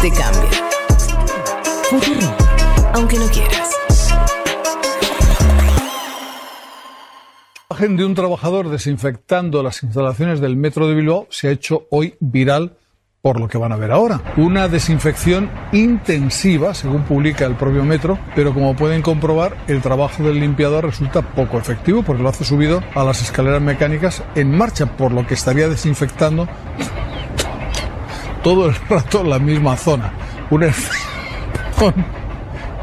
Te cambia. Aunque no quieras. La imagen de un trabajador desinfectando las instalaciones del metro de Bilbao se ha hecho hoy viral por lo que van a ver ahora. Una desinfección intensiva, según publica el propio metro, pero como pueden comprobar, el trabajo del limpiador resulta poco efectivo porque lo hace subido a las escaleras mecánicas en marcha, por lo que estaría desinfectando todo el rato la misma zona. Un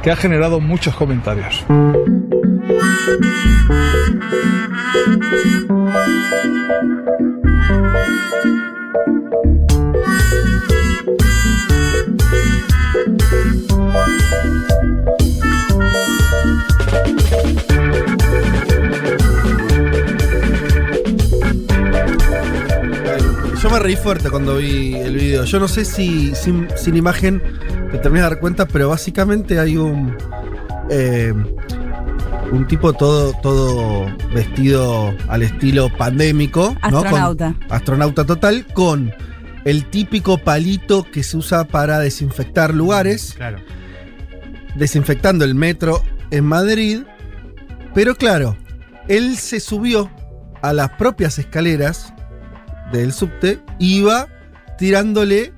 que ha generado muchos comentarios. Yo me reí fuerte cuando vi el video. Yo no sé si sin, sin imagen te terminas de dar cuenta, pero básicamente hay un. eh, un tipo todo, todo vestido al estilo pandémico. ¿no? Con- Astronauta. astronauta total, con el típico palito que se usa para desinfectar lugares. Claro. Desinfectando el metro en Madrid. Pero claro, él se subió a las propias escaleras del subte y iba tirándole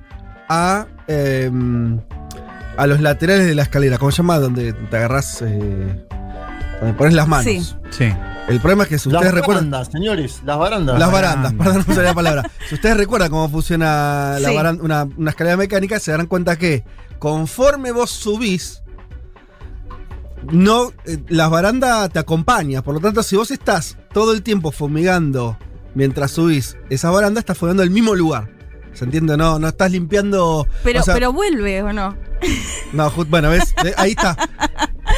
a, em, a los laterales de la escalera. ¿Cómo se llama? Donde te agarras. eh, donde pones las manos. Sí. Sí. El problema es que si Las ustedes recuerdan. barandas, señores, las barandas. Las barandas. barandas, perdón, no la palabra. Si ustedes recuerdan cómo funciona la Sí. baran- una, una escalera mecánica, se darán cuenta que conforme vos subís, no, eh, la baranda te acompaña. Por lo tanto, si vos estás todo el tiempo fumigando mientras subís esa baranda, estás fumigando el mismo lugar. ¿Se entiende? No, no estás limpiando. Pero, o sea, pero vuelve o no. No, bueno, ¿ves? Eh, Ahí está.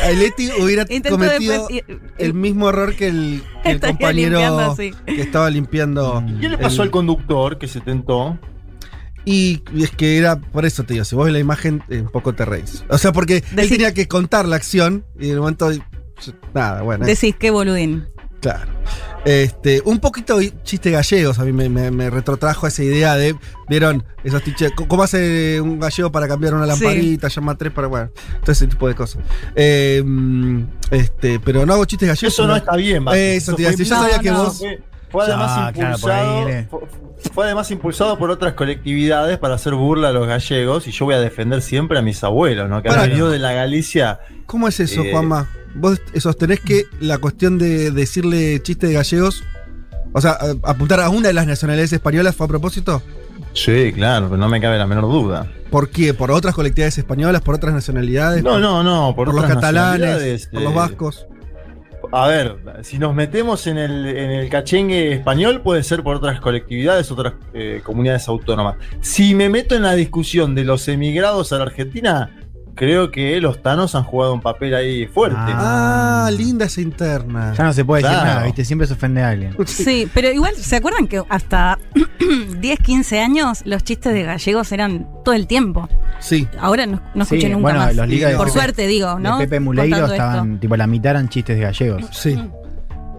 El Leti hubiera Intento cometido después- y- el mismo error que el, que el Estaría compañero que estaba limpiando. ¿Qué le pasó el- al conductor que se tentó? Y, es que era, por eso te digo, si vos ves la imagen, eh, un poco te reís. O sea, porque él tenía que contar la acción y en el momento. Nada, bueno. es- Decís qué boludín. claro. Este, un poquito chiste gallegos a mí me, me- me retrotrajo esa idea de. ¿Vieron? Esos tiches. ¿Cómo hace un gallego para cambiar una Sí. lamparita? Llama tres para. Bueno, todo ese tipo de cosas. Eh, este, pero no hago chistes gallegos. Eso no está bien, Basti. Eso te iba a decir. Yo sabía que vos. Fue, fue además Ah, impulsado. fue, fue además impulsado por otras colectividades para hacer burla a los gallegos. Y yo voy a defender siempre a mis abuelos, ¿no? Que han venido de la Galicia. ¿Cómo es eso, Eh, Juanma? ¿Vos sostenés que la cuestión de decirle chiste de gallegos, o sea, a- apuntar a una de las nacionalidades españolas fue a propósito? Sí, claro, pero no me cabe la menor duda. ¿Por qué? ¿Por otras colectividades españolas? ¿Por otras nacionalidades? No, no, no, por, ¿Por, los otras catalanes? ¿Por los eh, vascos? A ver, si nos metemos en el, en el cachengue español, puede ser por otras colectividades, otras eh, comunidades autónomas. Si me meto en la discusión de los emigrados a la Argentina, creo que los tanos han jugado un papel ahí fuerte. Ah, linda esa interna. Ya no se puede decir nada, ¿viste? Siempre se ofende a alguien. Sí, pero igual, ¿se acuerdan que hasta 10, 15 años los chistes de gallegos eran todo el tiempo? Sí. Ahora no, no escuché Sí, nunca bueno, más. los ligas de Por Pepe- suerte, digo, ¿no? De Pepe Muleiro estaban, esto. tipo, la mitad eran chistes de gallegos. Sí.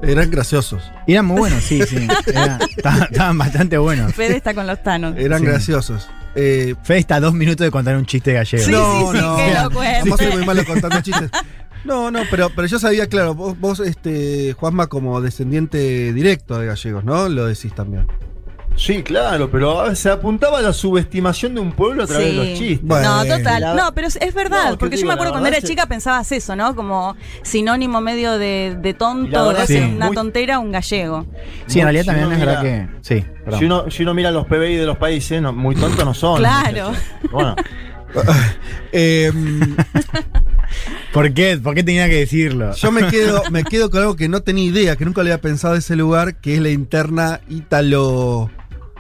Eran graciosos. Eran muy buenos, sí, sí. Era- estaban, estaban bastante buenos. Fede está con los tanos. Eran Sí. graciosos. Eh, Fede está a dos minutos de contar un chiste gallego. Sí, no, sí, sí, no. que lo sois muy malo contando chistes. No, no, pero, pero yo sabía, claro, vos, vos, este, Juanma, como descendiente directo de gallegos, ¿no? Lo decís también. Sí, claro, pero se apuntaba a la subestimación de un pueblo a través de los chistes. Bueno. No, total. La- No, pero es, verdad, No, porque yo digo, me acuerdo cuando era es- chica pensabas eso, ¿no? Como sinónimo medio de, de tonto, de hacer una muy- tontera, un gallego. Sí, en realidad Si también es verdad que. Sí, perdón. Si uno, si uno mira los PBI de los países, no, muy tontos no son. Claro. Bueno, Eh, ¿Por qué? ¿Por qué tenía que decirlo? yo me quedo, me quedo con algo que no tenía idea, que nunca le había pensado de ese lugar, que es la interna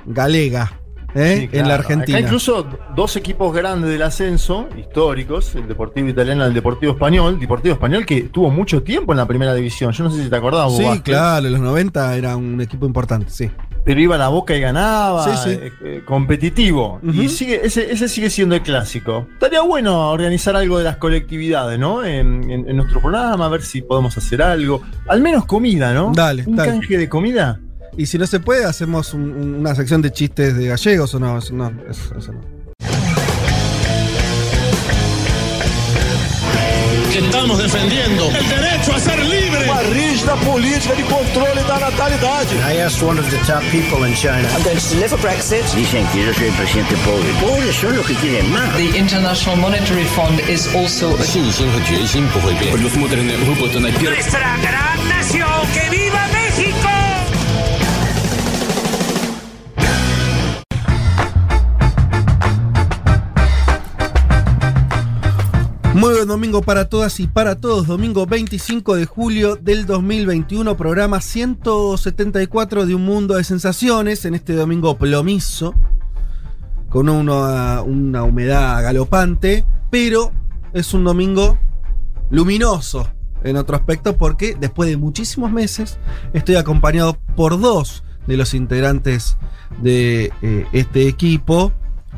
ítalo-galega ¿eh? sí, en la Argentina. Acá incluso dos equipos grandes del ascenso, históricos, el Deportivo Italiano y el Deportivo Español. Deportivo Español que tuvo mucho tiempo en la primera división. Yo no sé si te acordabas, vos, Sí, Vázquez, claro, en los 90 era un equipo importante, sí. Pero iba a la boca y ganaba, Sí, sí. eh, eh, competitivo. Y sigue, ese, ese sigue siendo el clásico. Estaría bueno organizar algo de las colectividades, ¿no? En, en- en nuestro programa, a ver si podemos hacer algo. Al menos comida, ¿no? Dale, Un dale. canje de comida. Y si no se puede, hacemos una sección de chistes de gallegos o no. No, eso, no. que estamos defendendo o direito a ser livre. Uma rígida política de controle da natalidade. I asked one of the top people in China. I'm going to deliver Brexit. Dicen que yo soy el presidente pobre. Pobres son los que quieren más. The International Monetary Fund is also. Nuestra gran nación, que viva México. Muy buen domingo para todas y para todos. Domingo 25 de julio del 2021, programa 174 de Un Mundo de Sensaciones. En este domingo plomizo, con una, una humedad galopante, pero es un domingo luminoso en otro aspecto porque después de muchísimos meses estoy acompañado por dos de los integrantes de eh, este equipo.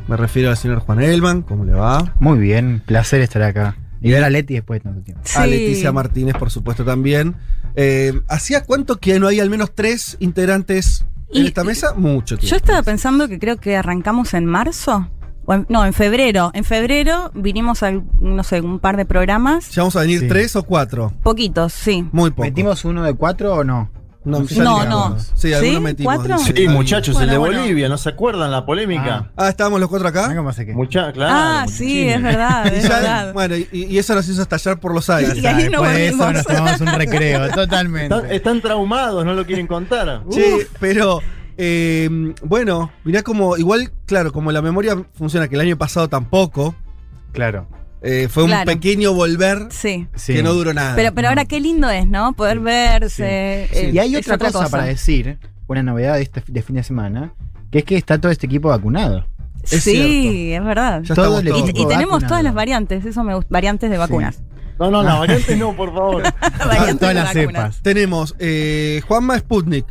Me refiero al señor Juan Elman, ¿cómo le va? Muy bien, placer estar acá. Y ver a Leti después de tanto tiempo. A Leticia Martínez, por supuesto, también. Eh, ¿Hacía cuánto que no hay al menos tres integrantes en esta mesa? Mucho tiempo. Yo estaba pensando que creo que arrancamos en marzo. O en- no, en febrero. En febrero vinimos a, no sé, un par de programas. ¿Ya vamos a venir Sí. tres o cuatro? Poquitos, sí. Muy poco. ¿Metimos uno de cuatro o no? No, No, no. Sí, algunos ¿Sí? metimos. ¿Cuatro? dice. Sí, muchachos, Bueno, el de bueno. Bolivia, ¿no se acuerdan la polémica? Ah, estábamos los cuatro acá. sé que. Mucha, claro. ah, sí, es verdad, Y es ya- verdad. bueno, y, y eso nos hizo estallar por los aires. Y ahí no Después de eso nos tomamos un recreo, totalmente. Están, están traumados, no lo quieren contar. Sí, pero eh, bueno, mirá como, igual, claro, como la memoria funciona, que el año pasado tampoco, Claro. Eh, fue un pequeño volver Sí. Sí. que no duró nada. Pero, pero ahora qué lindo es, ¿no? Poder verse. Sí. eh, Y hay otra, cosa, para decir, una novedad de este de fin de semana, que es que está todo este equipo vacunado. Es sí, es verdad. Todo. Y, tenemos vacunado. todas las variantes, eso me gusta, variantes de vacunas. No, no, la variante no, por favor. Variantes Todas de las cepas. Tenemos eh, Juanma Sputnik,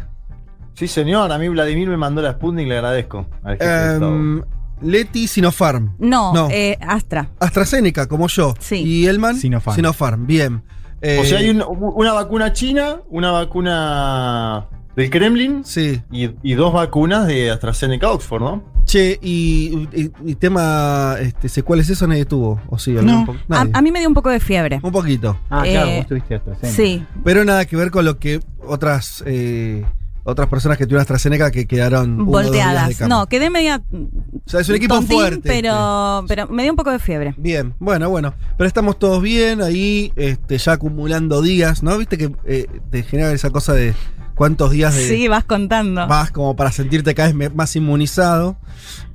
Sí, señor, a mí Vladimir me mandó la Sputnik, le agradezco. al jefe em, Leti Sinopharm, No, No. eh, Astra. AstraZeneca, como yo. Sí. Y Elman, Sinopharm. bien. Eh, o sea, hay un- una vacuna china, una vacuna del Kremlin Sí. y, y dos vacunas de AstraZeneca Oxford, ¿no? Che, y, y- y tema este, secuales, eso nadie tuvo. ¿O sí? No. A, nadie. a mí me dio un poco de fiebre. Un poquito. Ah, Eh, claro, vos tuviste AstraZeneca. Sí. Pero nada que ver con lo que otras eh, otras personas que tuvieron AstraZeneca que quedaron Volteadas. No, quedé media. O sea, es un equipo tontín, fuerte. este. Pero, pero me dio un poco de fiebre. Bien, bueno, bueno. Pero estamos todos bien ahí, este, ya acumulando días, ¿no? Viste que eh, te genera esa cosa de cuántos días de Sí, vas contando. vas como para sentirte cada vez más inmunizado.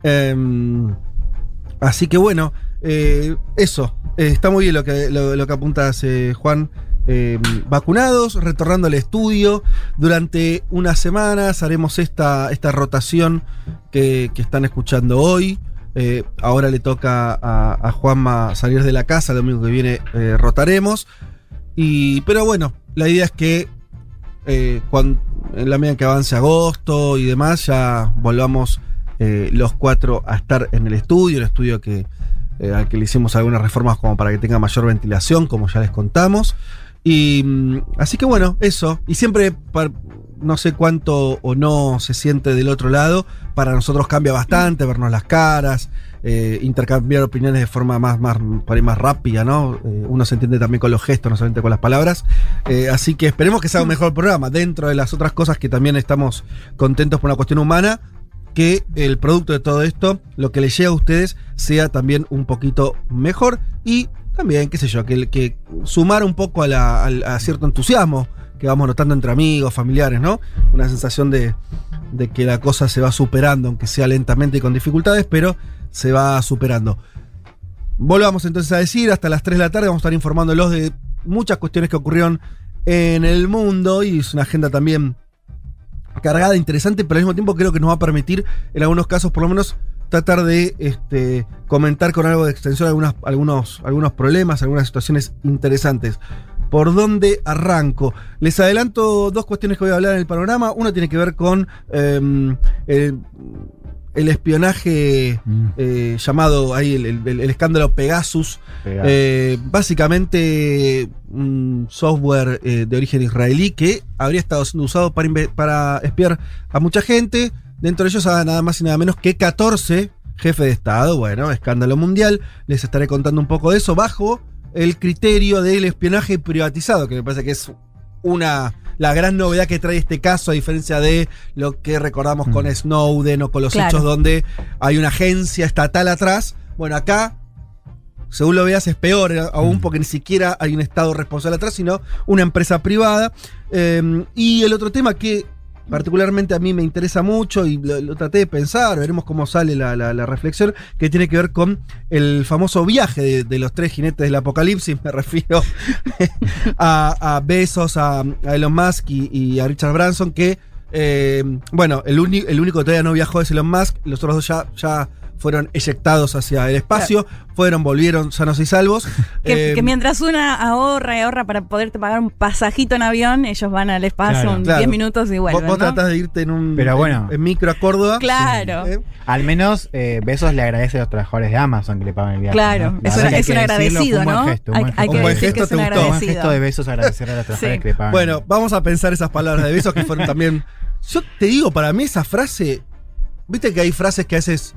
Em, así que bueno, eh, eso. eh, está muy bien lo que, lo, lo que apuntas, eh, Juan. Em, vacunados, retornando al estudio. Durante unas semanas haremos esta, esta rotación que, están escuchando hoy. Eh, ahora le toca a, Juanma salir de la casa, el domingo que viene eh, rotaremos. Y, pero bueno, la idea es que eh, cuan- en la medida que avance agosto y demás, ya volvamos los cuatro a estar en el estudio, el estudio que, al que le hicimos algunas reformas como para que tenga mayor ventilación, como ya les contamos. Y mm, así que bueno, eso. Y siempre, no sé cuánto o no se siente del otro lado, para nosotros cambia bastante, vernos las caras, eh, intercambiar opiniones de forma más, más, más rápida, ¿no? Eh, uno se entiende también con los gestos, no solamente con las palabras. Eh, así que esperemos que sea un mejor programa, dentro de las otras cosas que también estamos contentos por una cuestión humana, que el producto de todo esto, lo que les llega a ustedes, sea también un poquito mejor y también, qué sé yo, que, sumar un poco a, la- cierto entusiasmo que vamos notando entre amigos, familiares, ¿no? Una sensación de, de que la cosa se va superando, aunque sea lentamente y con dificultades, pero se va superando. Volvamos entonces a decir, hasta las 3 de la tarde vamos a estar informándolos de muchas cuestiones que ocurrieron en el mundo y es una agenda también cargada, interesante, pero al mismo tiempo creo que nos va a permitir, en algunos casos por lo menos, tratar de este, comentar con algo de extensión algunas, algunos, algunos problemas, algunas situaciones interesantes. ¿Por dónde arranco? Les adelanto dos cuestiones que voy a hablar en el panorama. Una tiene que ver con em, el, el espionaje Mm. eh, llamado ahí el, el- el escándalo Pegasus. Pegasus. Eh, básicamente un software eh, de origen israelí que habría estado siendo usado para, para espiar a mucha gente. Dentro de ellos a nada más y nada menos que 14 jefes de Estado. Bueno, escándalo mundial. Les estaré contando un poco de eso bajo el criterio del espionaje privatizado, que me parece que es una la gran novedad que trae este caso, a diferencia de lo que recordamos con Mm. Snowden o con los Claro. hechos donde hay una agencia estatal atrás. Bueno, acá, según lo veas, es peor aún Mm. porque ni siquiera hay un Estado responsable atrás, sino una empresa privada. Eh, y el otro tema que particularmente a mí me interesa mucho y lo, traté de pensar, veremos cómo sale la, la- reflexión, que tiene que ver con el famoso viaje de, los tres jinetes del apocalipsis, me refiero a, Bezos, a, Elon Musk y, a Richard Branson, que, eh, bueno, el, el único que todavía no viajó es Elon Musk, los otros dos ya, ya fueron eyectados hacia el espacio, fueron, volvieron sanos y salvos. Que, Eh, que mientras una ahorra y ahorra para poderte pagar un pasajito en avión, ellos van al espacio Claro. en Claro. 10 minutos y vos, vuelven. vos ¿no? tratás de irte en un Pero en- bueno. en, micro a Córdoba. Claro. Eh, Al menos eh, Besos le agradece a los trabajadores de Amazon que le pagan el viaje. Claro, ¿no? Es un- que agradecido, ¿no? gesto, Hay- que Un buen decir gesto, que es un. Un buen agradecido. gesto de Besos agradecer a los trabajadores Sí. que le pagan. Bueno, vamos a pensar esas palabras de besos que fueron también. Yo te digo, para mí esa frase. Viste que hay frases que a veces.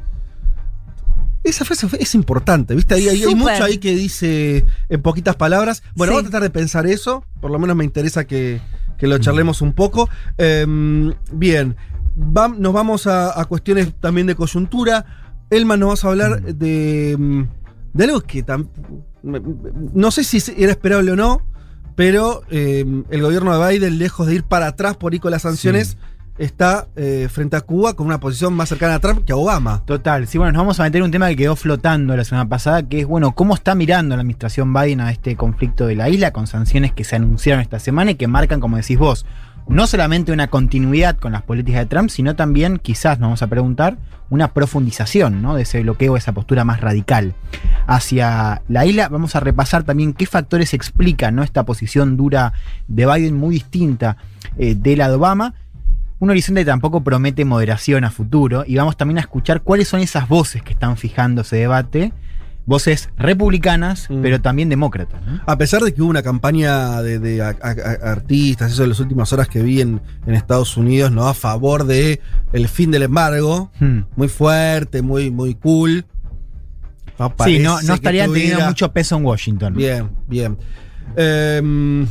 Esa frase es importante, ¿viste? Hay, mucho ahí que dice en poquitas palabras. Bueno, Sí. vamos a tratar de pensar eso. Por lo menos me interesa que, que lo charlemos un poco. Em, bien, nos vamos a, a cuestiones también de coyuntura. Elman, nos vas a hablar de, mm, de algo que tam- no sé si era esperable o no, pero eh, el gobierno de Biden, lejos de ir para atrás por ir con las sanciones, está eh, frente a Cuba con una posición más cercana a Trump que a Obama. Total, sí, bueno, nos vamos a meter en un tema que quedó flotando la semana pasada, que es, bueno, cómo está mirando la administración Biden a este conflicto de la isla con sanciones que se anunciaron esta semana y que marcan, como decís vos, no solamente una continuidad con las políticas de Trump, sino también, quizás, nos vamos a preguntar, una profundización, ¿no? De ese bloqueo, esa postura más radical hacia la isla. Vamos a repasar también qué factores explican. Esta posición dura de Biden muy distinta eh, de la de Obama un horizonte que tampoco promete moderación a futuro y vamos también a escuchar cuáles son esas voces que están fijando ese debate, voces republicanas, Mm. pero también demócratas. A pesar de que hubo una campaña de, de a- a- a- artistas, eso de las últimas horas que vi en, en Estados Unidos, ¿no? A favor de el fin del embargo. Hmm. Muy fuerte, muy, muy cool. No Sí, no, no estarían teniendo mucho peso en Washington. Bien, bien. Em,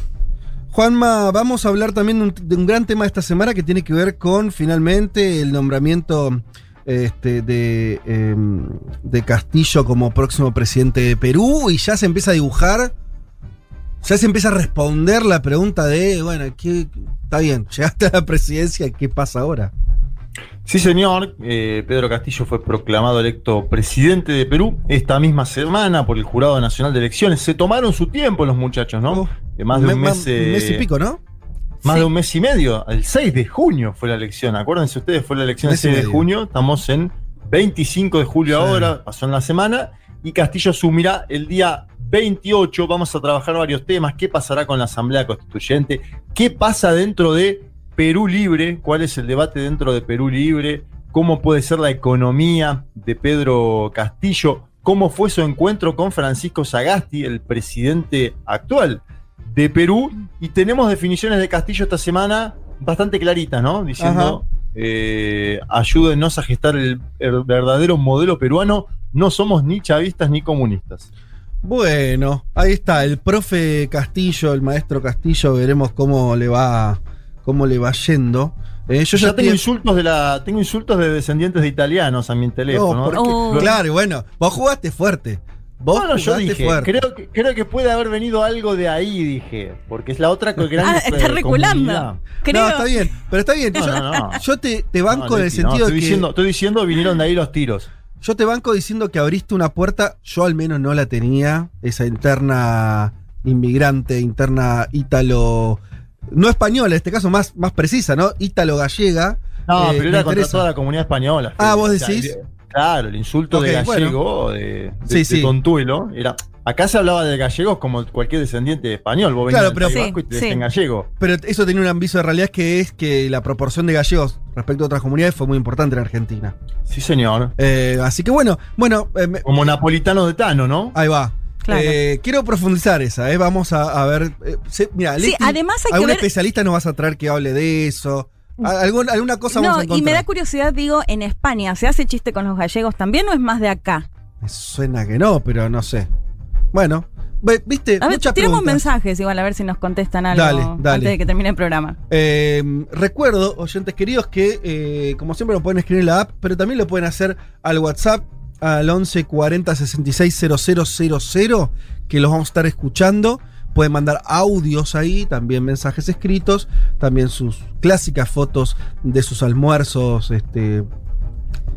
Juanma, vamos a hablar también de un, gran tema de esta semana que tiene que ver con finalmente el nombramiento este, de, em, de Castillo como próximo presidente de Perú y ya se empieza a dibujar, ya se empieza a responder la pregunta de, bueno, ¿qué, está bien, llegaste a la presidencia, ¿qué pasa ahora? Sí, señor. Eh, Pedro Castillo fue proclamado electo presidente de Perú esta misma semana por el Jurado Nacional de Elecciones. Se tomaron su tiempo los muchachos, ¿no? Oh, Eh, más de un Me- mes. un mes y eh, pico, ¿no? Más Sí. de un mes y medio. El 6 de junio fue la elección. Acuérdense ustedes, fue la elección el Mes y 6 de junio. Estamos en 25 de julio Sí. ahora. Pasó en la semana. Y Castillo asumirá el día 28. Vamos a trabajar varios temas. ¿Qué pasará con la Asamblea Constituyente? ¿Qué pasa dentro de Perú Libre? ¿Cuál es el debate dentro de Perú Libre? ¿Cómo puede ser la economía de Pedro Castillo? ¿Cómo fue su encuentro con Francisco Sagasti, el presidente actual de Perú? Y tenemos definiciones de Castillo esta semana bastante claritas, ¿no? Diciendo, eh, ayúdenos a gestar el, el verdadero modelo peruano. No somos ni chavistas ni comunistas. Bueno, ahí está, el profe Castillo, el maestro Castillo, veremos cómo le va, cómo le va yendo. Eh, yo ya ya tengo estoy- insultos de la, tengo insultos de descendientes de italianos a mi teléfono. No, porque- Oh. Claro, y bueno, vos jugaste fuerte. Vos Bueno, yo jugaste dije, fuerte. creo que, creo que puede haber venido algo de ahí, dije. Porque es la otra co- gran Ah, eh, está reculando. comunidad. Creo. No, está bien, pero está bien. No, yo, no, no. yo te, te banco No, en el sentido estoy de que. diciendo, estoy diciendo vinieron de ahí los tiros. Yo te banco diciendo que abriste una puerta, yo al menos no la tenía, esa interna inmigrante, interna ítalo. No española, en este caso más, más precisa, ¿no? Ítalo-gallega. No, Eh, pero era contra interesa. toda la comunidad española. Ah. ¿vos O sea, decís? claro, el insulto de bueno. gallego, de, de, Sí, de tontuelo, era Acá se hablaba de gallegos como cualquier descendiente de español. Vos Claro, venís pero- y te Sí, sí. gallego. Pero eso tenía un aviso de realidad que es que la proporción de gallegos respecto a otras comunidades fue muy importante en Argentina. Sí, señor. Eh, así que bueno, bueno, eh, Como napolitano de Tano, ¿no? ahí va. Claro. Eh, quiero profundizar esa, eh, vamos a, a ver. eh, se- mira, Sí, Leti, además hay que algún ver- especialista nos vas a traer que hable de eso. Algún- alguna cosa No, vamos a y me encontrar. da curiosidad, digo, en España, ¿se hace chiste con los gallegos también o es más de acá? Me suena que no, pero no sé. Bueno, viste, A ver, muchas mensajes igual, a ver si nos contestan algo Dale, dale. antes de que termine el programa. Eh, recuerdo, oyentes queridos, que eh, como siempre lo pueden escribir en la app, pero también lo pueden hacer al WhatsApp al 11 40 66 000, que los vamos a estar escuchando. Pueden mandar audios ahí, también mensajes escritos, también sus clásicas fotos de sus almuerzos este,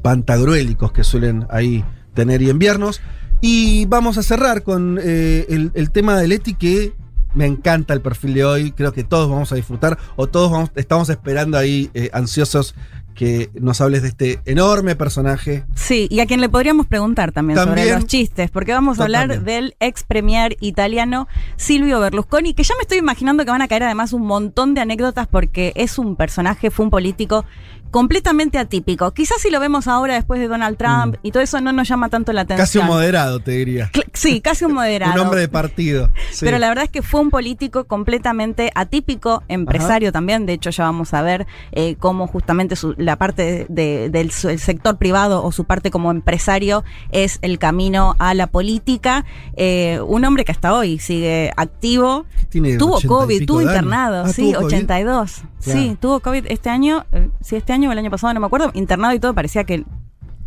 pantagruélicos que suelen ahí tener y enviarnos. Y vamos a cerrar con eh, el, tema de Leti que me encanta el perfil de hoy, creo que todos vamos a disfrutar o todos vamos- estamos esperando ahí eh, ansiosos que nos hables de este enorme personaje. Sí, y a quien le podríamos preguntar también, sobre También. los chistes, porque vamos a hablar del ex premier italiano Silvio Berlusconi, que ya me estoy imaginando que van a caer además un montón de anécdotas porque es un personaje, fue un político completamente atípico. Quizás si lo vemos ahora después de Donald Trump y todo eso no nos llama tanto la atención. Mm. Casi un moderado, te diría. Sí, casi un moderado. Un hombre de partido. Sí. Pero la verdad es que fue un político completamente atípico, empresario también. De hecho, ya vamos a ver eh, cómo justamente su- la parte de- del su- el sector privado o su parte como empresario es el camino a la política. Eh, un hombre que hasta hoy sigue activo. Tiene Tuvo 80 y COVID, tuvo de internado, Ah, sí, ¿tuvo COVID? 82. Claro. Sí, tuvo COVID este año, eh, sí, este año o el año pasado, no me acuerdo, internado y todo, parecía que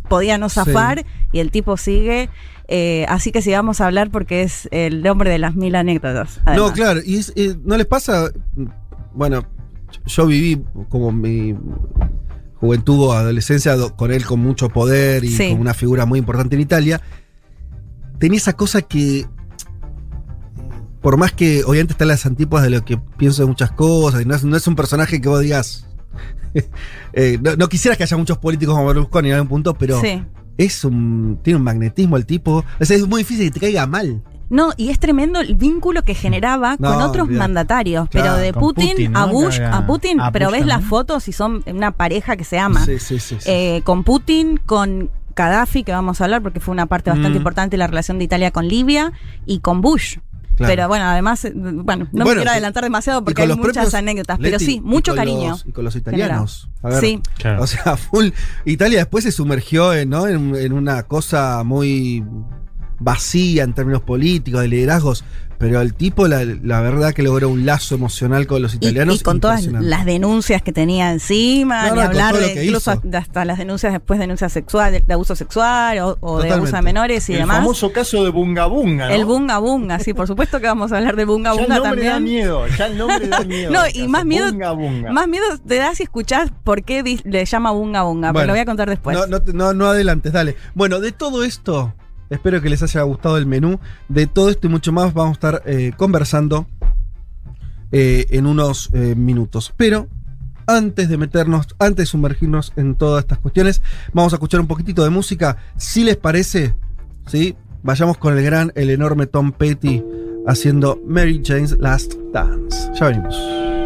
podía no zafar y el tipo sigue. eh, así que sí vamos a hablar porque es el hombre de las mil anécdotas. No, claro, y es- eh, no les pasa. Bueno, yo viví como mi juventud o adolescencia do- con él con mucho poder y Sí. como una figura muy importante en Italia. Tenía esa cosa que. Por más que obviamente están las antípodas de lo que pienso de muchas cosas, y no es, no es un personaje que vos digas. eh, no, no quisieras que haya muchos políticos como Berlusconi en algún punto, pero Sí. es un. tiene un magnetismo el tipo. O sea, es muy difícil que te caiga mal. No, y es tremendo el vínculo que generaba No, con otros mandatarios. Claro, pero de Putin, a. Bush, a Putin, a pero Bush ves las fotos y son una pareja que se ama. Sí, sí, sí. sí. Eh, con Putin, con Gaddafi, que vamos a hablar porque fue una parte bastante Mm. importante de la relación de Italia con Libia, y con Bush. Claro. Pero bueno, además, eh, bueno, no me quiero adelantar demasiado porque hay muchas propios- anécdotas, pero sí, mucho cariño. los- y con los italianos. A ver, Sí. Claro. O sea, full. Italia después se sumergió en, ¿no? en, en una cosa muy vacía en términos políticos, de liderazgos. Pero el tipo, la, la verdad, que logró un lazo emocional con los italianos. y con todas las denuncias que tenía encima, No, hablar de incluso hizo. hasta las denuncias después, denuncias sexuales, de abuso sexual o, o de abuso Totalmente. menores y el demás. famoso caso de Bunga Bunga. ¿no? El bunga bunga, sí, por supuesto que vamos a hablar de bunga Ya el bunga nombre da también. miedo, ya el nombre da miedo. No, y más miedo- Bunga Bunga. Más miedo te da si escuchás por qué le llama bunga bunga, pero Bueno, lo voy a contar después. No, no, te- no, no adelantes, dale. Bueno, de todo esto, espero que les haya gustado el menú. De todo esto y mucho más vamos a estar eh, conversando eh, en unos eh, minutos. Pero antes de meternos, antes de sumergirnos en todas estas cuestiones, vamos a escuchar un poquitito de música. Si les parece, ¿sí? Vayamos con el gran, el enorme Tom Petty haciendo Mary Jane's Last Dance. Ya venimos.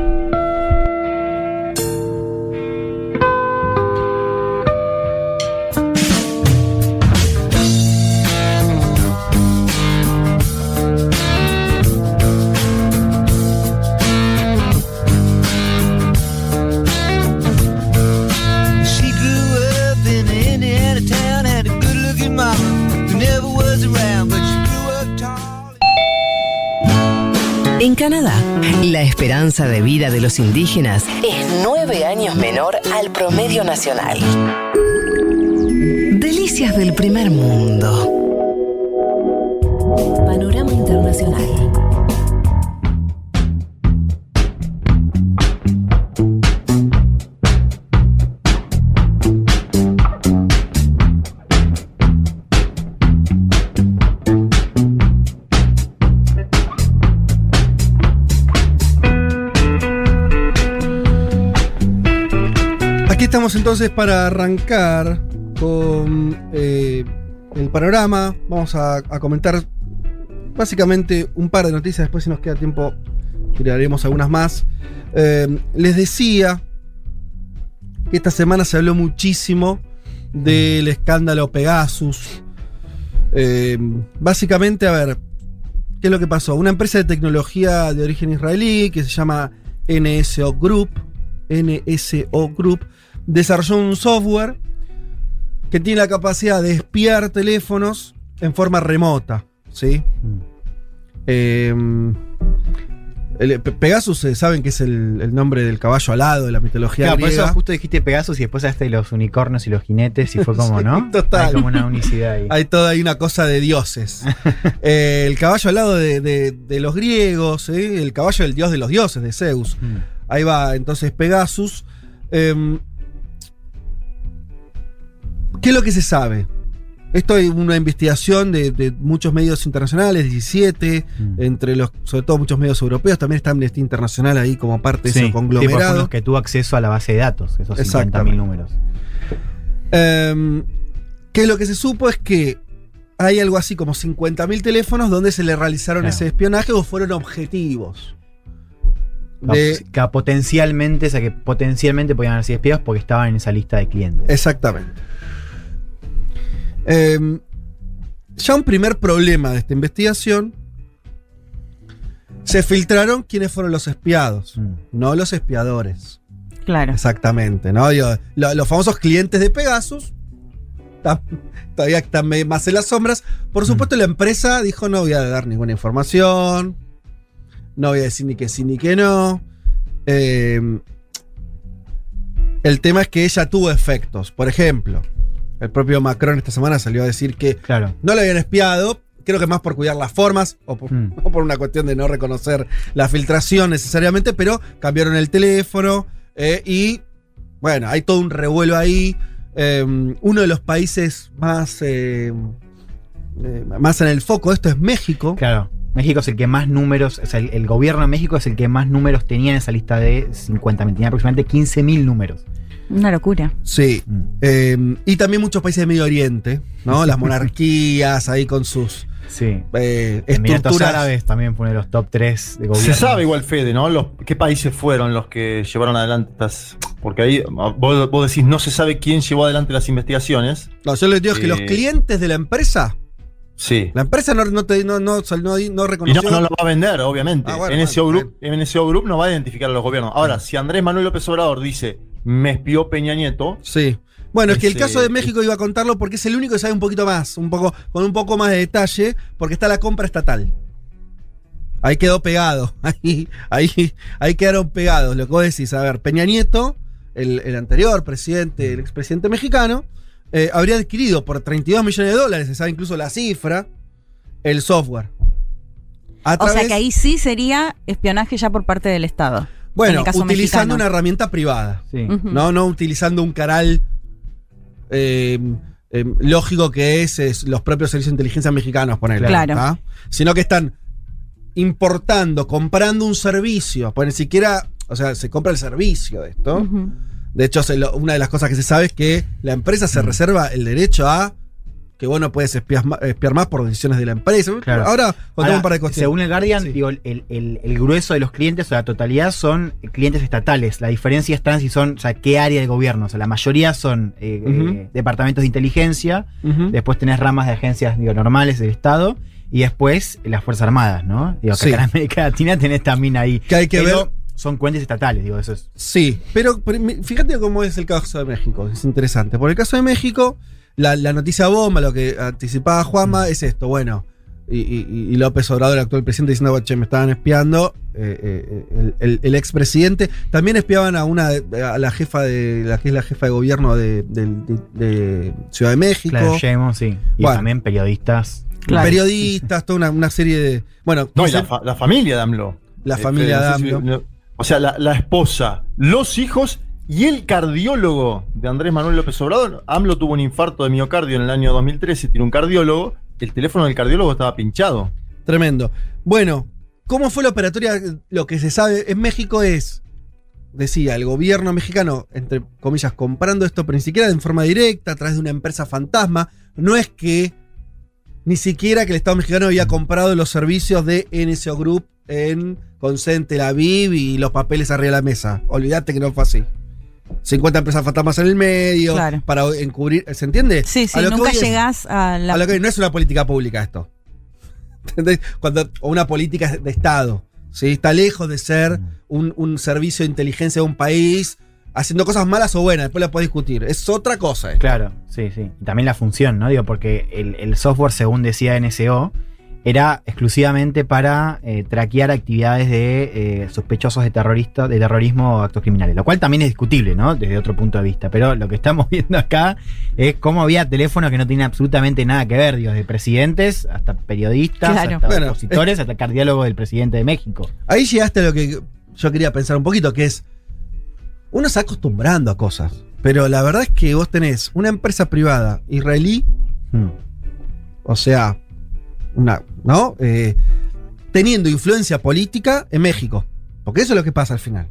En Canadá, la esperanza de vida de los indígenas es nueve años menor al promedio nacional. Delicias del primer mundo. Panorama Internacional. Entonces para arrancar con eh, el panorama. Vamos a, comentar básicamente un par de noticias, después si nos queda tiempo tiraremos algunas más. Eh, les decía que esta semana se habló muchísimo del escándalo Pegasus. Eh, básicamente, a ver, ¿qué es lo que pasó? Una empresa de tecnología de origen israelí que se llama NSO Group, NSO Group, desarrolló un software que tiene la capacidad de espiar teléfonos en forma remota, ¿sí? Eh, el- Pe- Pegasus, eh, saben que es el, el nombre del caballo alado de la mitología Claro, por griega. eso justo dijiste Pegasus y después hasta los unicornios y los jinetes y fue como, Sí, ¿no? total. Hay como una unicidad ahí. Hay toda una cosa de dioses. Eh, el caballo al lado de, de- de los griegos, ¿eh? el caballo del dios de los dioses, de Zeus. Mm. Ahí va entonces Pegasus. ¿Qué es lo que se sabe? Esto hay una investigación de, de muchos medios internacionales, 17, Mm. entre los, sobre todo muchos medios europeos, también está Amnistía Internacional ahí como parte de Sí, ese sí, porque conglomerado. fueron los que tuvo acceso a la base de datos, esos 50.000 Exactamente. números. Em, que lo que se supo es que hay algo así como 50.000 teléfonos donde se le realizaron Claro. ese espionaje o fueron objetivos. De- Que potencialmente, o sea, que potencialmente podían haber sido espiados porque estaban en esa lista de clientes. exactamente. Em, ya un primer problema de esta investigación. Se filtraron quiénes fueron los espiados, Mm. no los espiadores. Claro. Exactamente, ¿no? Lo- los famosos clientes de Pegasus tam- todavía están más en las sombras. Por supuesto, la empresa dijo: no voy a dar ninguna información, no voy a decir ni que sí ni que no. Eh, el tema es que ella tuvo efectos. Por ejemplo, el propio Macron esta semana salió a decir que Claro. no lo habían espiado. Creo que más por cuidar las formas o por, Mm. o por una cuestión de no reconocer la filtración necesariamente, pero cambiaron el teléfono eh, y bueno, hay todo un revuelo ahí. Eh, uno de los países más, eh, eh, más en el foco de esto es México. Claro. México es el que más números, o sea, el, el gobierno de México es el que más números tenía en esa lista de 50.000. Tenía aproximadamente 15.000 números. Una locura. Sí. Mm. Eh, y también muchos países de Medio Oriente, ¿no? Las monarquías ahí con sus Sí. eh, Emiratos estructuras. Árabes también fue uno de los top 3 de gobierno. Se sabe igual, Fede, ¿no? Los, ¿Qué países fueron los que llevaron adelante estas.? Porque ahí vos, vos decís, no se sabe quién llevó adelante las investigaciones. No, yo les digo que Eh. los clientes de la empresa, Sí. la empresa no, no, te- no, no, no, no Y no, reconoció. no lo va a vender, obviamente. Ah, bueno, NSO, bueno, Group, NSO Group no va a identificar a los gobiernos. Ahora, si Andrés Manuel López Obrador dice, me espió Peña Nieto, Sí. Bueno, es que el Ese- caso de México iba a contarlo porque es el único que sabe un poquito más, un poco, con un poco más de detalle, porque está la compra estatal. Ahí quedó pegado. Ahí, ahí, ahí quedaron pegados. Lo que vos decís, a ver, Peña Nieto, el, el anterior presidente, el expresidente mexicano, eh, habría adquirido por 32 millones de dólares, se sabe incluso la cifra, el software. A O sea que ahí sí sería espionaje ya por parte del Estado. En bueno, el caso utilizando mexicano. una herramienta privada. Sí. No, no utilizando un canal eh, eh, lógico que es, es los propios servicios de inteligencia mexicanos, ponerle. Claro. Sino que están importando, comprando un servicio. Pues ni siquiera, o sea, se compra el servicio de esto. De hecho, una de las cosas que se sabe es que la empresa Mm. se reserva el derecho a que vos no puedes espiar, más por decisiones de la empresa. Claro. Ahora contamos Ahora, un par de cuestiones. según el Guardian, Sí. digo, el, el- el grueso de los clientes, o la totalidad, son clientes estatales. La diferencia está en si son, o sea, qué área del gobierno. O sea, la mayoría son eh, eh, departamentos de inteligencia, después tenés ramas de agencias digo, normales del Estado, y después las Fuerzas Armadas, ¿no? Digo, Sí. acá en América Latina tenés también ahí. Que hay que Pero ver- Son cuentas estatales, digo, eso es. Sí, pero, fíjate cómo es el caso de México, es interesante. Por el caso de México, la, la noticia bomba, lo que anticipaba Juanma, es esto, bueno, y, y- y López Obrador, el actual presidente, diciendo, che, me estaban espiando, eh, eh, el, el- el expresidente, también espiaban a una de- a la jefa de, la que es la jefa de gobierno de, del- de- de Ciudad de México. Claro, Sheinbaum, sí. Y Bueno. también periodistas. Claro. Periodistas, toda una, una serie de. Bueno, no, y la, fa- la familia de AMLO. La Eh, familia no de sé si- AMLO. no- o sea, la, la esposa, los hijos y el cardiólogo de Andrés Manuel López Obrador. AMLO tuvo un infarto de miocardio en el año 2013, tiene un cardiólogo. El teléfono del cardiólogo estaba pinchado. Tremendo. Bueno, ¿cómo fue la operatoria? Lo que se sabe en México es, decía, el gobierno mexicano, entre comillas, comprando esto, pero ni siquiera de forma directa, a través de una empresa fantasma. No es que ni siquiera que el Estado mexicano había comprado los servicios de NSO Group en, con sede en Tel Aviv y los papeles arriba de la mesa. Olvídate que no fue así. 50 empresas fantasmas en el medio Claro. para encubrir. ¿Se entiende? Sí, sí, A lo que nunca es- llegás a la. a lo que no es una política pública esto. ¿Entendés? Cuando, o una política de Estado. ¿sí? Está lejos de ser un, un servicio de inteligencia de un país haciendo cosas malas o buenas. Después la podés discutir. Es otra cosa. esto. Claro, sí, sí. Y también la función, ¿no? Digo, porque el, el software, según decía NSO, era exclusivamente para eh, traquear actividades de eh, sospechosos de terrorista, de terrorismo o actos criminales, lo cual también es discutible, ¿no? Desde otro punto de vista. Pero lo que estamos viendo acá es cómo había teléfonos que no tienen absolutamente nada que ver, digo, de presidentes hasta periodistas, Claro. hasta Bueno, opositores, hasta cardiólogo del presidente de México. Ahí llegaste a lo que yo quería pensar un poquito, que es. Uno se va acostumbrando a cosas. Pero la verdad es que vos tenés una empresa privada israelí Hmm. o sea, una, ¿no? Eh, teniendo influencia política en México. Porque eso es lo que pasa al final.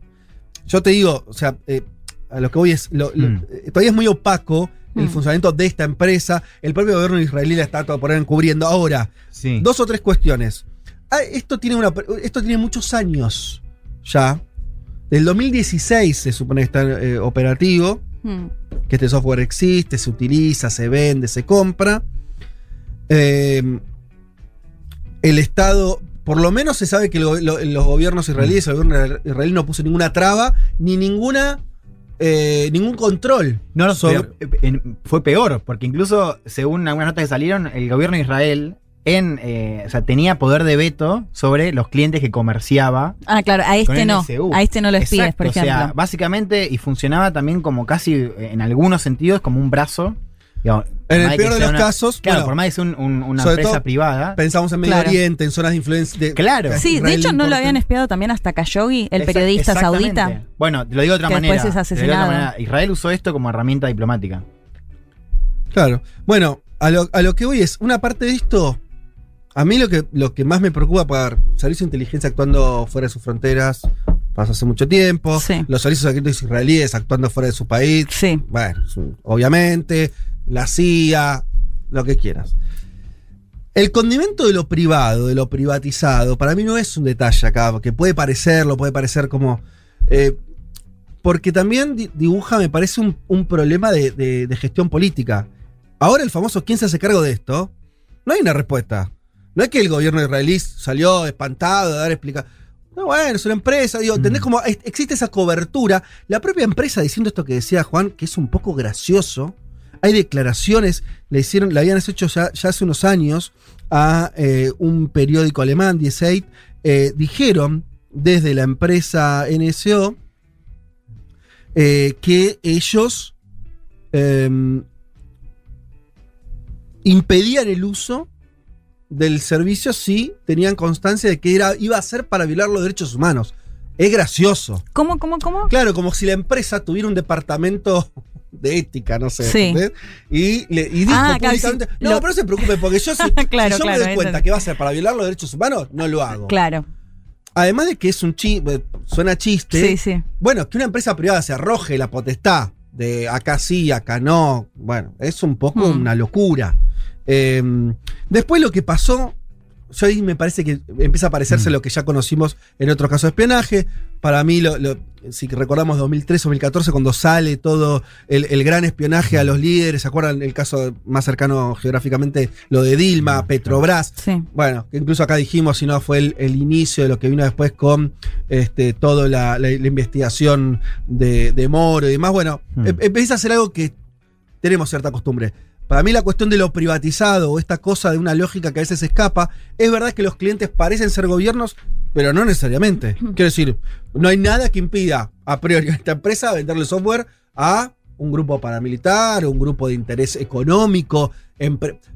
Yo te digo, o sea, eh, a lo que voy es, lo- lo- Mm. eh, todavía es muy opaco el Mm. funcionamiento de esta empresa. El propio gobierno israelí la está todo por ahí encubriendo. Ahora, Sí. dos o tres cuestiones. Ah, esto, tiene una, esto tiene muchos años ya. Del 2016 se supone que está eh, operativo Hmm. que este software existe, se utiliza, se vende, se compra. Eh, el Estado, por lo menos se sabe que lo- lo- los gobiernos israelíes, el gobierno israelí no puso ninguna traba ni ninguna eh, ningún control. No, no, sobre- eh, en- fue peor, porque incluso, según algunas notas que salieron, el gobierno de Israel en, eh, o sea, tenía poder de veto sobre los clientes que comerciaba. Ah, claro, a este no. A este no lo por ejemplo. O sea, básicamente, y funcionaba también como casi, en algunos sentidos, como un brazo. Digamos, En el peor de los una- casos, Claro, bueno, por más que sea un- un- una empresa todo, privada. Pensamos en Medio Claro. Oriente, en zonas de influencia. de- Claro. sí, de Israel hecho no lo habían espiado también hasta Khashoggi, el periodista saudita. Bueno, lo digo de otra Que manera. después es de otra asesinado. manera. Israel usó esto como herramienta diplomática. Claro. Bueno, a lo, a lo que voy es, una parte de esto, a mí lo que, lo que más me preocupa por servicio de inteligencia actuando fuera de sus fronteras, pasa hace mucho tiempo, Sí. los servicios secretos israelíes actuando fuera de su país, Sí. bueno, es obviamente, la CIA, lo que quieras. El condimento de lo privado, de lo privatizado, para mí no es un detalle acá, que puede parecerlo, puede parecer como... eh, porque también di- dibuja, me parece, un, un problema de, de- de gestión política. Ahora el famoso ¿quién se hace cargo de esto? No hay una respuesta. No es que el gobierno israelí salió espantado de dar explicaciones. No, bueno, es una empresa, digo, ¿entendés cómo es- existe esa cobertura? La propia empresa diciendo esto que decía Juan, que es un poco gracioso. Hay declaraciones, le hicieron, le habían hecho ya, ya hace unos años a eh, un periódico alemán, 18, eh, dijeron desde la empresa NSO eh, que ellos em, impedían el uso del servicio si tenían constancia de que era, iba a ser para violar los derechos humanos. Es gracioso. ¿Cómo, cómo, cómo? Claro, como si la empresa tuviera un departamento de ética, no sé. Sí. Y, le, y dijo Ah, públicamente, no, lo- pero no se preocupe, porque yo, si, Claro, si yo claro, me doy cuenta que va a ser para violar los derechos humanos, no lo hago. Claro. Además de que es un chiste, suena chiste. Sí, sí. Bueno, que una empresa privada se arroje la potestad de acá sí, acá no. Bueno, es un poco Hmm. una locura. Eh, después lo que pasó, yo ahí me parece que empieza a parecerse Mm. lo que ya conocimos en otros casos de espionaje. Para mí, lo- lo- si recordamos 2013-2014, cuando sale todo el, el gran espionaje a los líderes, ¿se acuerdan el caso más cercano geográficamente, lo de Dilma, Petrobras? Sí. Bueno, que incluso acá dijimos, si no, fue el, el inicio de lo que vino después con este, toda la, la- la investigación de, de Moro y demás. Bueno, Hmm. em- empieza a ser algo que tenemos cierta costumbre. Para mí la cuestión de lo privatizado o esta cosa de una lógica que a veces escapa, es verdad que los clientes parecen ser gobiernos, pero no necesariamente. Quiero decir, no hay nada que impida a priori a esta empresa venderle software a un grupo paramilitar, un grupo de interés económico.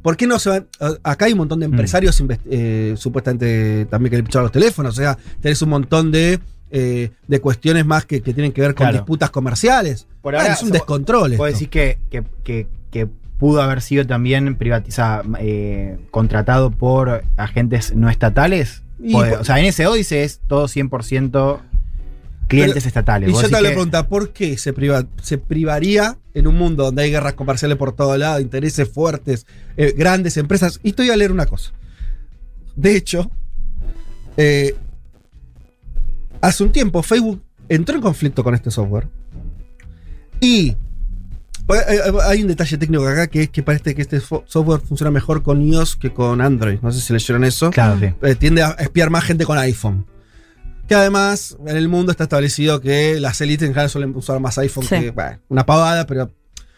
¿Por qué no se van? a- Acá hay un montón de Mm. empresarios eh, supuestamente también que le picharon los teléfonos. O sea, tenés un montón de, eh, de cuestiones más que, que tienen que ver con Claro. disputas comerciales. Por Bueno, ahora, es un descontrol. Puedo decir que, que, que- que pudo haber sido también privatizado, eh, contratado por agentes no estatales. Y por- o sea, en ese dice es todo 100%. clientes Pero- estatales. Y yo te que- pregunta, ¿por qué se, priva- se privaría en un mundo donde hay guerras comerciales por todo lado, intereses fuertes, eh, grandes empresas? Y estoy a leer una cosa. De hecho, eh, hace un tiempo Facebook entró en conflicto con este software. Y pues, hay un detalle técnico acá que es que parece que este software funciona mejor con iOS que con Android. No sé si leyeron eso. Claro, sí. Eh, tiende a espiar más gente con iPhone. Que además en el mundo está establecido que las élites en general suelen usar más iPhone Sí. que bueno, una pavada, pero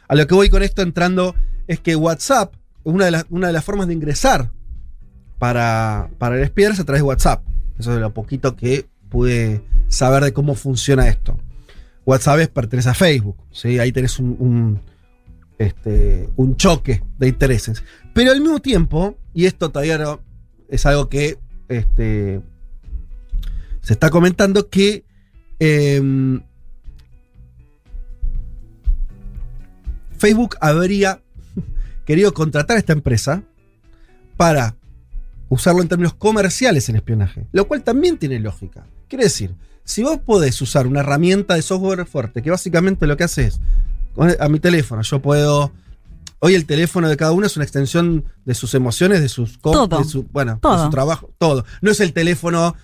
a lo que voy con esto entrando es que WhatsApp, una de las, una de las formas de ingresar para, para el espiar es a través de WhatsApp. Eso es lo poquito que pude saber de cómo funciona esto. WhatsApp es, pertenece a Facebook, ¿sí? ahí tenés un, este, un choque de intereses. Pero al mismo tiempo, y esto todavía es algo que este, se está comentando, que em, Facebook habría querido contratar a esta empresa para usarlo en términos comerciales en espionaje, lo cual también tiene lógica. Quiere decir, si vos podés usar una herramienta de software fuerte, que básicamente lo que hace es, a mi teléfono, yo puedo... Hoy el teléfono de cada uno es una extensión de sus emociones, de sus Todo. de su, bueno, de su trabajo, todo. No es el teléfono,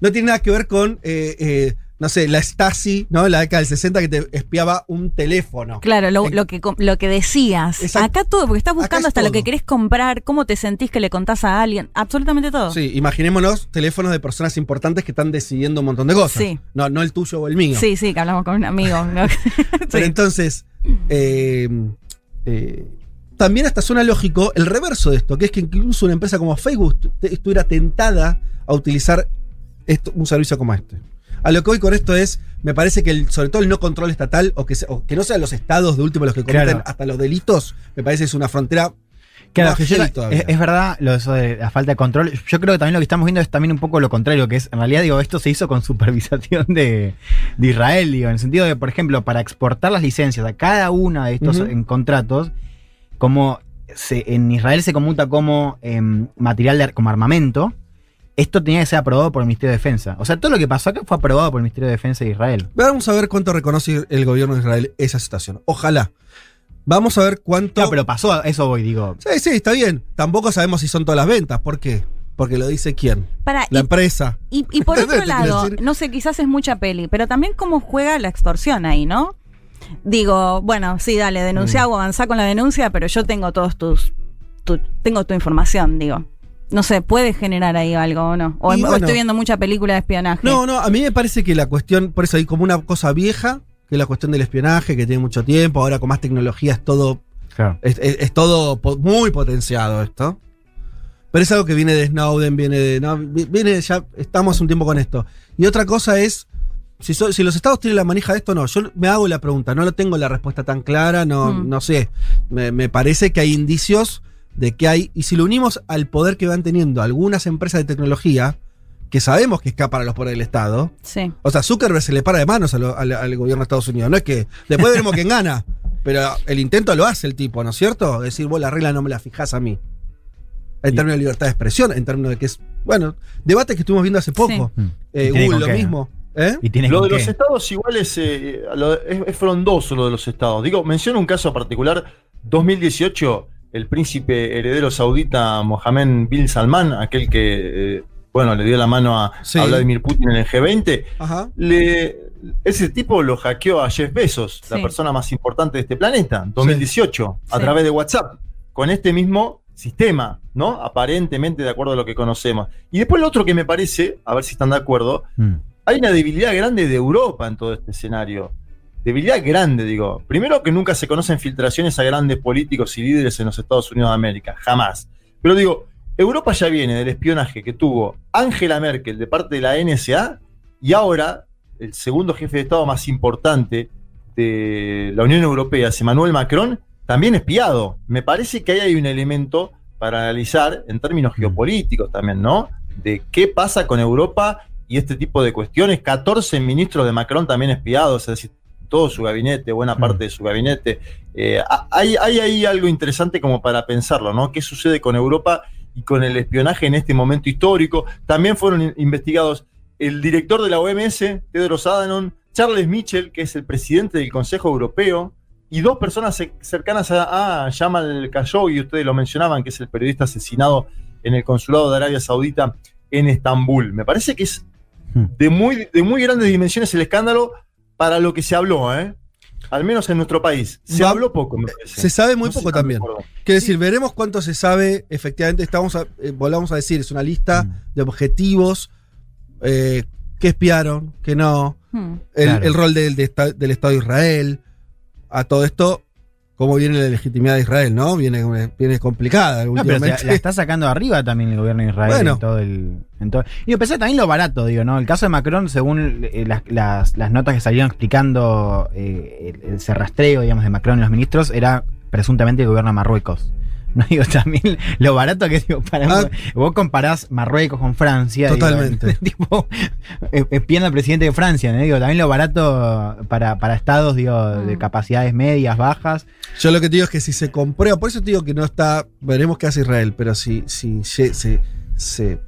no tiene nada que ver con, eh, eh, no sé, la Stasi, ¿no? La década del 60 que te espiaba un teléfono. Claro, lo, que, com- lo que decías. Exacto. Acá todo, porque estás buscando es hasta lo que querés comprar, cómo te sentís que le contás a alguien, absolutamente todo. Sí, imaginémonos teléfonos de personas importantes que están decidiendo un montón de cosas. Sí. No, no el tuyo o el mío. sí, sí, que hablamos con un amigo. ¿no? Pero entonces, eh, eh, también hasta suena lógico el reverso de esto, que es que incluso una empresa como Facebook estuviera tentada a utilizar esto- un servicio como este. A lo que voy con esto es, me parece que el- sobre todo el no control estatal, o que, se- o que no sean los estados de último los que cometen Claro. hasta los delitos, me parece que es una frontera Claro, que yo- es, verdad lo de eso de la falta de control. Yo creo que también lo que estamos viendo es también un poco lo contrario, que es, en realidad, digo, esto se hizo con supervisación de, de Israel, digo, en el sentido de, por ejemplo, para exportar las licencias a cada una de estos en contratos, como se- en Israel se computa como em, material de, como armamento, esto tenía que ser aprobado por el Ministerio de Defensa. O sea, todo lo que pasó acá fue aprobado por el Ministerio de Defensa de Israel. Vamos a ver cuánto reconoce el gobierno de Israel esa situación. Ojalá. Vamos a ver cuánto. No, pero pasó, a eso voy, digo. Sí, sí, está bien. Tampoco sabemos si son todas las ventas. ¿Por qué? Porque lo dice quién. Para, La y, empresa. y- y por otro lado, no sé, quizás es mucha peli, pero también cómo juega la extorsión ahí, ¿no? Digo, bueno, sí, dale, denuncia Mm. o avanzá con la denuncia, pero yo tengo todos tus. tu- tengo tu información, digo. No sé, puede generar ahí algo o no. O, bueno. estoy viendo mucha película de espionaje. No, no, a mí me parece que la cuestión, por eso hay como una cosa vieja, que es la cuestión del espionaje, que tiene mucho tiempo, ahora con más tecnología es todo, Claro. es, es- es todo muy potenciado esto. Pero es algo que viene de Snowden, viene de. No, vi- viene ya, estamos un tiempo con esto. Y otra cosa es. Si, so- si los estados tienen la manija de esto, no. Yo me hago la pregunta, no lo tengo la respuesta tan clara, no, Mm. no sé. Me, me parece que hay indicios de que hay. Y si lo unimos al poder que van teniendo algunas empresas de tecnología, que sabemos que escapan a los poderes del Estado. Sí. O sea, Zuckerberg se le para de manos a lo- al, al gobierno de Estados Unidos. No es que. Después veremos quién gana. Pero el intento lo hace el tipo, ¿no es cierto? Es decir, vos la regla no me la fijás a mí. En términos de libertad de expresión, en términos de que es. Bueno, debate que estuvimos viendo hace poco. Mm. Eh, Google lo qué, ¿no? mismo. ¿Eh? Y Lo de los estados igual es, eh, lo- es, es frondoso lo de los estados. Digo, menciono un caso particular, 2018, el príncipe heredero saudita Mohammed bin Salman, aquel que, eh, bueno, le dio la mano a, Sí. a Vladimir Putin en el G20, Ajá. le, ese tipo lo hackeó a Jeff Bezos, la persona más importante de este planeta, en 2018, a Sí. través de WhatsApp, con este mismo sistema, ¿no? Aparentemente de acuerdo a lo que conocemos. Y después lo otro que me parece, a ver si están de acuerdo, Mm. hay una debilidad grande de Europa en todo este escenario. Debilidad grande, digo. Primero que nunca se conocen filtraciones a grandes políticos y líderes en los Estados Unidos de América, jamás. Pero digo, Europa ya viene del espionaje que tuvo Angela Merkel de parte de la NSA y ahora el segundo jefe de Estado más importante de la Unión Europea, Emmanuel Macron, también espiado. Me parece que ahí hay un elemento para analizar en términos geopolíticos también, ¿no? De qué pasa con Europa y este tipo de cuestiones. 14 ministros de Macron también espiados, es decir, todo su gabinete, buena Mm. parte de su gabinete. Eh, ha- hay, hay ahí algo interesante como para pensarlo, ¿no? ¿Qué sucede con Europa y con el espionaje en este momento histórico? También fueron in- investigados el director de la OMS, Tedros Adhanom, Charles Michel, que es el presidente del Consejo Europeo, y dos personas ce- cercanas a, a Jamal Khashoggi, ustedes lo mencionaban, que es el periodista asesinado en el consulado de Arabia Saudita en Estambul. Me parece que es de muy, de muy grandes dimensiones el escándalo para lo que se habló, ¿eh? Al menos en nuestro país. Se Va- habló poco, me parece. Se sabe muy No poco también. Quiero decir, veremos cuánto se sabe. Efectivamente, estamos a- eh, volvamos a decir, es una lista de objetivos. eh, qué espiaron, qué no. Hmm. El, Claro. el rol del, de del Estado de Israel. A todo esto, cómo viene la legitimidad de Israel, ¿no? Viene, viene complicada No, pero últimamente. se- la está sacando arriba también el gobierno de Israel Bueno. en todo el. En todo, y yo pensé también lo barato, digo, ¿no? El caso de Macron, según eh, las, las- las notas que salieron explicando eh, el- ese rastreo, digamos, de Macron y los ministros, era presuntamente el gobierno de Marruecos. No digo también lo barato que digo, para Ah. vos comparás Marruecos con Francia. digo, Totalmente. tipo, eh, espiando al presidente de Francia, ¿no? Digo, también lo barato para, para estados, digo, de Mm. capacidades medias, bajas. Yo lo que te digo es que si se comprueba, por eso te digo que no está, veremos qué hace Israel, pero si, si se, se, se-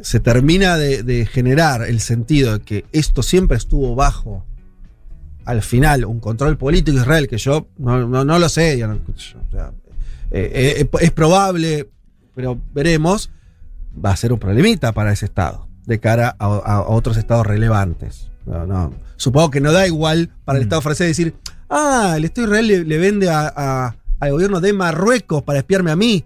se termina de, de generar el sentido de que esto siempre estuvo bajo, al final, un control político de Israel, que yo no, no- no lo sé, yo no- yo, o sea, eh, eh, es probable, pero veremos, va a ser un problemita para ese Estado, de cara a, otros estados relevantes. No, no. Supongo que no da igual para el Mm. Estado francés decir, ah, el Estado Israel le, le vende a- a- al gobierno de Marruecos para espiarme a mí.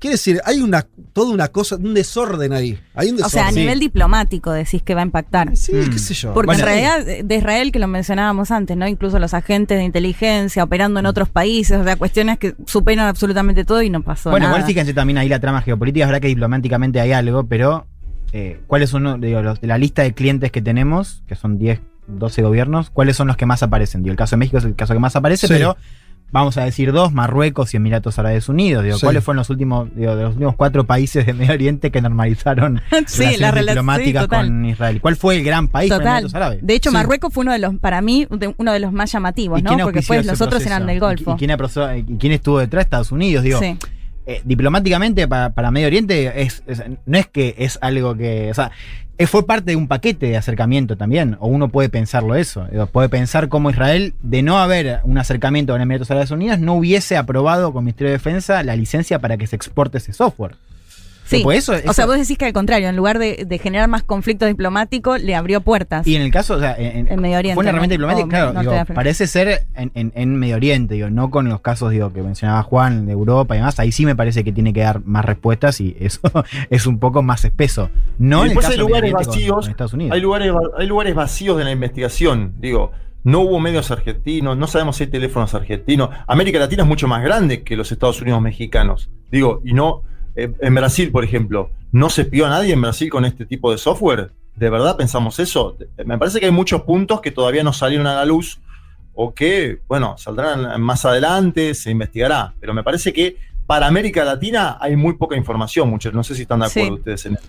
Quiere decir, hay una, toda una cosa, un desorden ahí. Hay un O desorden. sea, a Sí. nivel diplomático decís que va a impactar. Sí, Mm. qué sé yo. Porque Bueno, en realidad de- de Israel, que lo mencionábamos antes, ¿no? Incluso los agentes de inteligencia operando Mm. en otros países, o sea, cuestiones que superan absolutamente todo y no pasó Bueno, nada. igual fíjense también ahí la trama geopolítica, es verdad que diplomáticamente hay algo, pero eh, ¿cuáles son los- digo, los- de la lista de clientes que tenemos, que son 10, 12 gobiernos, cuáles son los que más aparecen? Digo, el caso de México es el caso que más aparece, Sí. pero vamos a decir dos, Marruecos y Emiratos Árabes Unidos. Digo, Sí. ¿Cuáles fueron los últimos, digo, de los últimos cuatro países de Medio Oriente que normalizaron sí, relaciones la relación diplomáticas con Israel? ¿Cuál fue el gran país para Total. Emiratos Árabes? De hecho. Marruecos fue uno de los, para mí, de- uno de los más llamativos, ¿Y ¿no? Porque después ese los otros eran del ¿Y- Golfo. ¿Y, quién, aprosó- y quién estuvo detrás? Estados Unidos, digo. Eh, diplomáticamente para, para Medio Oriente es, es- no es que es algo que. O sea, eh, fue parte de un paquete de acercamiento también. O uno puede pensarlo eso. Puede pensar cómo Israel, de no haber un acercamiento con Emiratos Árabes Unidos, no hubiese aprobado con Ministerio de Defensa la licencia para que se exporte ese software. Sí. Pues eso- o sea, vos decís que al contrario, en lugar de, de generar más conflicto diplomático, le abrió puertas. Y en el caso, o sea, en, En Medio Oriente, fue una herramienta diplomática, O claro, digo, parece ser en, en- en Medio Oriente, digo, no con los casos digo, que mencionaba Juan de Europa y demás, ahí sí me parece que tiene que dar más respuestas y eso es un poco más espeso. No Y en el después caso hay lugares con- vacíos. con Estados Unidos. Hay lugares, hay lugares vacíos de la investigación. Digo, no hubo medios argentinos, no sabemos si hay teléfonos argentinos. América Latina es mucho más grande que los Estados Unidos mexicanos. Digo, y no. Eh, en Brasil, por ejemplo, ¿no se espió a nadie en Brasil con este tipo de software? ¿De verdad pensamos eso? Me parece que hay muchos puntos que todavía no salieron a la luz o que, bueno, saldrán más adelante, se investigará. Pero me parece que para América Latina hay muy poca información, muchos. No sé si están de acuerdo Sí. ustedes en eso.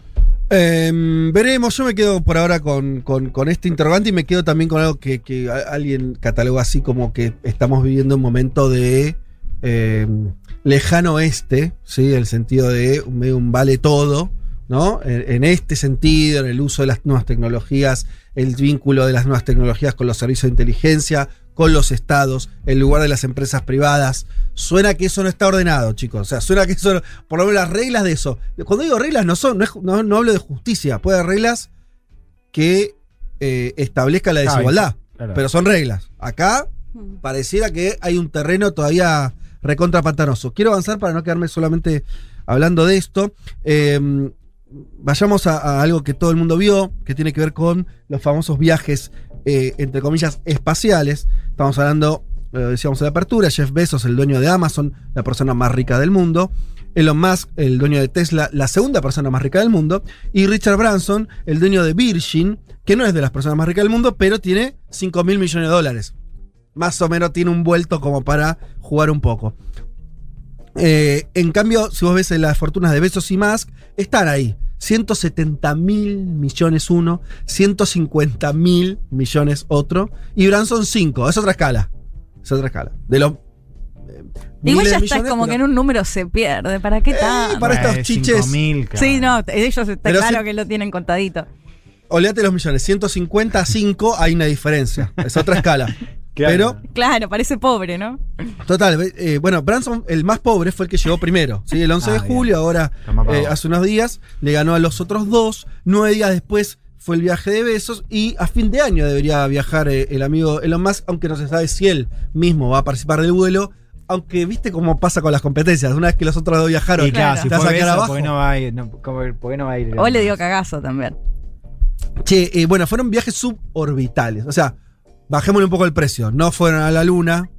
Em, veremos, yo me quedo por ahora con, con- con este interrogante y me quedo también con algo que, alguien cataloga así como que estamos viviendo un momento de em, lejano oeste, ¿sí? el sentido de un, medio un vale todo, ¿no? En, en este sentido, en el uso de las nuevas tecnologías, el vínculo de las nuevas tecnologías con los servicios de inteligencia, con los estados, en lugar de las empresas privadas. Suena que eso no está ordenado, chicos. O sea, suena que eso, no- por lo menos las reglas de eso. Cuando digo reglas, no son, no, es- no- no hablo de justicia, puede haber reglas que eh, establezcan la desigualdad. claro. Pero son reglas. Acá Mm. pareciera que hay un terreno todavía recontra pantanoso. Quiero avanzar para no quedarme solamente hablando de esto. Eh, vayamos a, a algo que todo el mundo vio, que tiene que ver con los famosos viajes, eh, entre comillas, espaciales. Estamos hablando, eh, decíamos en la apertura, Jeff Bezos, el dueño de Amazon, la persona más rica del mundo. Elon Musk, el dueño de Tesla, la segunda persona más rica del mundo. Y Richard Branson, el dueño de Virgin, que no es de las personas más ricas del mundo, pero tiene 5 mil millones de dólares. Más o menos tiene un vuelto como para jugar un poco. Eh, en cambio, si vos ves las fortunas de Bezos y Musk, están ahí. 170 mil millones uno, 150 mil millones otro, y Branson 5. Es otra escala. Es otra escala. De los. eh, Igual ya de está millones, como que en un número se pierde. ¿para qué Eh, tanto? para estos Eh, chiches. 5.000, claro. Sí, no, ellos está Pero claro si- que lo tienen contadito. olvídate de los millones, 150 a 5 hay una diferencia. Es otra escala. Pero, Claro, parece pobre, ¿no? total, eh, bueno, Branson, el más pobre, fue el que llegó primero. ¿sí? El 11 de Ah, bien. julio, ahora eh, hace unos días, le ganó a los otros dos. Nueve días después fue el viaje de besos. Y a fin de año debería viajar eh, el amigo Elon Musk, aunque no se sabe si él mismo va a participar del vuelo. Aunque viste cómo pasa con las competencias. Una vez que los otros dos viajaron, Y claro, si te vas a quedar abajo. ¿por qué no va a ir? No, ¿cómo- ¿Por qué no va a ir? O le dio cagazo también. Che, eh, bueno, fueron viajes suborbitales. O sea, bajémosle un poco el precio. No fueron a la Luna.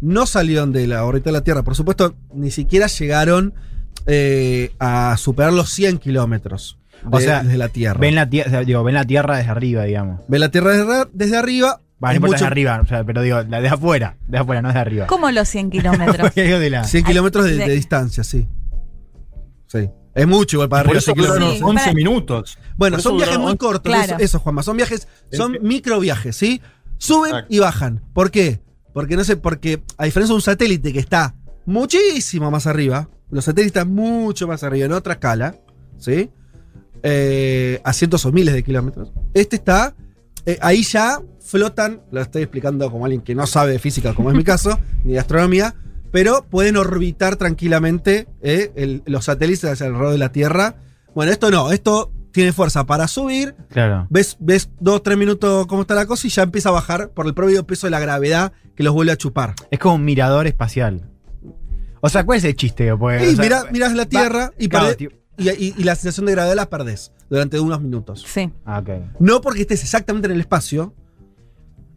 No salieron de la órbita de la Tierra. Por supuesto, ni siquiera llegaron eh, a superar los 100 kilómetros O sea, desde la Tierra. Ven la, tierra, digo, ven la tierra desde arriba, digamos. Ven la Tierra desde, desde arriba. No es importa mucho- desde arriba, o sea, pero digo, de afuera, de afuera, no de arriba. ¿Cómo los 100 kilómetros? De la- 100 kilómetros de, distancia, sí. Sí. Es mucho igual para Por arriba. eso 100 duran kilómetros. unos Sí, 11 para- minutos. Bueno, son viajes muy 11. cortos, Claro. eso, eso, Juanma. Son viajes, son El- micro viajes, ¿sí? Suben Exacto. y bajan. ¿Por qué? Porque no sé, porque a diferencia de un satélite que está muchísimo más arriba, los satélites están mucho más arriba, en otra escala, ¿sí? Eh, a cientos o miles de kilómetros. Este está, eh, ahí ya flotan, lo estoy explicando como alguien que no sabe de física, como es mi caso, ni de astronomía, pero pueden orbitar tranquilamente eh, el- los satélites hacia alrededor de la Tierra. Bueno, esto no, esto tiene fuerza para subir, Claro. ves, ves dos, tres minutos cómo está la cosa y ya empieza a bajar por el propio peso de la gravedad que los vuelve a chupar. Es como un mirador espacial. O sea, ¿cuál es el chiste? Pues, y o sea, mirá- mirás la Tierra y, claro, perdés- tío. y, y- y la sensación de gravedad la perdés durante unos minutos. Sí. Ah, ok. No porque estés exactamente en el espacio,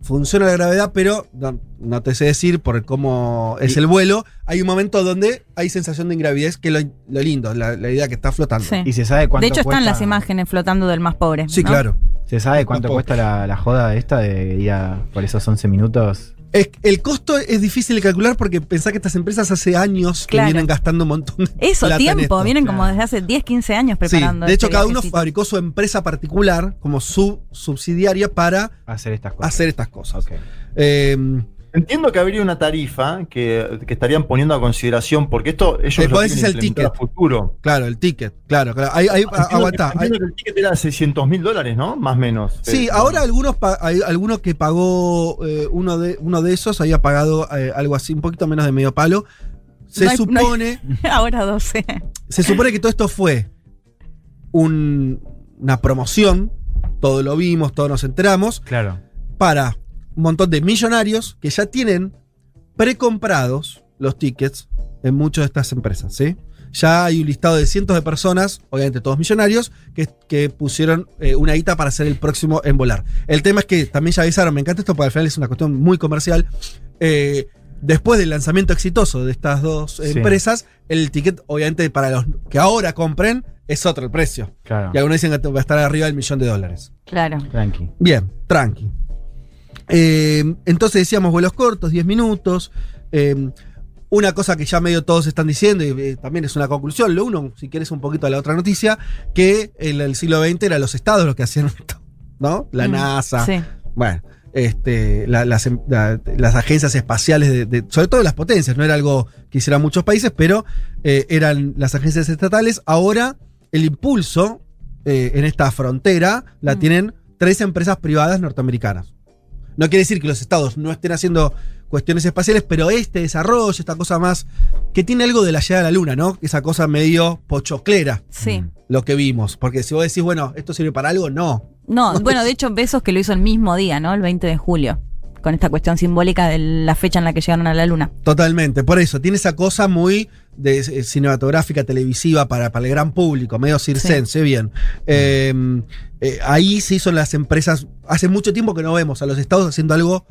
funciona la gravedad, pero no, no te sé decir por cómo es Y- el vuelo. Hay un momento donde hay sensación de ingravidez, que es lo, lo lindo, la, la idea que está flotando. Sí. Y se sabe cuánto De hecho, están las imágenes flotando del más pobre. Sí, ¿no? claro. ¿Se sabe cuánto cuesta la, la joda esta de ir a por esos 11 minutos? Es- el costo es difícil de calcular porque pensá que estas empresas hace años que vienen gastando un montón de Eso, plata en tiempo. esto. Vienen como desde hace 10, 15 años Sí, preparando. de hecho, este cada uno fabricó su empresa particular como su subsidiaria para Hacer estas cosas. hacer estas cosas. Ok. Eh, Entiendo que habría una tarifa que, que estarían poniendo a consideración, porque esto ellos Eh, lo decir el ticket. a futuro. claro, el ticket, claro, claro. Ahí, ahí, aguantá. que, entiendo que el ticket era 600 mil dólares, ¿no? Más o menos. Sí, Eh, ahora algunos hay algunos que pagó eh, uno de uno de esos había pagado eh, algo así, un poquito menos de medio palo. Se No hay- no hay- supone, Ahora 12. se supone que todo esto fue un- una promoción, todo lo vimos, todos nos enteramos, Claro. para un montón de millonarios que ya tienen precomprados los tickets en muchas de estas empresas, ¿sí? Ya hay un listado de cientos de personas, obviamente todos millonarios, que, que pusieron eh, una guita para ser el próximo en volar. El tema es que también ya avisaron, me encanta esto porque al final es una cuestión muy comercial. eh, después del lanzamiento exitoso de estas dos Sí. empresas, el ticket, obviamente, para los que ahora compren, es otro el precio. Claro. Y algunos dicen que va a estar arriba del millón de dólares. Claro. Tranqui. Bien, tranqui. Eh, entonces decíamos vuelos cortos, 10 minutos. Eh, una cosa que ya medio todos están diciendo, y eh, también es una conclusión, lo uno, si quieres un poquito a la otra noticia, que en el siglo XX eran los estados los que hacían esto, ¿no? La Mm, NASA. Sí. Bueno, este, la- las, em- la- las agencias espaciales, de, de- sobre todo las potencias, no era algo que hicieran muchos países, pero eran las agencias estatales. Ahora el impulso en esta frontera la Mm. tienen tres empresas privadas norteamericanas. No quiere decir que los estados no estén haciendo cuestiones espaciales, pero este desarrollo, esta cosa más, que tiene algo de la llegada a la luna, ¿no? Esa cosa medio pochoclera, Sí. Mm. lo que vimos. Porque si vos decís, bueno, ¿esto sirve para algo? No. No, bueno, de hecho, Besos que lo hizo el mismo día, ¿no? El 20 de julio. Con esta cuestión simbólica de la fecha en la que llegaron a la luna. Totalmente, por eso, tiene esa cosa muy de, eh, cinematográfica, televisiva para, para el gran público, medio circense, bien. Eh, eh, ahí sí son las empresas, hace mucho tiempo que no vemos a los estados haciendo algo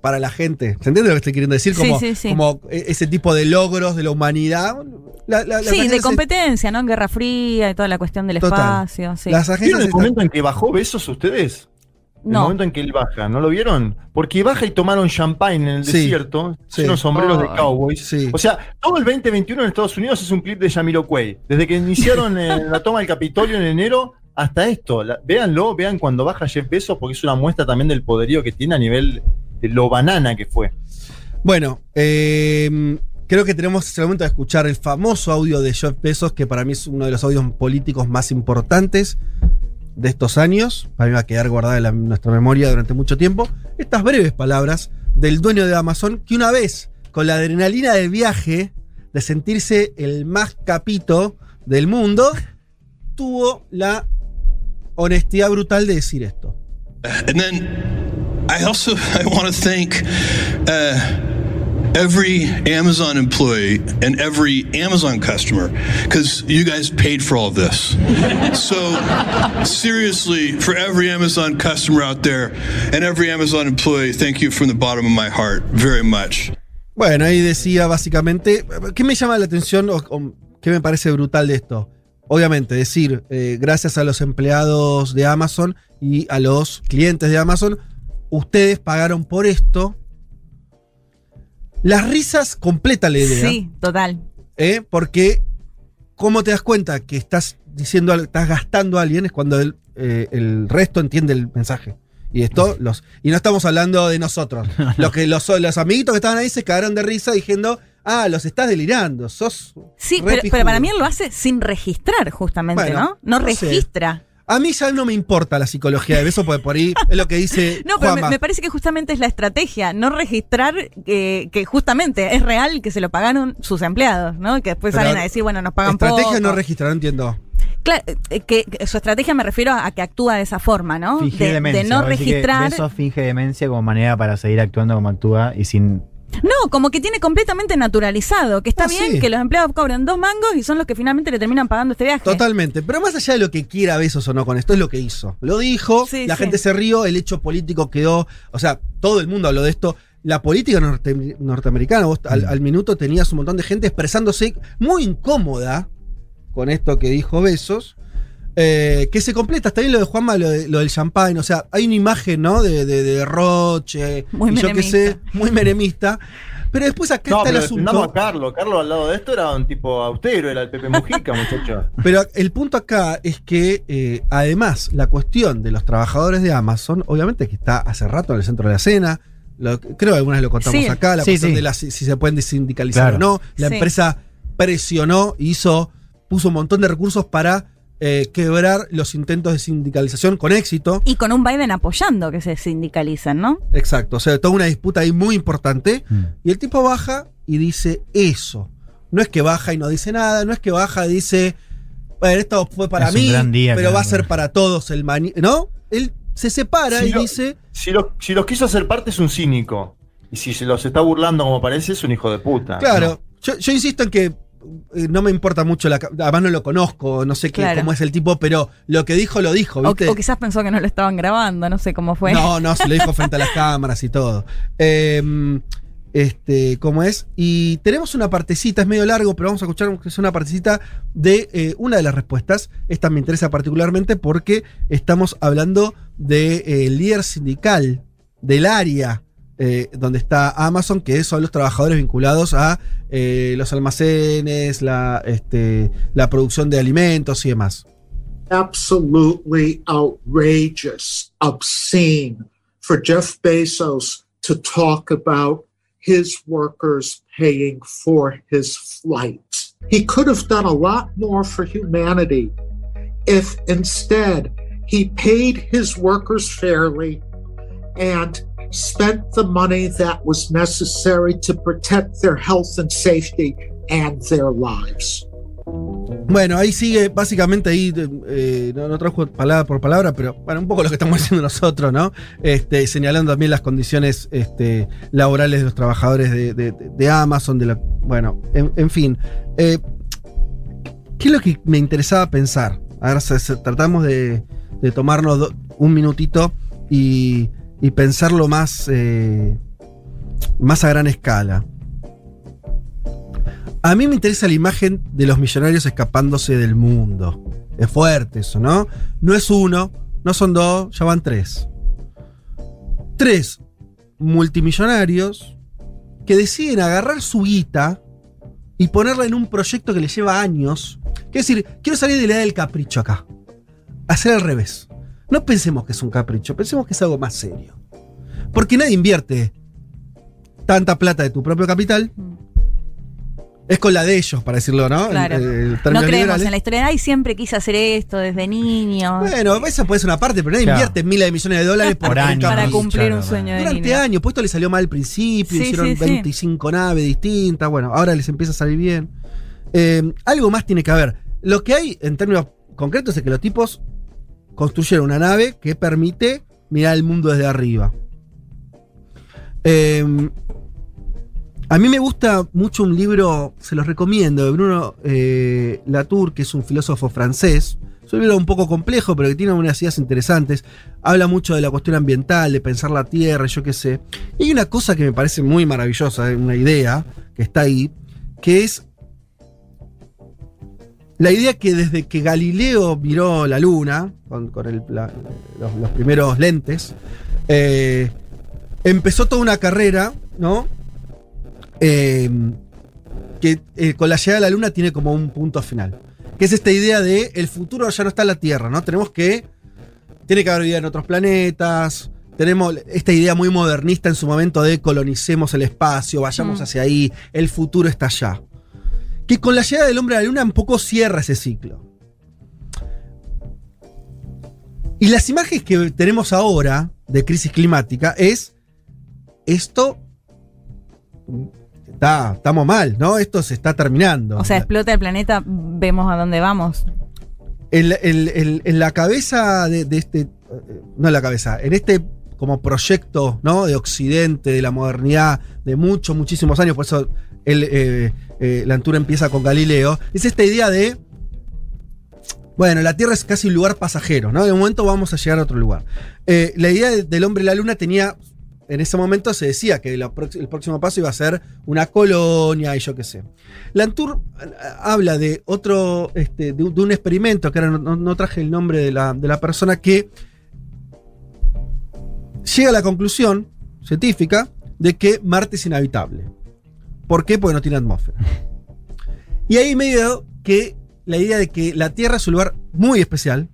para la gente. ¿Se entiende lo que estoy queriendo decir? Sí, Como, sí, sí. como e- ese tipo de logros de la humanidad. La- la- las Sí, de competencia, ¿no? Guerra Fría y toda la cuestión del Total. espacio. Sí. Las ¿Vieron agencias el están- momento en que bajó Besos ustedes? El No. momento en que él baja, ¿no lo vieron? Porque baja y tomaron champagne en el Sí, desierto, sí. unos sombreros de Oh. cowboys. Sí. O sea, todo el 2021 en Estados Unidos es un clip de Jamiroquai. Desde que iniciaron eh, la toma del Capitolio en enero hasta esto. La- véanlo, vean cuando baja Jeff Bezos, porque es una muestra también del poderío que tiene a nivel de lo banana que fue. Bueno, eh, creo que tenemos el momento de escuchar el famoso audio de Jeff Bezos, que para mí es uno de los audios políticos más importantes. De estos años, a mí va a quedar guardada en nuestra memoria durante mucho tiempo, estas breves palabras del dueño de Amazon, que una vez, con la adrenalina del viaje, de sentirse el más capito del mundo, tuvo la honestidad brutal de decir esto. And then I also I want to thank uh, every Amazon employee and every Amazon customer because you guys paid for all this. So seriously, for every Amazon customer out there and every Amazon employee, thank you from the bottom of my heart very much. Bueno, ahí decía básicamente, ¿qué me llama la atención o, o qué me parece brutal de esto? Obviamente, decir, eh, gracias a los empleados de Amazon y a los clientes de Amazon, ustedes pagaron por esto. Las risas completan la idea. Sí, total. ¿eh? Porque, ¿cómo te das cuenta que estás diciendo, al- estás gastando a alguien? Es cuando el, eh, el resto entiende el mensaje. Y esto, los. Y no estamos hablando de nosotros. Los que los, los amiguitos que estaban ahí se cagaron de risa diciendo, ah, los estás delirando, sos. Sí, pero, pero pijudo". para mí él lo hace sin registrar, justamente, Bueno, ¿no? No, no sé. A mí ya no me importa la psicología de beso, porque por ahí es lo que dice. No, pero me, Juanma. me parece que justamente es la estrategia, no registrar eh, que justamente es real que se lo pagaron sus empleados, ¿no? Que después Pero salen a decir, bueno, nos pagan Estrategia poco. no registrar, no entiendo. Claro, eh, que, que su estrategia me refiero a que actúa de esa forma, ¿no? Fingir De, de demencia. no decís que registrar. Besos finge demencia como manera para seguir actuando como actúa y sin. No, como que tiene completamente naturalizado, que está Ah, bien sí. que los empleados cobren dos mangos y son los que finalmente le terminan pagando este viaje. Totalmente. Pero más allá de lo que quiera besos o no con esto, es lo que hizo. Lo dijo, Sí, la sí. gente se rió, el hecho político quedó. O sea, todo el mundo habló de esto. La política norte- norteamericana, vos al, al minuto tenías un montón de gente expresándose muy incómoda con esto que dijo Besos. Eh, que se completa, está bien lo de Juanma, lo, de- lo del champagne, o sea, hay una imagen, ¿no? De, de, de Roche, Muy y yo qué menemista. sé, muy menemista. Pero después acá No, está el pero asunto. defendamos a Carlos. Carlos al lado de esto era un tipo austero, era el Pepe Mujica, muchacho. Pero el punto acá es que, eh, además, la cuestión de los trabajadores de Amazon, obviamente que está hace rato en el centro de la escena. lo- creo que algunas lo contamos Sí. acá, la Sí, cuestión sí. de la- si, si se pueden desindicalizar Claro. o no. La Sí. empresa presionó, hizo, puso un montón de recursos para eh, quebrar los intentos de sindicalización con éxito. Y con un Biden apoyando que se sindicalizan, ¿no? Exacto, o sea, toda una disputa ahí muy importante. Mm. Y el tipo baja y dice eso. No es que baja y no dice nada, no es que baja y dice, bueno, esto fue para Es un mí, gran día, pero va a ser para todos el mañana. ¿No? Él se separa y lo- dice, Si, lo- si los quiso hacer parte es un cínico. Y si se los está burlando como parece, es un hijo de puta. claro, yo, yo insisto en que no me importa mucho, la, además no lo conozco, no sé qué, Claro. cómo es el tipo, pero lo que dijo lo dijo, O, ¿viste? o quizás pensó que no lo estaban grabando, no sé cómo fue. No, no, se lo dijo frente a las cámaras y todo. Eh, este, ¿cómo es? Y tenemos una partecita, es medio largo, pero vamos a escuchar una partecita de eh, una de las respuestas. Esta me interesa particularmente porque estamos hablando del líder sindical del área eh, donde está Amazon, que son los trabajadores vinculados a eh, los almacenes, la, este, la producción de alimentos y demás. absolutely outrageous, obscene for Jeff Bezos to talk about his workers paying for his flight. He could have done a lot more for humanity if instead he paid his workers fairly and spent the money that was necessary to protect their health and safety and their lives. Bueno, ahí sigue, básicamente ahí, eh, no, no trajo palabra por palabra, pero bueno, un poco lo que estamos haciendo nosotros, ¿no? Este, señalando también las condiciones este, laborales de los trabajadores de, Amazon, de la. Bueno, en, fin. Eh, ¿Qué es lo que me interesaba pensar? Ahora se- se- tratamos de, tomarnos un minutito y, y pensarlo más, eh, más a gran escala. A mí me interesa la imagen de los millonarios escapándose del mundo. Es fuerte eso, ¿no? No es uno, no son dos, ya van tres. Tres multimillonarios que deciden agarrar su guita y ponerla en un proyecto que les lleva años. Quiero decir, quiero salir de la idea del capricho acá. Hacer al revés. No pensemos que es un capricho, pensemos que es algo más serio. Porque nadie invierte tanta plata de tu propio capital Es con la de ellos, para decirlo, ¿no? Claro. El- el No creemos liberal, en la historia. Ay, siempre quise hacer esto desde niño. Bueno, esa puede ser una parte, pero nadie Claro. invierte miles de millones de dólares por, Por un año. para cumplir claro, un sueño de Durante niño. años, pues esto le salió mal al principio, Sí, hicieron sí, sí. 25 naves distintas, bueno, ahora les empieza a salir bien. Eh, algo más tiene que haber. Lo que hay en términos concretos es que los tipos construyeron una nave que permite mirar el mundo desde arriba. Eh, a mí me gusta mucho un libro, se los recomiendo, de Bruno eh, Latour, que es un filósofo francés. Es un libro un poco complejo, pero que tiene unas ideas interesantes. Habla mucho de la cuestión ambiental, de pensar la tierra, yo qué sé. Y hay una cosa que me parece muy maravillosa, una idea que está ahí, que es la idea que desde que Galileo miró la luna, con, con el- la- los, los primeros lentes, eh, empezó toda una carrera, ¿no? Eh, que eh, con la llegada de la luna tiene como un punto final. Que es esta idea de el futuro ya no está en la Tierra, ¿no? Tenemos que. Tiene que haber vida en otros planetas. Tenemos esta idea muy modernista en su momento de colonicemos el espacio, vayamos Mm. hacia ahí, el futuro está allá. Que con la llegada del hombre a la luna un poco cierra ese ciclo. Y las imágenes que tenemos ahora de crisis climática es esto está, estamos mal, ¿no? Esto se está terminando. O sea, explota el planeta, vemos a dónde vamos. en, la- en- en- en la cabeza de, de este, no en la cabeza, en este como proyecto, ¿no? De Occidente, de la modernidad, de muchos, muchísimos años, por eso el, eh, eh, la altura empieza con Galileo, es esta idea de, bueno, la Tierra es casi un lugar pasajero, ¿no? De momento vamos a llegar a otro lugar. Eh, la idea de- del hombre y la luna tenía, en ese momento se decía que el próximo paso iba a ser una colonia y yo qué sé. Lantour eh, habla de otro, este, de, un- experimento, que ahora no- no traje el nombre de la, de la persona, que llega a la conclusión científica de que Marte es inhabitable. ¿Por qué? Porque no tiene atmósfera. Y ahí medio que la idea de que la Tierra es un lugar muy especial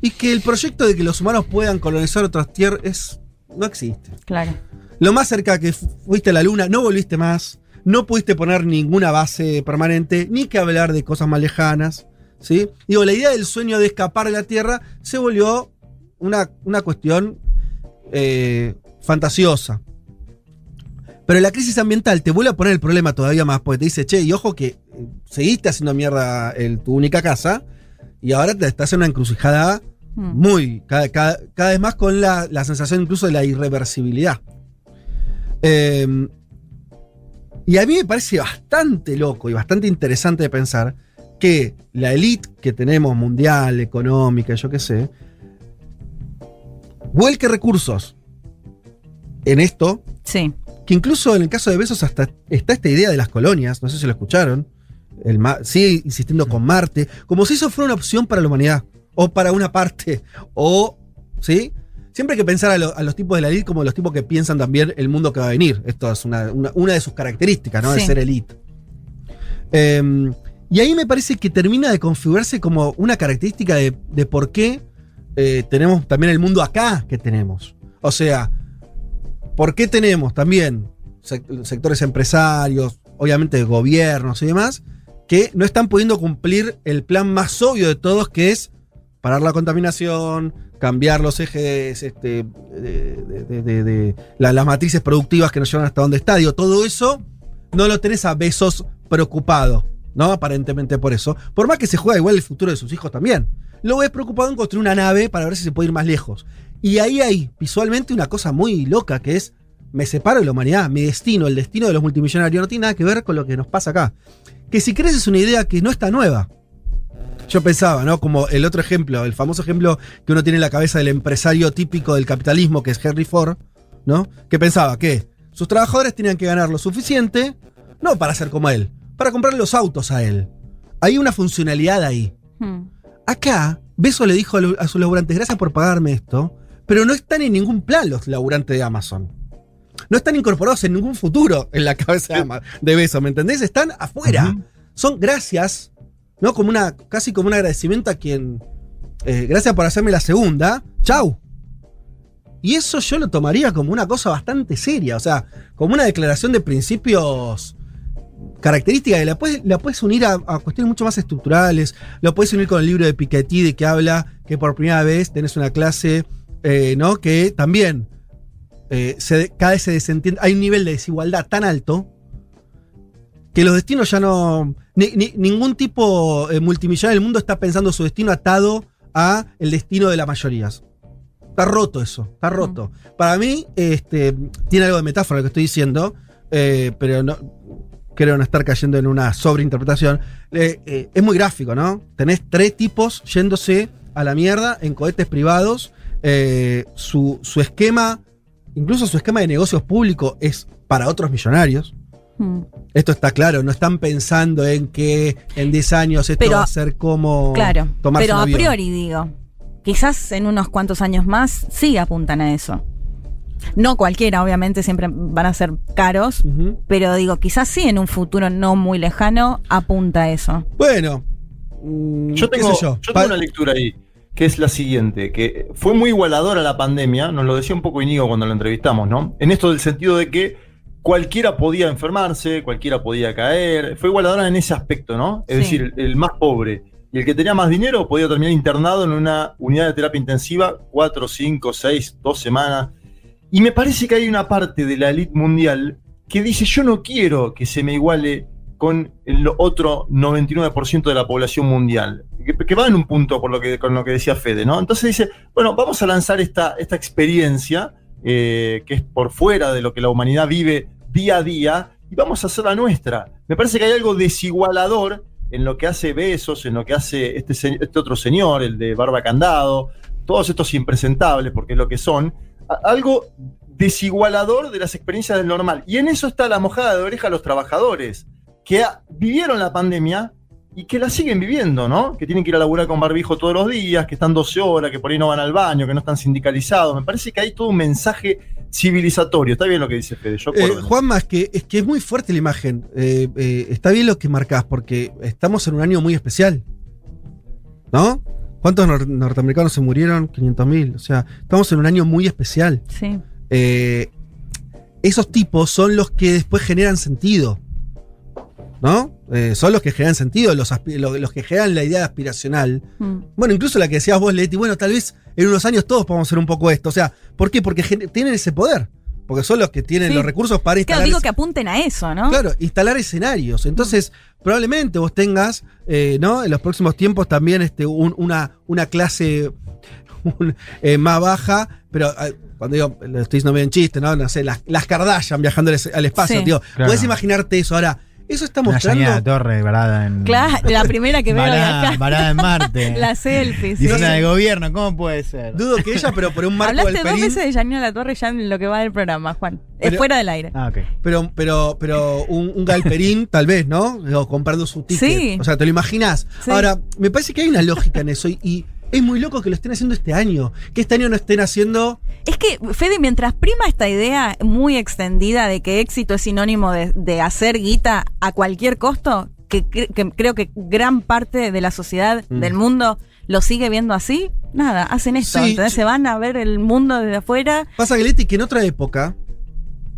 y que el proyecto de que los humanos puedan colonizar otras tierras no existe. Claro. Lo más cerca que fu- fuiste a la Luna, no volviste más, no pudiste poner ninguna base permanente, ni que hablar de cosas más lejanas. ¿sí? Digo, la idea del sueño de escapar de la Tierra se volvió una, una cuestión eh, fantasiosa. Pero la crisis ambiental te vuelve a poner el problema todavía más, porque te dice, che, y ojo que seguiste haciendo mierda el- tu única casa, y ahora te estás en una encrucijada Mm. muy, cada, cada- cada vez más con la, la sensación incluso de la irreversibilidad. Eh, y a mí me parece bastante loco y bastante interesante de pensar que la élite que tenemos mundial, económica, yo qué sé, vuelque recursos en esto, Sí. Que incluso en el caso de Besos hasta está esta idea de las colonias, no sé si lo escucharon, el sigue insistiendo con Marte, como si eso fuera una opción para la humanidad, o para una parte, o, ¿sí? Siempre hay que pensar a, lo- a los tipos de la elite como los tipos que piensan también el mundo que va a venir. Esto es una, una- una de sus características, ¿no? De ser elite. Em, y ahí me parece que termina de configurarse como una característica de, de por qué eh, tenemos también el mundo acá que tenemos. O sea, ¿por qué tenemos también sec- sectores empresarios, obviamente gobiernos y demás, que no están pudiendo cumplir el plan más obvio de todos, que es parar la contaminación, cambiar los ejes, este, de, de- de- de- de- la- las matrices productivas que nos llevan hasta donde está. Digo, todo eso no lo tenés a besos preocupado, ¿no? Aparentemente por eso. Por más que se juega igual el futuro de sus hijos también. Lo ves preocupado en construir una nave para ver si se puede ir más lejos. Y ahí hay visualmente una cosa muy loca que es, me separo de la humanidad, mi destino, el destino de los multimillonarios no tiene nada que ver con lo que nos pasa acá. Que si crees es una idea que no está nueva. Yo pensaba, ¿no? Como el otro ejemplo, el famoso ejemplo que uno tiene en la cabeza del empresario típico del capitalismo, que es Henry Ford, ¿no? Que pensaba que sus trabajadores tenían que ganar lo suficiente, no para ser como él, para comprar los autos a él. Hay una funcionalidad ahí. Mm. Acá, Beso le dijo a, a sus laburantes, gracias por pagarme esto, pero no están en ningún plan los laburantes de Amazon. No están incorporados en ningún futuro en la cabeza de, Ama- de Beso, ¿me entendés? Están afuera. Son gracias, ¿no? Como una, casi como un agradecimiento a quien. eh, gracias por hacerme la segunda. Chau. Y eso yo lo tomaría como una cosa bastante seria, o sea, como una declaración de principios característica la puedes, la puedes unir a, a cuestiones mucho más estructurales, lo puedes unir con el libro de Piketty de que habla que por primera vez tenés una clase, eh, ¿no? Que también eh, se, cada vez se desentiende, hay un nivel de desigualdad tan alto que los destinos ya no. ni- ni- ningún tipo eh, multimillonario del mundo está pensando su destino atado a el destino de las mayorías. Está roto eso, está roto. Para mí, este, tiene algo de metáfora lo que estoy diciendo, eh, pero no, creo no estar cayendo en una sobreinterpretación. Es muy gráfico, ¿no? Tenés tres tipos yéndose a la mierda en cohetes privados. Eh, su, su esquema, incluso su esquema de negocios público es para otros millonarios. Mm. Esto está claro, no están pensando en que en 10 años esto Pero- va a ser como Claro, tomarse pero un a priori digo, quizás en unos cuantos años más sí apuntan a eso. No cualquiera, obviamente, siempre van a ser caros, pero digo, quizás sí en un futuro no muy lejano apunta a eso. Bueno, mm, Yo tengo, yo. tengo una lectura ahí, que es la siguiente, que fue muy igualadora la pandemia, nos lo decía un poco Inigo cuando lo entrevistamos, ¿no? En esto del sentido de que cualquiera podía enfermarse, cualquiera podía caer, fue igualadora en ese aspecto, ¿no? Es Sí. decir, el, el más pobre y el que tenía más dinero podía terminar internado en una unidad de terapia intensiva cuatro, cinco, seis, dos semanas. Y me parece que hay una parte de la élite mundial que dice, yo no quiero que se me iguale con el otro 99% de la población mundial, que, va en un punto por lo que, con lo que decía Fede, ¿no? Entonces dice, bueno, vamos a lanzar esta, esta experiencia eh, que es por fuera de lo que la humanidad vive día a día y vamos a hacer la nuestra. Me parece que hay algo desigualador en lo que hace Besos, en lo que hace este, este otro señor, el de Barba Candado, todos estos impresentables, porque es lo que son, algo desigualador de las experiencias del normal. Y en eso está la mojada de oreja a los trabajadores, que vivieron la pandemia y que la siguen viviendo, ¿no? Que tienen que ir a laburar con barbijo todos los días, que están 12 horas, que por ahí no van al baño, que no están sindicalizados. Me parece que hay todo un mensaje civilizatorio. Está bien lo que dice Fede, yo Eh, acuerdo. Juanma, es que, es que es muy fuerte la imagen. Eh, eh, está bien lo que marcás, porque estamos en un año muy especial. ¿No? ¿Cuántos nor- norteamericanos se murieron? 500.000. O sea, estamos en un año muy especial. Sí. Eh, esos tipos son los que después generan sentido. ¿No? Eh, son los que generan sentido, los, aspi- lo- los que generan la idea aspiracional. Mm. Bueno, incluso la que decías vos, Leti, bueno, tal vez en unos años todos podamos hacer un poco esto. O sea, ¿por qué? Porque tienen ese poder. Porque son los que tienen Sí. los recursos para Claro, instalar. digo ese- que apunten a eso, ¿no? Claro, instalar escenarios. Entonces, probablemente vos tengas, eh, ¿no? En los próximos tiempos también este, un- una, una clase un, eh, más baja, pero eh, cuando digo, lo estoy diciendo medio en chiste, ¿no? No sé, las, las Kardashian viajando al, es- al espacio, Sí. tío. Claro. Puedes imaginarte eso. Ahora, eso está mostrando. Yanina Torre varada en. Claro, la primera que veo de Varada- acá. varada en Marte. la selfie, sí. De gobierno, ¿cómo puede ser? Dudo que ella, pero por un marco Hablaste del dos veces de Janina La Torre ya en lo que va del programa, Juan. es fuera del aire. Ah, ok. Pero, pero, pero un, un galperín, tal vez, ¿no? O comprando su ticket. Sí. O sea, te lo imaginas. Sí. Ahora, me parece que hay una lógica en eso. Y, y es muy loco que lo estén haciendo este año. Que este año no estén haciendo. Es que, Fede, mientras prima esta idea muy extendida de que éxito es sinónimo de, de hacer guita a cualquier costo, que, cre- que creo que gran parte de la sociedad Mm. del mundo lo sigue viendo así, nada, hacen esto. Sí, Entonces sí. se van a ver el mundo desde afuera. Pasa Leti, que en otra época.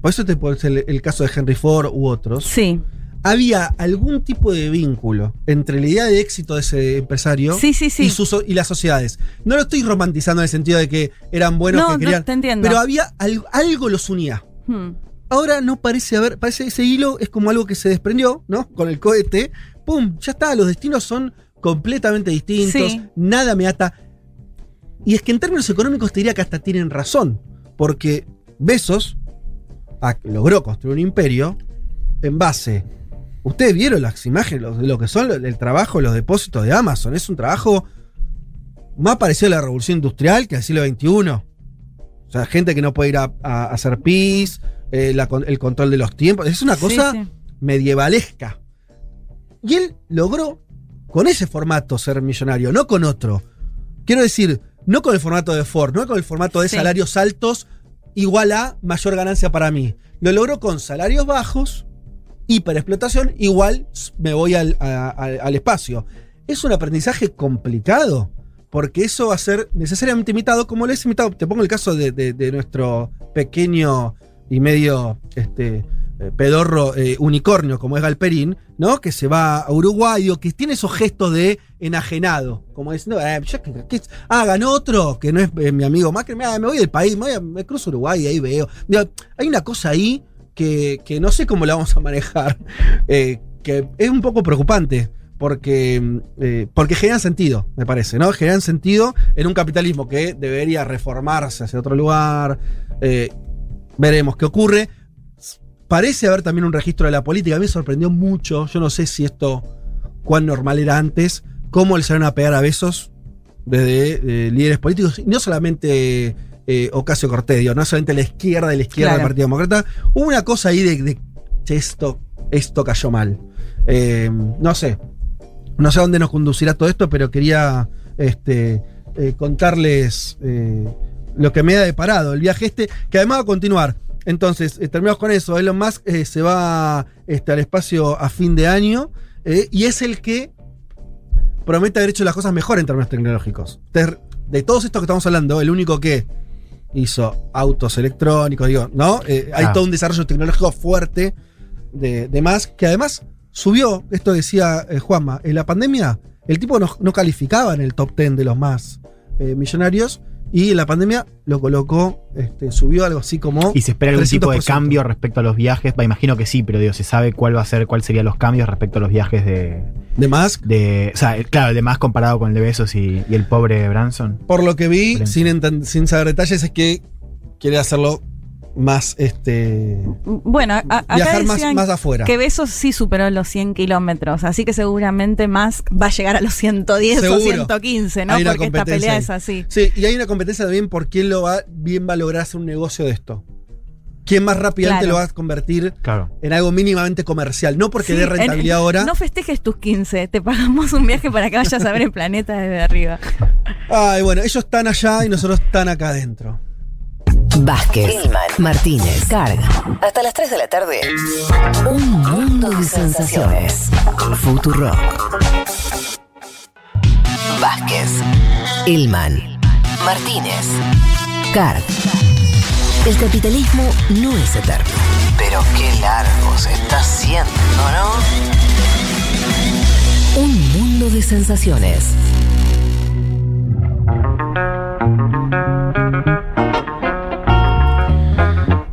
Por eso te puede ser el, el caso de Henry Ford u otros. Sí. Había algún tipo de vínculo entre la idea de éxito de ese empresario Sí, sí, sí. Y, sus- y las sociedades. No lo estoy romantizando en el sentido de que eran buenos No, que no, querían. te entiendo. Pero había al- algo los unía. Hmm. Ahora no parece haber, parece ese hilo es como algo que se desprendió, ¿no? Con el cohete. ¡Pum! Ya está, los destinos son completamente distintos. Nada me ata. Y es que en términos económicos te diría que hasta tienen razón. Porque Besos ah, logró construir un imperio en base. Ustedes vieron las imágenes lo- de lo que son el trabajo, los depósitos de Amazon. Es un trabajo más parecido a la revolución industrial que al siglo XXI. O sea, gente que no puede ir a, a hacer pis, eh, la el control de los tiempos. Es una Sí, cosa sí. medievalesca. Y él logró con ese formato ser millonario, no con otro. Quiero decir, no con el formato de Ford, no con el formato de Sí. salarios altos igual a mayor ganancia para mí. Lo logró con salarios bajos, hiperexplotación, igual me voy al, al espacio. Es un aprendizaje complicado, porque eso va a ser necesariamente imitado, como lo es imitado. Te pongo el caso de, de- nuestro pequeño y medio este, eh, pedorro eh, unicornio como es Galperín, ¿no? Que se va a Uruguay o que tiene esos gestos de enajenado, como diciendo, eh, hagan otro, que no es eh, mi amigo Macri, mira, me voy del país, me, voy a- me cruzo Uruguay y ahí veo. Hay una cosa ahí que, no sé cómo la vamos a manejar, eh, que es un poco preocupante. Porque, eh, porque generan sentido, me parece, ¿no? Generan sentido en un capitalismo que debería reformarse hacia otro lugar. eh, veremos qué ocurre. Parece haber también un registro de la política. A mí me sorprendió mucho. Yo no sé si esto, cuán normal era antes, cómo le salieron a pegar a besos desde líderes políticos. Y no solamente eh, Ocasio Cortés, digo, no solamente la izquierda y la izquierda Claro. del Partido Demócrata. Hubo una cosa ahí de, de, esto, esto cayó mal. Eh, no sé. No sé a dónde nos conducirá todo esto, pero quería este, eh, contarles lo que me ha deparado. El viaje este, que además va a continuar. Entonces, eh, terminamos con eso. Elon Musk eh, se va este, al espacio a fin de año eh, y es el que promete haber hecho las cosas mejor en términos tecnológicos. De, de todos estos que estamos hablando, el único que hizo autos electrónicos, digo, ¿no? Eh, hay Ah. todo un desarrollo tecnológico fuerte de, de Musk, que además subió, esto decía eh, Juanma, en la pandemia el tipo no, no calificaba en el top 10 de los más eh, millonarios y la pandemia lo colocó, este, subió algo así como... ¿Y se espera algún tipo de 300%. cambio respecto a los viajes? Va, imagino que sí, pero digo, ¿se sabe cuál va a ser, cuáles serían los cambios respecto a los viajes de. ¿De Musk? De, o sea, claro, el de más comparado con el de Besos y, y el pobre Branson. Por lo que vi, sin, sin saber detalles, es que quiere hacerlo más, este... Bueno, a- a- acá Viajar más, decían más afuera. que Besos sí superó los 100 kilómetros, así que seguramente Musk va a llegar a los 110 o Seguro. 115, ¿no? Porque esta pelea ahí. es así. Sí, y hay una competencia también por quién lo va, bien va a lograr hacer un negocio de esto. ¿Quién más rápidamente Claro. lo va a convertir Claro. en algo mínimamente comercial? No porque Sí, dé en- rentabilidad ahora. No festejes tus 15, te pagamos un viaje para que vayas a ver el planeta desde arriba. Ay, bueno, ellos están allá y nosotros están acá adentro. Vázquez, Martínez, Carga. Hasta las 3 de la tarde. Un mundo de sensaciones. Futurock. Vázquez, Ilman, Martínez, Carg. El capitalismo no es eterno. Pero qué largo se está haciendo, ¿no? Un mundo de sensaciones.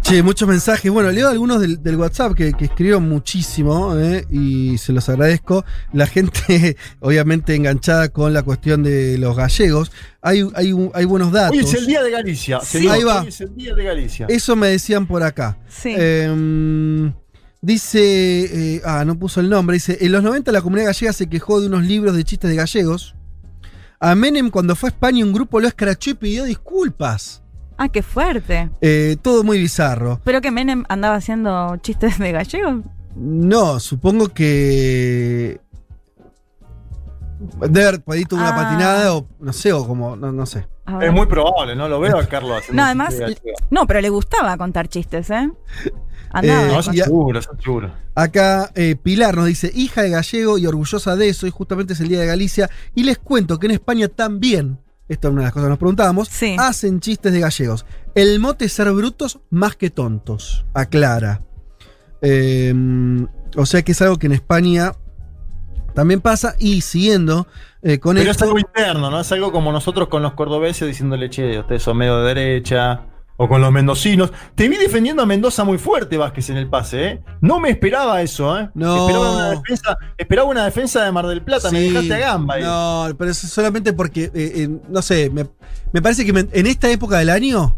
Che, muchos mensajes. Bueno, leo algunos del, del WhatsApp que, que escribieron muchísimo eh, y se los agradezco. La gente, obviamente, enganchada con la cuestión de los gallegos. Hay, hay, un- hay buenos datos. Hoy es el día de Galicia. Sí. Ahí va. Hoy es el día de Galicia. Eso me decían por acá. Sí. Eh, dice, eh, ah, no puso el nombre, dice, en los 90 la comunidad gallega se quejó de unos libros de chistes de gallegos. A Menem cuando fue a España un grupo lo escrachó y pidió disculpas. Ah, qué fuerte. Eh, todo muy bizarro. ¿Pero que Menem andaba haciendo chistes de gallego? No, supongo que... Debe haber pedido una Ah. patinada o no sé, o como, no, no sé. Es muy probable, ¿no? Lo veo a Carlos haciendo No, además, no, pero le gustaba contar chistes, ¿eh? Andaba Eh, No, seguro, eso seguro. Acá eh, Pilar nos dice, hija de gallego y orgullosa de eso, y justamente es el Día de Galicia. Y les cuento que en España también, esta es una de las cosas que nos preguntábamos, Sí. hacen chistes de gallegos. El mote es ser brutos más que tontos, aclara. Eh, o sea que es algo que en España también pasa. Y siguiendo eh, con Pero es algo interno, ¿no? Es algo como nosotros con los cordobeses diciéndole, che, ustedes son medio de derecha. O con los mendocinos. Te vi defendiendo a Mendoza muy fuerte, Vázquez, en el pase, ¿eh? No me esperaba eso, ¿eh? No. Esperaba una defensa, esperaba una defensa de Mar del Plata, me Sí, dejaste a gamba ahí. No, pero es solamente porque, eh, eh, no sé, me, me parece que me- en esta época del año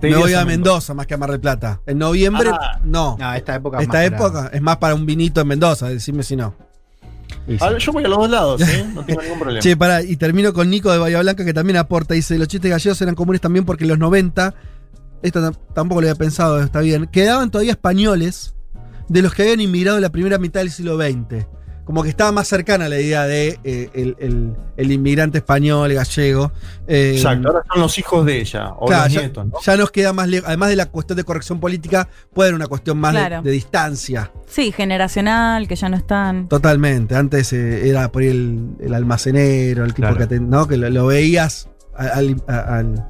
Te me voy a a Mendoza más que a Mar del Plata. En noviembre, Ah. no. No, esta época. es Esta más época es más para un vinito en Mendoza, decime si no. Yo voy a los dos lados, ¿eh? No tengo ningún problema. Che, pará, y termino con Nico de Bahía Blanca que también aporta. Dice: Los chistes gallegos eran comunes también porque en los 90, esto tam- tampoco lo había pensado, está bien, quedaban todavía españoles de los que habían inmigrado en la primera mitad del siglo XX. Como que estaba más cercana la idea de eh, el, el- el inmigrante español, el gallego. Eh, Exacto, ahora son los hijos de ella, o Claro, los ya, nietos, ¿no? ya nos queda más lejos. Además de la cuestión de corrección política, puede haber una cuestión más de- Claro. de, distancia. Sí, generacional, que ya no están. Totalmente. Antes eh, era por ahí el, el almacenero, el tipo Claro. que, te- ¿no? que lo, lo veías al, al,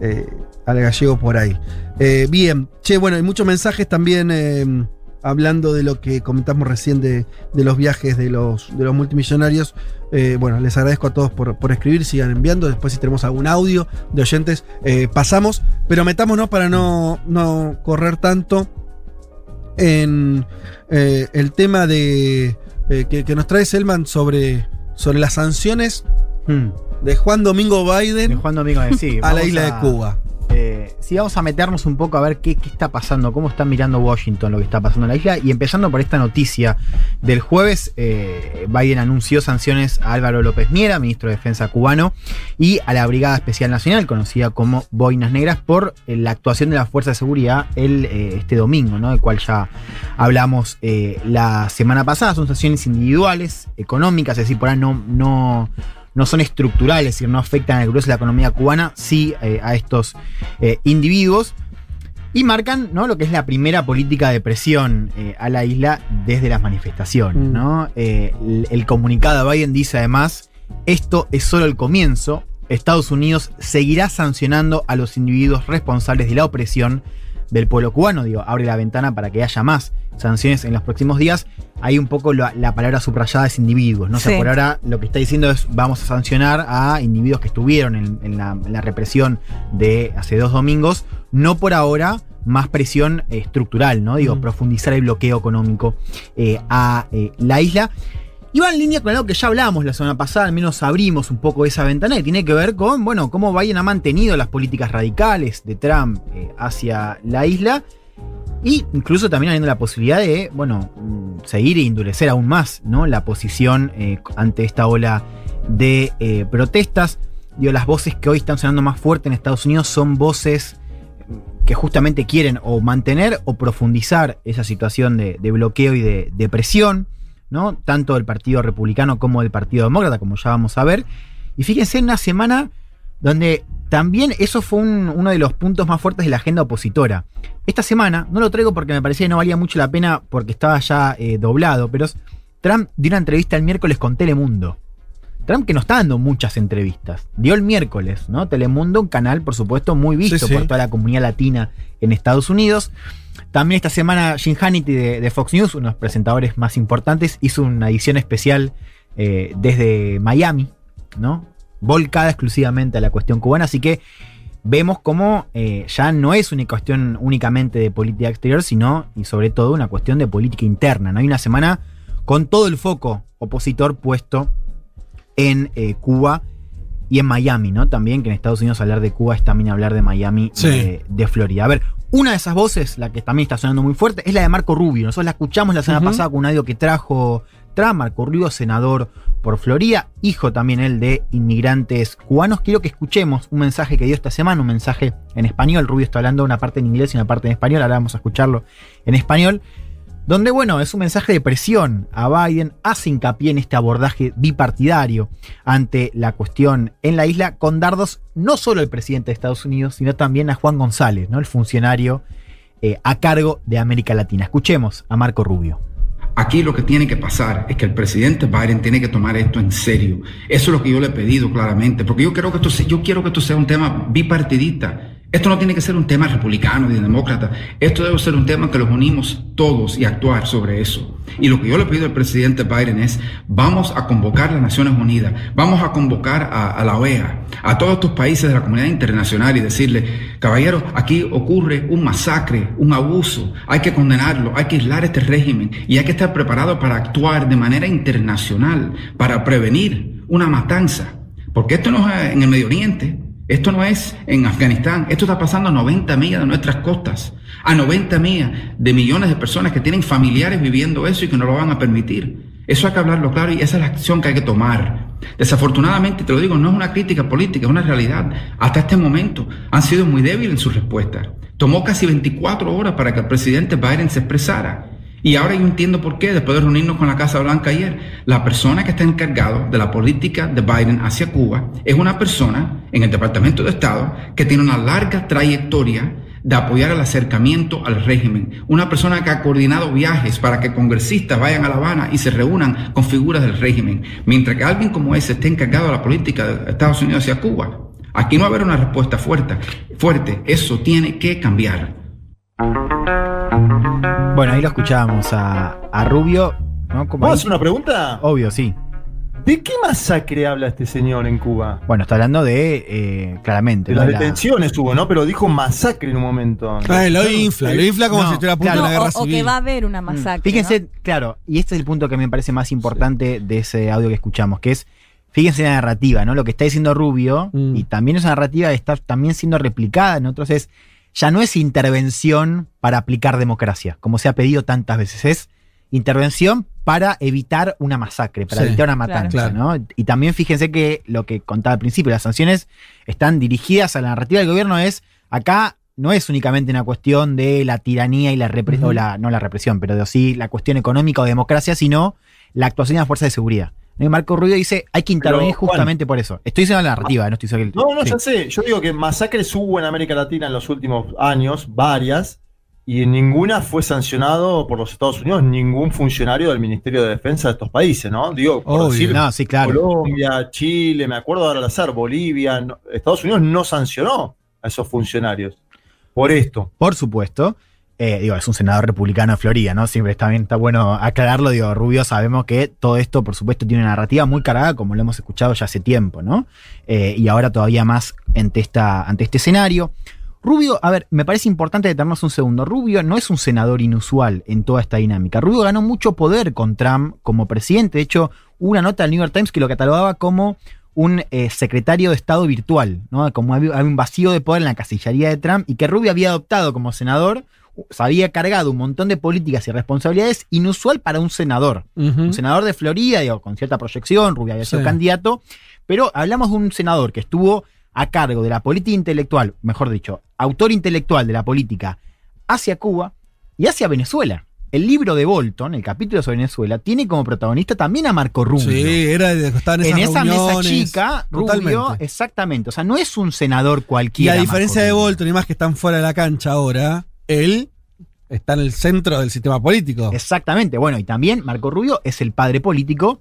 eh, al gallego por ahí. Eh, bien. Che, bueno, hay muchos mensajes también. Hablando de lo que comentamos recién de, de los viajes de los, de los multimillonarios. Eh, bueno, les agradezco a todos por, por escribir, sigan enviando. Después, si tenemos algún audio de oyentes, eh, pasamos. Pero metámonos para no, no correr tanto en eh, el tema de que, que nos trae Selman sobre, sobre las sanciones de Juan Domingo Biden De Juan Domingo, sí, a la isla de Cuba. Eh, sí, vamos a meternos un poco a ver qué, qué está pasando, cómo está mirando Washington lo que está pasando en la isla. Y empezando por esta noticia del jueves, eh, Biden anunció sanciones a Álvaro López Miera, ministro de Defensa cubano, y a la Brigada Especial Nacional, conocida como Boinas Negras, por eh, la actuación de la Fuerza de Seguridad el, eh, este domingo, ¿no? del cual ya hablamos la semana pasada. Son sanciones individuales, económicas, es decir, por ahí no no son estructurales, es decir, no afectan al grueso de la economía cubana, sí eh, a estos eh, individuos. Y marcan ¿no? lo que es la primera política de presión eh, a la isla desde las manifestaciones. Mm. ¿no? El, el comunicado de Biden dice además, esto es solo el comienzo, Estados Unidos seguirá sancionando a los individuos responsables de la opresión del pueblo cubano. Digo, abre la ventana para que haya más sanciones en los próximos días. Hay un poco la, la palabra subrayada es individuos, ¿no? O sea, Sí. por ahora lo que está diciendo es vamos a sancionar a individuos que estuvieron en, en la, en la represión de hace dos domingos. No por ahora más presión eh, estructural, ¿no? Digo, Mm. profundizar el bloqueo económico eh, a eh, la isla. Y va en línea con algo que ya hablábamos la semana pasada, al menos abrimos un poco esa ventana, y tiene que ver con, bueno, cómo Biden ha mantenido las políticas radicales de Trump eh, hacia la isla, y incluso también habiendo la posibilidad de, bueno, mm, seguir e endurecer aún más, ¿no? La posición eh, ante esta ola de eh, protestas. Digo, las voces que hoy están sonando más fuerte en Estados Unidos son voces que justamente quieren o mantener o profundizar esa situación de, de bloqueo y de, de presión, ¿no? Tanto del Partido Republicano como del Partido Demócrata, como ya vamos a ver. Y fíjense en una semana donde también eso fue un- uno de los puntos más fuertes de la agenda opositora. Esta semana, no lo traigo porque me parecía que no valía mucho la pena porque estaba ya eh, doblado, pero Trump dio una entrevista el miércoles con Telemundo. Trump que no está dando muchas entrevistas. Dio el miércoles, ¿no? Telemundo, un canal, por supuesto, muy visto Sí, sí. por toda la comunidad latina en Estados Unidos. También esta semana Jim Hannity de, de Fox News, uno de los presentadores más importantes, hizo una edición especial eh, desde Miami, ¿no? Volcada exclusivamente a la cuestión cubana. Así que vemos cómo eh, ya no es una cuestión únicamente de política exterior, sino y sobre todo una cuestión de política interna. ¿no? Hay una semana con todo el foco opositor puesto en eh, Cuba y en Miami, ¿no? También que en Estados Unidos hablar de Cuba es también hablar de Miami Sí. de, de Florida. A ver, una de esas voces, la que también está sonando muy fuerte, es la de Marco Rubio. Nosotros la escuchamos la semana pasada con un audio que trajo Trump, Marco Rubio, senador por Florida, hijo también él de inmigrantes cubanos. Quiero que escuchemos un mensaje que dio esta semana, un mensaje en español. Rubio está hablando una parte en inglés y una parte en español. Ahora vamos a escucharlo en español. Donde, bueno, es un mensaje de presión a Biden, hace hincapié en este abordaje bipartidario ante la cuestión en la isla, con dardos no solo al presidente de Estados Unidos, sino también a Juan González, ¿no? el funcionario eh, a cargo de América Latina. Escuchemos a Marco Rubio. Aquí lo que tiene que pasar es que el presidente Biden tiene que tomar esto en serio. Eso es lo que yo le he pedido claramente, porque yo quiero que esto yo quiero que esto sea un tema bipartidista. Esto no tiene que ser un tema republicano ni demócrata. Esto debe ser un tema que los unimos todos y actuar sobre eso. Y lo que yo le pido al presidente Biden es, vamos a convocar a las Naciones Unidas, vamos a convocar a, la OEA, a todos estos países de la comunidad internacional y decirle, caballeros, aquí ocurre un masacre, un abuso, hay que condenarlo, hay que aislar este régimen y hay que estar preparado para actuar de manera internacional, para prevenir una matanza. Porque esto no es en el Medio Oriente, esto no es en Afganistán, esto está pasando a 90 millas de nuestras costas, a 90 millas de millones de personas que tienen familiares viviendo eso y que no lo van a permitir. Eso hay que hablarlo claro y esa es la acción que hay que tomar. Desafortunadamente, te lo digo, no es una crítica política, es una realidad. Hasta este momento han sido muy débiles en sus respuestas. Tomó casi 24 horas para que el presidente Biden se expresara. Y ahora yo entiendo por qué, después de reunirnos con la Casa Blanca ayer, la persona que está encargado de la política de Biden hacia Cuba es una persona en el Departamento de Estado que tiene una larga trayectoria de apoyar el acercamiento al régimen. Una persona que ha coordinado viajes para que congresistas vayan a La Habana y se reúnan con figuras del régimen. Mientras que alguien como ese esté encargado de la política de Estados Unidos hacia Cuba, aquí no va a haber una respuesta fuerte. fuerte. Eso tiene que cambiar. Bueno, ahí lo escuchábamos a, a Rubio. ¿no? Como ¿Puedo ahí- hacer una pregunta? Obvio, sí. ¿De qué masacre habla este señor en Cuba? Bueno, está hablando de, eh, claramente, De ¿no? las La- detenciones hubo, ¿no? Pero dijo masacre en un momento. Ah, lo infla, lo infla como No, si estuviera a punto claro. de una guerra o, que va a haber una masacre. Fíjense, claro, y este es el punto que me parece más importante de ese audio que escuchamos, que es, fíjense en la narrativa, ¿no? Lo que está diciendo Rubio, Mm. y también esa narrativa está también siendo replicada en otros, es, ya no es intervención para aplicar democracia, como se ha pedido tantas veces, es intervención para evitar una masacre, para Sí, evitar una matanza, claro. ¿no? Y también fíjense que lo que contaba al principio, las sanciones están dirigidas a la narrativa del gobierno, es, acá no es únicamente una cuestión de la tiranía y la represión, no la represión, pero de, sí la cuestión económica o democracia, sino la actuación de las fuerzas de seguridad. Y Marco Rubio dice, hay que intervenir Juan- justamente por eso. Estoy diciendo la narrativa, no estoy diciendo. No, no, sí. ya sé. Yo digo que masacres hubo en América Latina en los últimos años, varias, y en ninguna fue sancionado por los Estados Unidos ningún funcionario del Ministerio de Defensa de estos países, ¿no? Digo, por Obvio. decir, No, sí, claro. Colombia, Chile, me acuerdo ahora al azar, Bolivia, no- Estados Unidos no sancionó a esos funcionarios por esto. Por supuesto. Eh, digo, es un senador republicano de Florida, ¿no? Siempre está bien, está bueno aclararlo. Digo, Rubio, sabemos que todo esto, por supuesto, tiene una narrativa muy cargada, como lo hemos escuchado ya hace tiempo, ¿no? Eh, y ahora todavía más ante, esta, ante este escenario. Rubio, a ver, me parece importante detenernos un segundo. Rubio no es un senador inusual en toda esta dinámica. Rubio ganó mucho poder con Trump como presidente. De hecho, una nota del New York Times que lo catalogaba como un eh, secretario de Estado virtual, ¿no? Como había, un vacío de poder en la casillería de Trump y que Rubio había adoptado como senador, se había cargado un montón de políticas y responsabilidades inusual para un senador. Un senador de Florida, digo, con cierta proyección, Rubio había sido Sí. candidato, pero hablamos de un senador que estuvo a cargo de la política intelectual, mejor dicho, autor intelectual de la política hacia Cuba y hacia Venezuela. El libro de Bolton, el capítulo sobre Venezuela, tiene como protagonista también a Marco Rubio. Sí, era de En esas esa mesa chica, Rubio, Totalmente. exactamente. O sea, no es un senador Y cualquiera. a diferencia Marco de Rubio. Bolton y más que están fuera de la cancha ahora, él está en el centro del sistema político. Exactamente. Bueno, y también Marco Rubio es el padre político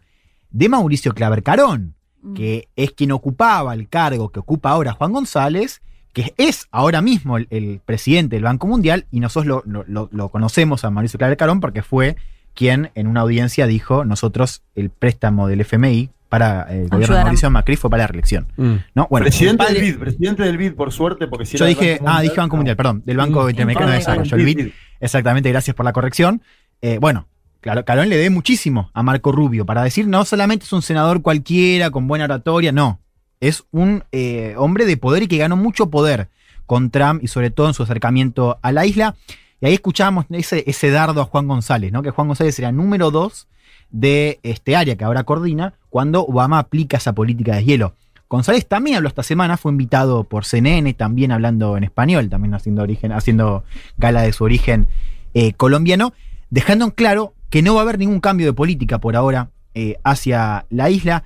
de Mauricio Claver Carón, Mm. que es quien ocupaba el cargo que ocupa ahora Juan González, que es ahora mismo el, el presidente del Banco Mundial, y nosotros lo, lo- lo- lo conocemos a Mauricio Claver Carón porque fue quien en una audiencia dijo, nosotros el préstamo del FMI para el gobierno de. Mauricio Macri fue para la reelección. Mm. ¿no? Bueno, presidente padre- del BID, presidente del BID, por suerte, porque si yo dije, Banco ah, Mundial, dije Banco no. Mundial, perdón, del Banco Mm. Interamericano de Ah, Desarrollo, el BID. BID. Exactamente, gracias por la corrección. Eh, bueno, claro, Carón le dé muchísimo a Marco Rubio para decir no solamente es un senador cualquiera con buena oratoria, no. Es un eh, hombre de poder y que ganó mucho poder con Trump y sobre todo en su acercamiento a la isla. Y ahí escuchábamos ese, ese dardo a Juan González, ¿no? Que Juan González era número dos de este área que ahora coordina cuando Obama aplica esa política de hielo. González también habló esta semana, fue invitado por CNN, también hablando en español, también haciendo, origen, haciendo gala de su origen eh, colombiano, dejando en claro que no va a haber ningún cambio de política por ahora eh, hacia la isla.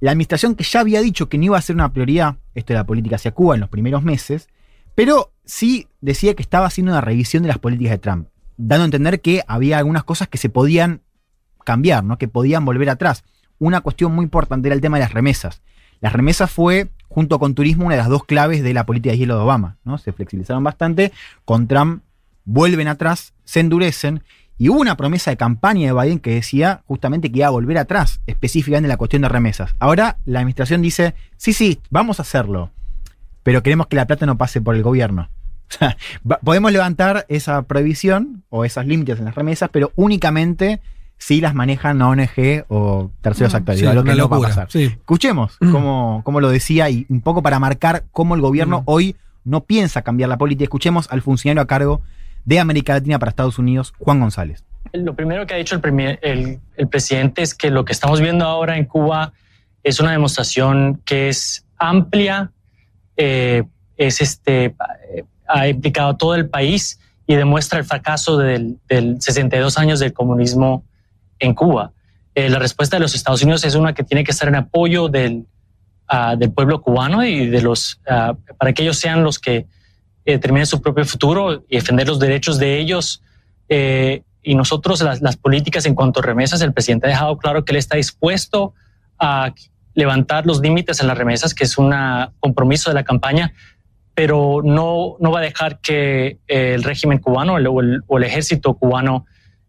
La administración que ya había dicho que no iba a ser una prioridad, esto de la política hacia Cuba en los primeros meses, pero sí decía que estaba haciendo una revisión de las políticas de Trump, dando a entender que había algunas cosas que se podían cambiar, ¿no? que podían volver atrás. Una cuestión muy importante era el tema de las remesas. Las remesas fue, junto con turismo, una de las dos claves de la política de hielo de Obama. ¿no? Se flexibilizaron bastante, con Trump vuelven atrás, se endurecen, y hubo una promesa de campaña de Biden que decía justamente que iba a volver atrás, específicamente en la cuestión de remesas. Ahora la administración dice, sí, sí, vamos a hacerlo, pero queremos que la plata no pase por el gobierno. Podemos levantar esa prohibición o esos límites en las remesas, pero únicamente si las manejan ONG o terceros Mm. actores, Sí, algo que no va a pasar. sí. Escuchemos Mm. cómo, cómo lo decía y un poco para marcar cómo el gobierno Mm. hoy no piensa cambiar la política. Escuchemos al funcionario a cargo de América Latina para Estados Unidos, Juan González. Lo primero que ha dicho el, premier- el- el presidente es que lo que estamos viendo ahora en Cuba es una demostración que es amplia, eh, es este, ha implicado a todo el país y demuestra el fracaso del, del 62 años del comunismo en Cuba. Eh, la respuesta de los Estados Unidos es una que tiene que estar en apoyo del, ah, del pueblo cubano y de los, ah, para que ellos sean los que eh, determinen su propio futuro y defender los derechos de ellos. Eh, y nosotros, las, políticas en cuanto a remesas, el presidente ha dejado claro que él está dispuesto a levantar los límites en las remesas, que es un compromiso de la campaña, pero no, no va a dejar que el régimen cubano o el ejército cubano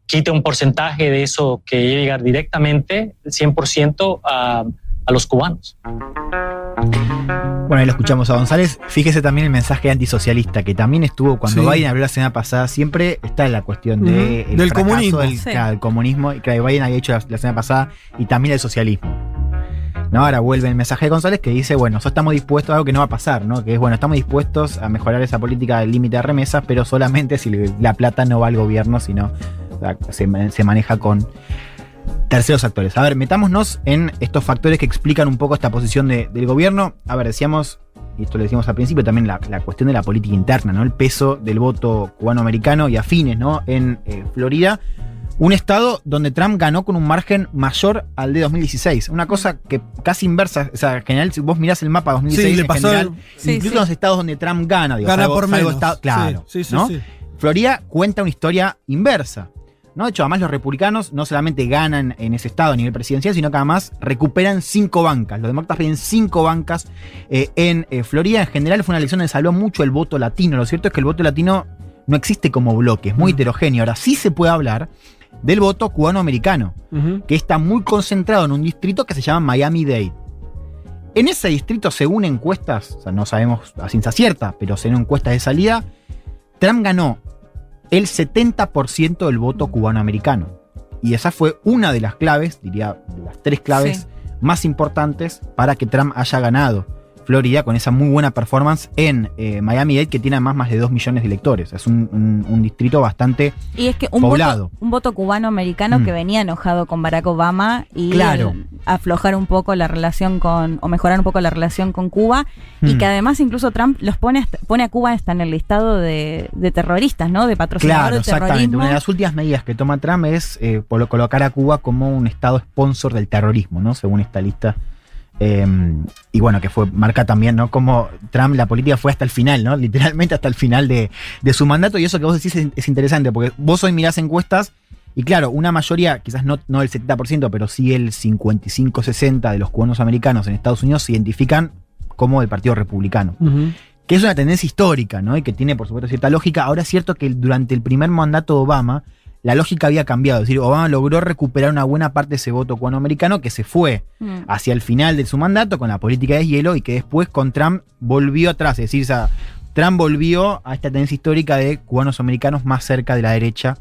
quite un porcentaje de eso que iba a llegar directamente, el 100%, a, a los cubanos. Bueno, ahí lo escuchamos a González. Fíjese también el mensaje antisocialista, que también estuvo cuando Sí. Biden habló la semana pasada. Siempre está la cuestión de Ujú. el Del comunismo. Del, Sí. claro, el comunismo que Biden había hecho la, la semana pasada y también el socialismo. ¿No? Ahora vuelve el mensaje de González que dice, bueno, nosotros estamos dispuestos a algo que no va a pasar, ¿no? Que es, bueno, estamos dispuestos a mejorar esa política del límite de remesas, pero solamente si la plata no va al gobierno, sino se, ma- se maneja con terceros actores. A ver, metámonos en estos factores que explican un poco esta posición de- del gobierno. A ver, decíamos, y esto lo decíamos al principio, también la, la cuestión de la política interna, ¿no? El peso del voto cubano-americano y afines, ¿no? En eh, Florida. Un estado donde Trump ganó con un margen mayor al de 2016. Una cosa que casi inversa. O sea, en general, si vos mirás el mapa de 2016, Sí, le en pasó general, el- Sí, incluso sí. en los estados donde Trump gana, digo, Gana salvo- por menos. estado- claro. Sí, sí, sí, ¿no? sí. Florida cuenta una historia inversa. ¿No? De hecho, además los republicanos no solamente ganan en ese estado a nivel presidencial, sino que además recuperan cinco bancas. Los demócratas piden cinco bancas eh, en eh, Florida. En general fue una elección donde salió mucho el voto latino. Lo cierto es que el voto latino no existe como bloque, es muy heterogéneo. Ahora sí se puede hablar del voto cubano-americano, que está muy concentrado en un distrito que se llama Miami-Dade. En ese distrito, según encuestas, o sea, no sabemos a ciencia cierta, pero según encuestas de salida, Trump ganó el 70% del voto cubano-americano. Y esa fue una de las claves, diría, de las tres claves Sí. más importantes para que Trump haya ganado Florida con esa muy buena performance en eh, Miami-Dade, que tiene además más de 2 millones de electores. Es un, un- un distrito bastante Y es que un poblado. voto, un voto cubano-americano Mm. que venía enojado con Barack Obama y Claro. el aflojar un poco la relación con, o mejorar un poco la relación con Cuba, y Mm. que además incluso Trump los pone, pone a Cuba hasta en el listado de, de terroristas, ¿no? De patrocinador Claro, exactamente. terrorismo. Una de las últimas medidas que toma Trump es eh, colocar a Cuba como un estado sponsor del terrorismo, ¿no? Según esta lista. Eh, y bueno, que fue marca también, ¿no? Como Trump, la política fue hasta el final, ¿no? Literalmente hasta el final de, de su mandato. Y eso que vos decís es, es interesante, porque vos hoy mirás encuestas y claro, una mayoría, quizás no, no el 70%, pero sí el 55-60% de los cubanos americanos en Estados Unidos se identifican como del Partido Republicano que es una tendencia histórica, ¿no? Y que tiene, por supuesto, cierta lógica. Ahora es cierto que durante el primer mandato de Obama, la lógica había cambiado. Es decir, Obama logró recuperar una buena parte de ese voto cubanoamericano que se fue Mm. hacia el final de su mandato con la política de hielo y que después con Trump volvió atrás. Es decir, o sea, Trump volvió a esta tendencia histórica de cubanos americanos más cerca de la derecha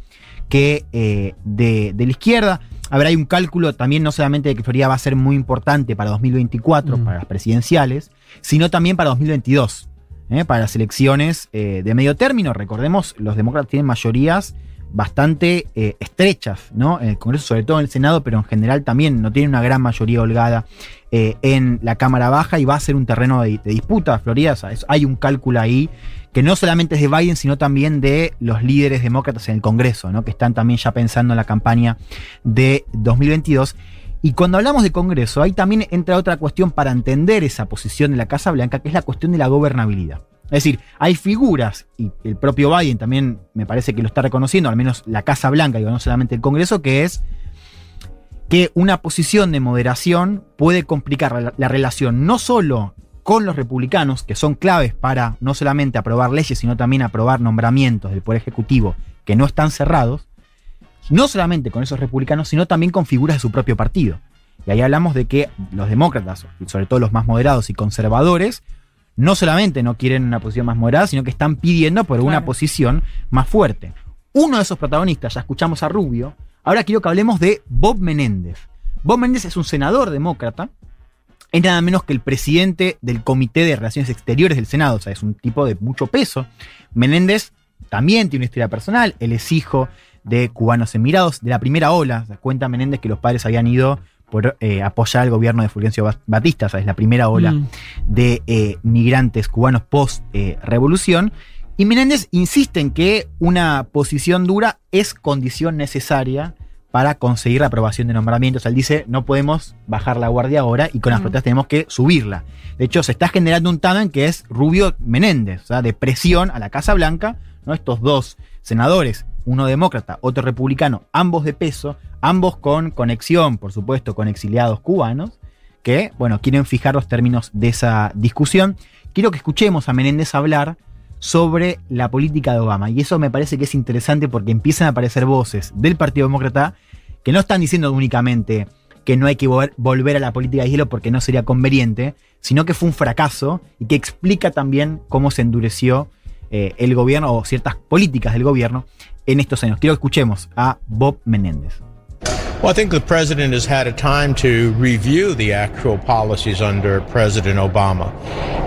que eh, de, de la izquierda. A ver, hay un cálculo también no solamente de que Florida va a ser muy importante para 2024, para las presidenciales, sino también para 2022, ¿eh? para las elecciones eh, de medio término. Recordemos, los demócratas tienen mayorías bastante eh, estrechas, ¿no? En el Congreso, sobre todo en el Senado, pero en general también no tienen una gran mayoría holgada eh, en la Cámara Baja y va a ser un terreno de, de disputa. Florida, hay un cálculo ahí que no solamente es de Biden, sino también de los líderes demócratas en el Congreso, ¿no? que están también ya pensando en la campaña de 2022. Y cuando hablamos de Congreso, ahí también entra otra cuestión para entender esa posición de la Casa Blanca, que es la cuestión de la gobernabilidad. Es decir, hay figuras, y el propio Biden también me parece que lo está reconociendo, al menos la Casa Blanca, digo, no solamente el Congreso, que es que una posición de moderación puede complicar la, la relación no solo con los republicanos, que son claves para no solamente aprobar leyes, sino también aprobar nombramientos del Poder Ejecutivo que no están cerrados, no solamente con esos republicanos, sino también con figuras de su propio partido. Y ahí hablamos de que los demócratas, y sobre todo los más moderados y conservadores, no solamente no quieren una posición más moderada, sino que están pidiendo por una posición más fuerte. Uno de esos protagonistas, ya escuchamos a Rubio, ahora quiero que hablemos de Bob Menéndez. Bob Menéndez es un senador demócrata, es nada menos que el presidente del Comité de Relaciones Exteriores del Senado, o sea, es un tipo de mucho peso. Menéndez también tiene una historia personal, él es hijo de cubanos emirados, de la primera ola, o sea, cuenta Menéndez que los padres habían ido por eh, apoyar al gobierno de Fulgencio Ba- Batista, o sea, es la primera ola Mm. de eh, migrantes cubanos post-revolución. y Menéndez insiste en que una posición dura es condición necesaria para conseguir la aprobación de nombramientos. Él dice, no podemos bajar la guardia ahora y con las Mm. protestas tenemos que subirla. De hecho, se está generando un tándem que es Rubio Menéndez, o sea, de presión a la Casa Blanca, ¿no? Estos dos senadores, uno demócrata, otro republicano, ambos de peso, ambos con conexión, por supuesto, con exiliados cubanos, que, bueno, quieren fijar los términos de esa discusión. Quiero que escuchemos a Menéndez hablar sobre la política de Obama. Y eso me parece que es interesante porque empiezan a aparecer voces del Partido Demócrata que no están diciendo únicamente que no hay que volver, a la política de hielo porque no sería conveniente, sino que fue un fracaso y que explica también cómo se endureció eh, el gobierno o ciertas políticas del gobierno en estos años. Quiero que escuchemos a Bob Menéndez. Well, I think the president has had a time to review the actual policies under President Obama.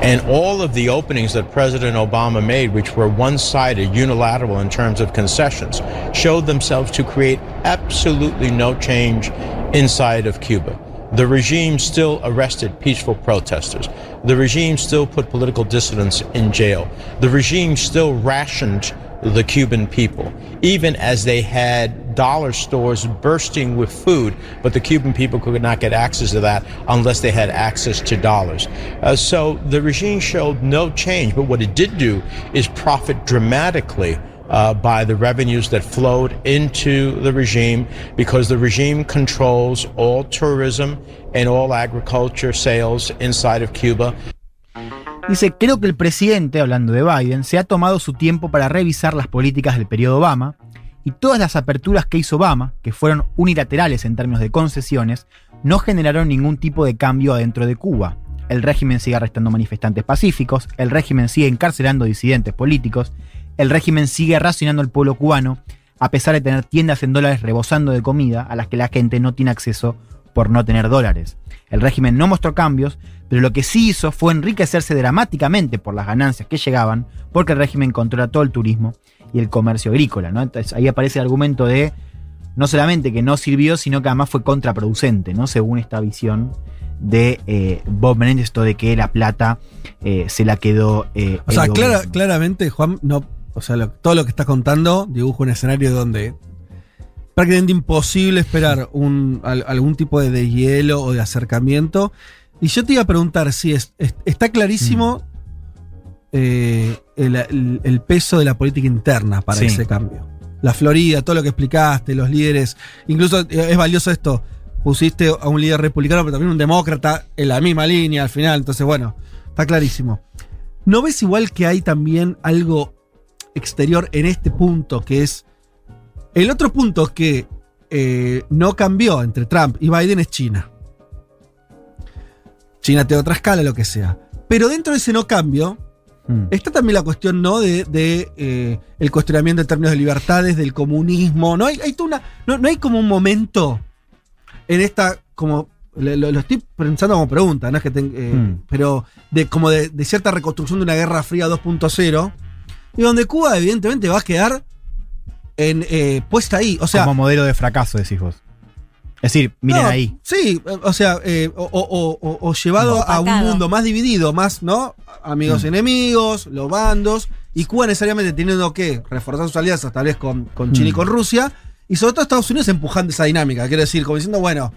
And all of the openings that President Obama made, which were one sided, unilateral in terms of concessions, showed themselves to create absolutely no change inside of Cuba. The regime still arrested peaceful protesters. The regime still put political dissidents in jail. The regime still rationed the Cuban people, even as they had dollar stores bursting with food, but the Cuban people could not get access to that unless they had access to dollars. Uh, so the regime showed no change, but what it did do is profit dramatically uh, by the revenues that flowed into the regime because the regime controls all tourism and all agriculture sales inside of Cuba. Dice, creo que el presidente, hablando de Biden, se ha tomado su tiempo para revisar las políticas del periodo Obama y todas las aperturas que hizo Obama, que fueron unilaterales en términos de concesiones, no generaron ningún tipo de cambio adentro de Cuba. El régimen sigue arrestando manifestantes pacíficos, el régimen sigue encarcelando disidentes políticos, el régimen sigue racionando al pueblo cubano, a pesar de tener tiendas en dólares rebosando de comida a las que la gente no tiene acceso por no tener dólares. El régimen no mostró cambios, pero lo que sí hizo fue enriquecerse dramáticamente por las ganancias que llegaban, porque el régimen controla todo el turismo y el comercio agrícola. ¿no? Entonces ahí aparece el argumento de no solamente que no sirvió, sino que además fue contraproducente, ¿no? según esta visión de eh, Bob Menéndez, esto de que la plata eh, se la quedó. eh, O sea, clara- claramente, Juan, no, o sea, lo- todo lo que estás contando dibuja un escenario donde prácticamente imposible esperar un, al- algún tipo de deshielo o de acercamiento. Y yo te iba a preguntar si es, es- está clarísimo eh, el, el- el peso de la política interna para Sí. ese cambio. La Florida, todo lo que explicaste, los líderes. Incluso eh, es valioso esto. Pusiste a un líder republicano, pero también un demócrata en la misma línea al final. Entonces, bueno, está clarísimo. ¿No ves igual que hay también algo exterior en este punto que es. El otro punto que eh, no cambió entre Trump y Biden es China. China tiene otra escala, lo que sea. Pero dentro de ese no cambio, Mm. está también la cuestión, ¿no? De, de, eh, el cuestionamiento en términos de libertades, del comunismo. No hay, una- no, no hay como un momento en esta, como. Lo, lo- lo estoy pensando como pregunta, no es que ten- eh, Mm. pero de como de, de cierta reconstrucción de una guerra fría 2.0 y donde Cuba evidentemente va a quedar en, eh, puesta ahí. O sea, Como modelo de fracaso, decís vos. Es decir, miren no, ahí. Sí, o sea, eh, o, o- o- o llevado No. a un mundo más dividido, más, ¿no? Amigos Mm. enemigos, los bandos, y Cuba necesariamente teniendo que reforzar sus alianzas, tal vez con, con China y Mm. con Rusia, y sobre todo Estados Unidos empujando esa dinámica, quiero decir, como diciendo, bueno,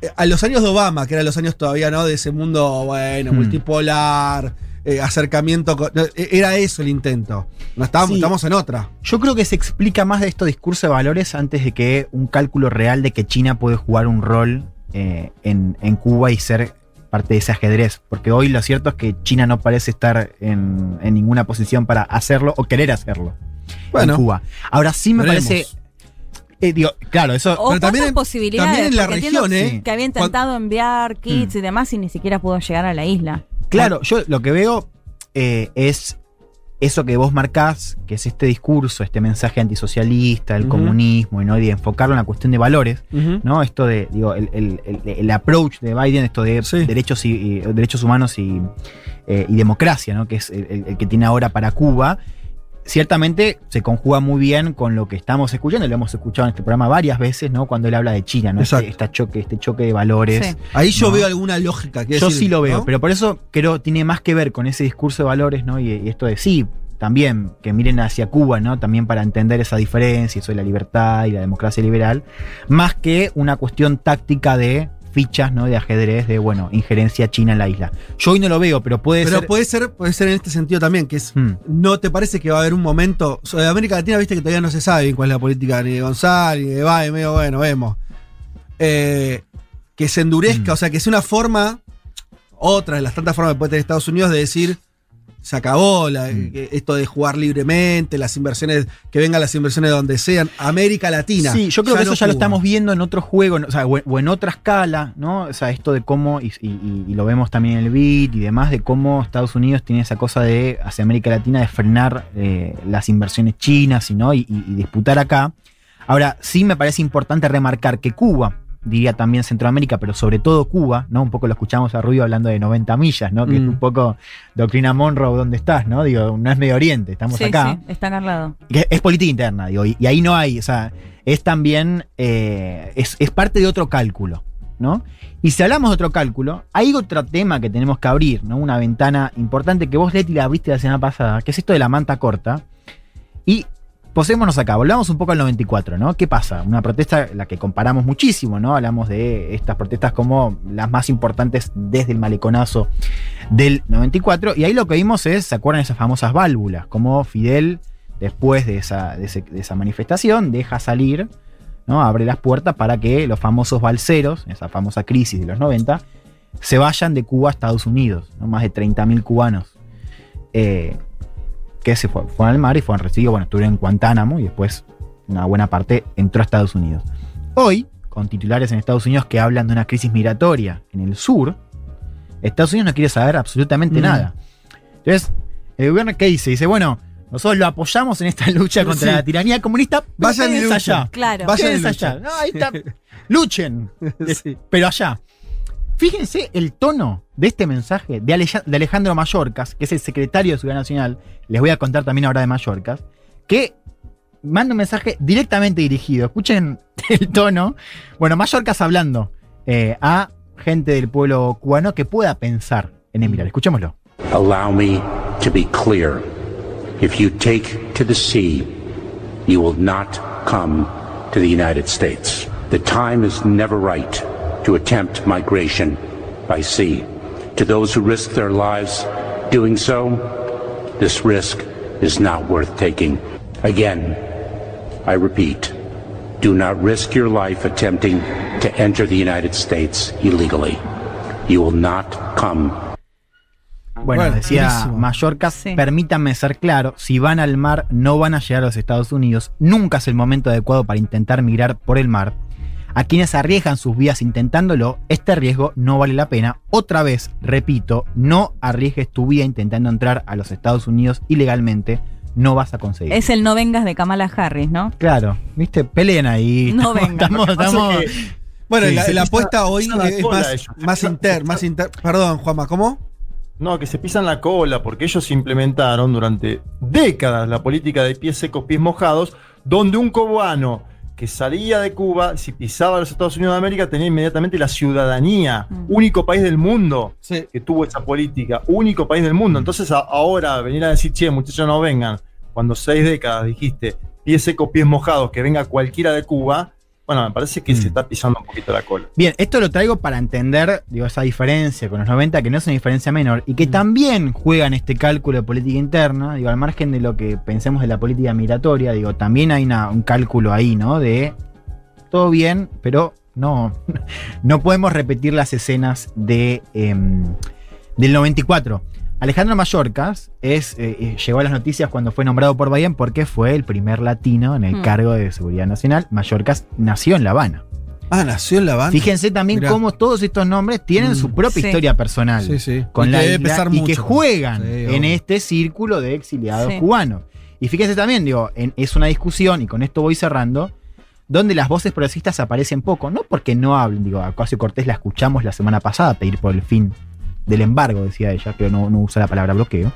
eh, a los años de Obama, que eran los años todavía, ¿no? De ese mundo, bueno, Mm. multipolar, eh, acercamiento, con- eh, era eso el intento. No estábamos, Sí. estamos en otra. Yo creo que se explica más de estos discursos de valores antes de que un cálculo real de que China puede jugar un rol eh, en, en Cuba y ser parte de ese ajedrez. Porque hoy lo cierto es que China no parece estar en, en ninguna posición para hacerlo o querer hacerlo Bueno, en Cuba. Ahora sí me veremos. parece. eh, digo, claro, eso. O Pero también posibilidades. también en la región, entiendo ¿eh? Que había intentado enviar kits y demás y ni siquiera pudo llegar a la isla. Claro, yo lo que veo eh, es eso que vos marcás, que es este discurso, este mensaje antisocialista, el comunismo, y ¿no? y de enfocarlo en la cuestión de valores. ¿no? Esto de, digo, el, el- el- el approach de Biden, esto de Sí. derechos, y, y- derechos humanos y, eh, y democracia, ¿no? Que es el que tiene ahora para Cuba. Ciertamente se conjuga muy bien con lo que estamos escuchando, lo hemos escuchado en este programa varias veces, ¿no? Cuando él habla de China, ¿no? Este, choque, este choque de valores. Sí. Ahí yo No. veo alguna lógica. Yo decir, sí lo veo, ¿no? pero por eso creo tiene más que ver con ese discurso de valores, ¿no? Y, y esto de sí, también que miren hacia Cuba, ¿no? También para entender esa diferencia, eso de la libertad y la democracia liberal, más que una cuestión táctica de fichas, ¿no? De ajedrez, de, bueno, injerencia china en la isla. Yo hoy no lo veo, pero puede Pero ser... puede ser, puede ser en este sentido también, que es. Hmm. ¿No te parece que va a haber un momento? Sobre América Latina, viste que todavía no se sabe cuál es la política ni de González, ni de Biden, medio bueno, vemos. Eh, que se endurezca, o sea, que sea una forma, otra de las tantas formas que puede tener Estados Unidos de decir, se acabó la- que esto de jugar libremente, las inversiones, que vengan las inversiones de donde sean, América Latina. Sí, yo creo que eso no ya lo estamos viendo en otro juego, o, sea, o, en otra escala, ¿no? O sea, esto de cómo, y, y- y lo vemos también en el BIT y demás, de cómo Estados Unidos tiene esa cosa de, hacia América Latina, de frenar eh, las inversiones chinas ¿no? y disputar acá. Ahora, sí me parece importante remarcar que Cuba, diría también Centroamérica, pero sobre todo Cuba, ¿no? Un poco lo escuchamos a Rubio hablando de 90 millas, ¿no? Que es Mm. un poco doctrina Monroe, ¿dónde estás? ¿no? Digo, no es Medio Oriente, estamos sí, acá. sí, está acá al lado. Que Es política interna, digo, y, y ahí no hay, o sea, es también, eh, es, es parte de otro cálculo, ¿no? Y si hablamos de otro cálculo, hay otro tema que tenemos que abrir, ¿no? Una ventana importante que vos, Leti, la abriste la semana pasada, que es esto de la manta corta. Y posémonos acá, volvamos un poco al 94, ¿no? ¿Qué pasa? Una protesta, la que comparamos muchísimo, ¿no? Hablamos de estas protestas como las más importantes desde el maleconazo del 94. Y ahí lo que vimos es, ¿se acuerdan esas famosas válvulas? Como Fidel, después de esa, manifestación, deja salir, ¿no? Abre las puertas para que los famosos balseros, esa famosa crisis de los 90, se vayan de Cuba a Estados Unidos, ¿no? Más de 30.000 cubanos. eh, que se fue- fueron al mar y fueron recibidos, bueno, estuvieron en Guantánamo y después una buena parte entró a Estados Unidos. Hoy, con titulares en Estados Unidos que hablan de una crisis migratoria en el sur, Estados Unidos no quiere saber absolutamente Mm. nada. Entonces, el gobierno, ¿qué dice? Dice, bueno, nosotros lo apoyamos en esta lucha contra Sí. la tiranía comunista, Vayan y ustedes luchen. allá. Claro. Vayan allá. luchen. No, ahí está. Luchen. Sí. Pero allá. Fíjense el tono de este mensaje de, Aleja- de Alejandro Mayorkas, que es el secretario de Seguridad Nacional. Les voy a contar también ahora de Mayorkas. Que manda un mensaje directamente dirigido. Escuchen el tono. Bueno, Mayorkas hablando eh, a gente del pueblo cubano que pueda pensar en emigrar. Escuchémoslo. Allow me to be clear. If you take to the sea, you will not come to the United States. The time is never right to attempt migration by sea. To those who risk their lives doing so, this risk is not worth taking. Again, I repeat, do not risk your life attempting to enter the United States illegally. You will not come Bueno, Bueno, decía buenísimo. Mallorca, Sí. permítanme ser claro, si van al mar no van a llegar a los Estados Unidos, nunca es el momento adecuado para intentar migrar por el mar. A quienes arriesgan sus vidas intentándolo, este riesgo no vale la pena. Otra vez, repito, no arriesgues tu vida intentando entrar a los Estados Unidos ilegalmente, no vas a conseguir. Es el no vengas de Kamala Harris, ¿no? Claro, viste, peleen ahí. No que Bueno, Sí, la, se la apuesta hoy es más, más inter, más inter. Perdón, Juanma, ¿cómo? No, que se pisan la cola porque ellos implementaron durante décadas la política de pies secos, pies mojados, donde un cubano que salía de Cuba, si pisaba los Estados Unidos de América, tenía inmediatamente la ciudadanía. Mm. Único país del mundo Sí. que tuvo esa política. Único país del mundo. Entonces a- ahora venir a decir, che, muchachos, no vengan. Cuando seis décadas dijiste pies secos, pies mojados, que venga cualquiera de Cuba, bueno, me parece que se está pisando un poquito la cola. Bien, esto lo traigo para entender, digo, esa diferencia con los 90, que no es una diferencia menor, y que también juegan este cálculo de política interna, digo, al margen de lo que pensemos de la política migratoria, digo, también hay una- un cálculo ahí, ¿no? De todo bien, pero no, no podemos repetir las escenas de, em, del 94. Alejandro Mayorkas es, eh, eh, llegó a las noticias cuando fue nombrado por Biden porque fue el primer latino en el Mm. cargo de seguridad nacional. Mayorkas nació en La Habana. Ah, nació en La Habana. Fíjense también Mirá. cómo todos estos nombres tienen Mm. su propia Sí. historia personal Sí, sí. con Y la que debe isla pesar y mucho. que juegan Sí, en este círculo de exiliados Sí. cubanos. Y fíjense también, digo, en- es una discusión, y con esto voy cerrando, donde las voces progresistas aparecen poco, no porque no hablen, digo, a Ocasio Cortés la escuchamos la semana pasada pedir por el fin del embargo, decía ella, pero no, no usa la palabra bloqueo.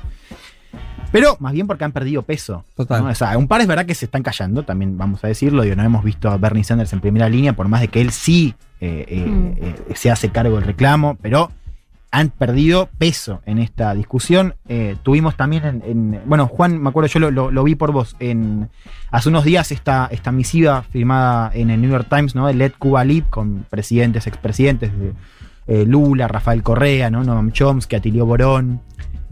Pero más bien porque han perdido peso. Total. ¿no? O sea, un par es verdad que se están callando, también vamos a decirlo. Digo, no hemos visto a Bernie Sanders en primera línea, por más de que él sí eh, eh, Mm. eh, se hace cargo del reclamo, pero han perdido peso en esta discusión. Eh, tuvimos también en, en- Bueno, Juan, me acuerdo, yo lo, lo- lo vi por vos. En, hace unos días esta, esta misiva firmada en el New York Times, ¿no? El Let Cuba Live, con presidentes, expresidentes de eh, Lula, Rafael Correa, ¿no? Noam Chomsky, Atilio Borón,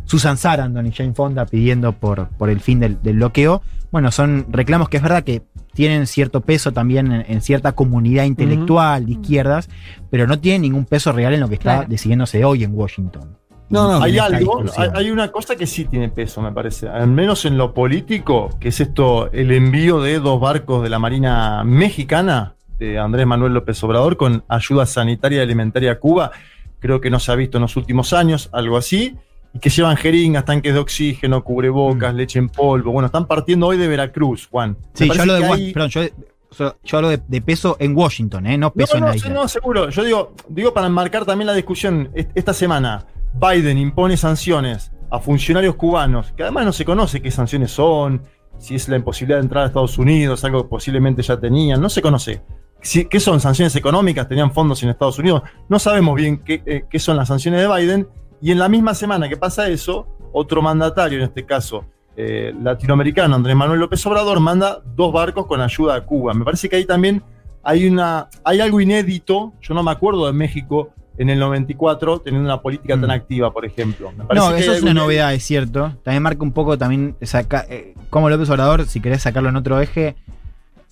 Susan Sarandon y Jane Fonda pidiendo por, por el fin del, del bloqueo. Bueno, son reclamos que es verdad que tienen cierto peso también en, en cierta comunidad intelectual de izquierdas, pero no tienen ningún peso real en lo que está Claro. decidiéndose hoy en Washington. No, no, hay algo, hay una cosa que sí tiene peso, me parece. Al menos en lo político, que es esto, el envío de dos barcos de la Marina Mexicana, de Andrés Manuel López Obrador, con ayuda sanitaria y alimentaria a Cuba. Creo que no se ha visto en los últimos años, algo así. Y que llevan jeringas, tanques de oxígeno, cubrebocas, leche en polvo. Bueno, están partiendo hoy de Veracruz, Juan. Sí, yo hablo de, hay- perdón, yo, hablo de, de peso en Washington, ¿eh? no peso no, en no, la isla. no, seguro. Yo digo, digo para enmarcar también la discusión est- esta semana. Biden impone sanciones a funcionarios cubanos, que además no se conoce qué sanciones son, si es la imposibilidad de entrar a Estados Unidos, algo que posiblemente ya tenían, no se conoce. ¿Qué son sanciones económicas? ¿Tenían fondos en Estados Unidos? No sabemos bien qué, eh, qué son las sanciones de Biden. Y en la misma semana que pasa eso, otro mandatario, en este caso eh, latinoamericano, Andrés Manuel López Obrador, manda dos barcos con ayuda a Cuba. Me parece que ahí también hay, una, hay algo inédito. Yo no me acuerdo de México en el 94 teniendo una política tan activa, por ejemplo. Me Mm. No, eso es una novedad, es cierto. También marca un poco también saca, eh, como López Obrador, si querés sacarlo en otro eje,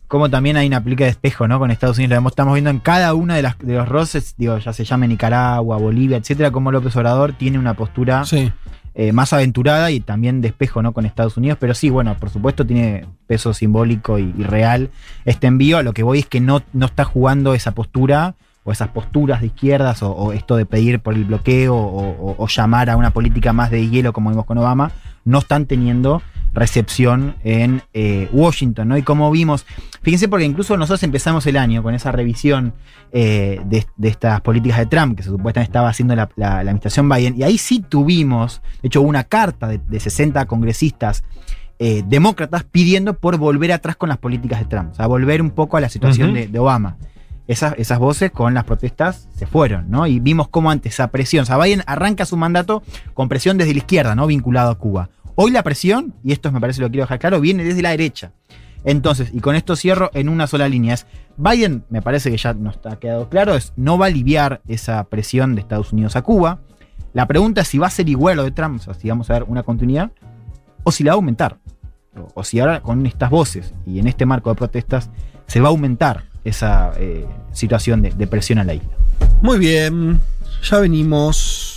como también hay una política de espejo, ¿no? Con Estados Unidos. Lo estamos viendo en cada uno de, las, de los roces, digo, ya se llame Nicaragua, Bolivia, etcétera, como López Obrador tiene una postura eh, más aventurada y también de espejo, ¿no? Con Estados Unidos. Pero sí, bueno, por supuesto tiene peso simbólico y, y real este envío. A lo que voy es que no, no está jugando esa postura o esas posturas de izquierdas o, o esto de pedir por el bloqueo o, o- o llamar a una política más de hielo como vimos con Obama, no están teniendo recepción en eh, Washington, ¿no? Y como vimos, fíjense porque incluso nosotros empezamos el año con esa revisión eh, de, de estas políticas de Trump que se supuestamente estaba haciendo la, la- la administración Biden, y ahí sí tuvimos, de hecho, una carta de, de 60 congresistas eh, demócratas pidiendo por volver atrás con las políticas de Trump, o sea, volver un poco a la situación de, de Obama. Esas, esas voces con las protestas se fueron, ¿no? Y vimos cómo ante esa presión, o sea, Biden arranca su mandato con presión desde la izquierda, ¿no? Vinculado a Cuba. Hoy la presión, y esto me parece lo quiero dejar claro, viene desde la derecha. Entonces, y con esto cierro en una sola línea, es Biden, me parece que ya nos está quedado claro, es no va a aliviar esa presión de Estados Unidos a Cuba. La pregunta es si va a ser igual lo de Trump, o sea, si vamos a ver una continuidad, o si la va a aumentar. O, o si ahora con estas voces y en este marco de protestas se va a aumentar esa eh, situación de, de presión a la isla. Muy bien, ya venimos.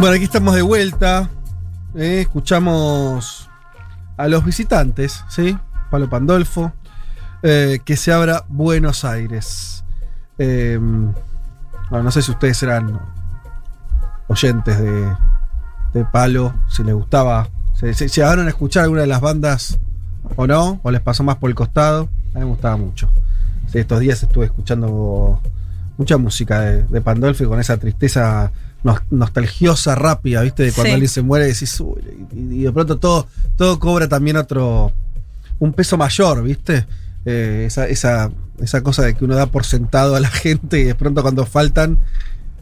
Bueno, aquí estamos de vuelta. eh, escuchamos a los visitantes, ¿sí? Pablo Pandolfo. eh, que se abra Buenos Aires. Bueno, no sé si ustedes eran oyentes de, Palo, si les gustaba. Si, si- llegaron a escuchar alguna de las bandas o no, o les pasó más por el costado. A mí me gustaba mucho. Estos días estuve escuchando mucha música de, de Pandolfo y con esa tristeza nos- nostalgiosa, rápida, ¿viste? De cuando Sí. alguien se muere y decís, "Uy", y, y de pronto todo, todo cobra también otro, un peso mayor, ¿viste? Eh, esa, esa, esa cosa de que uno da por sentado a la gente y de pronto cuando faltan,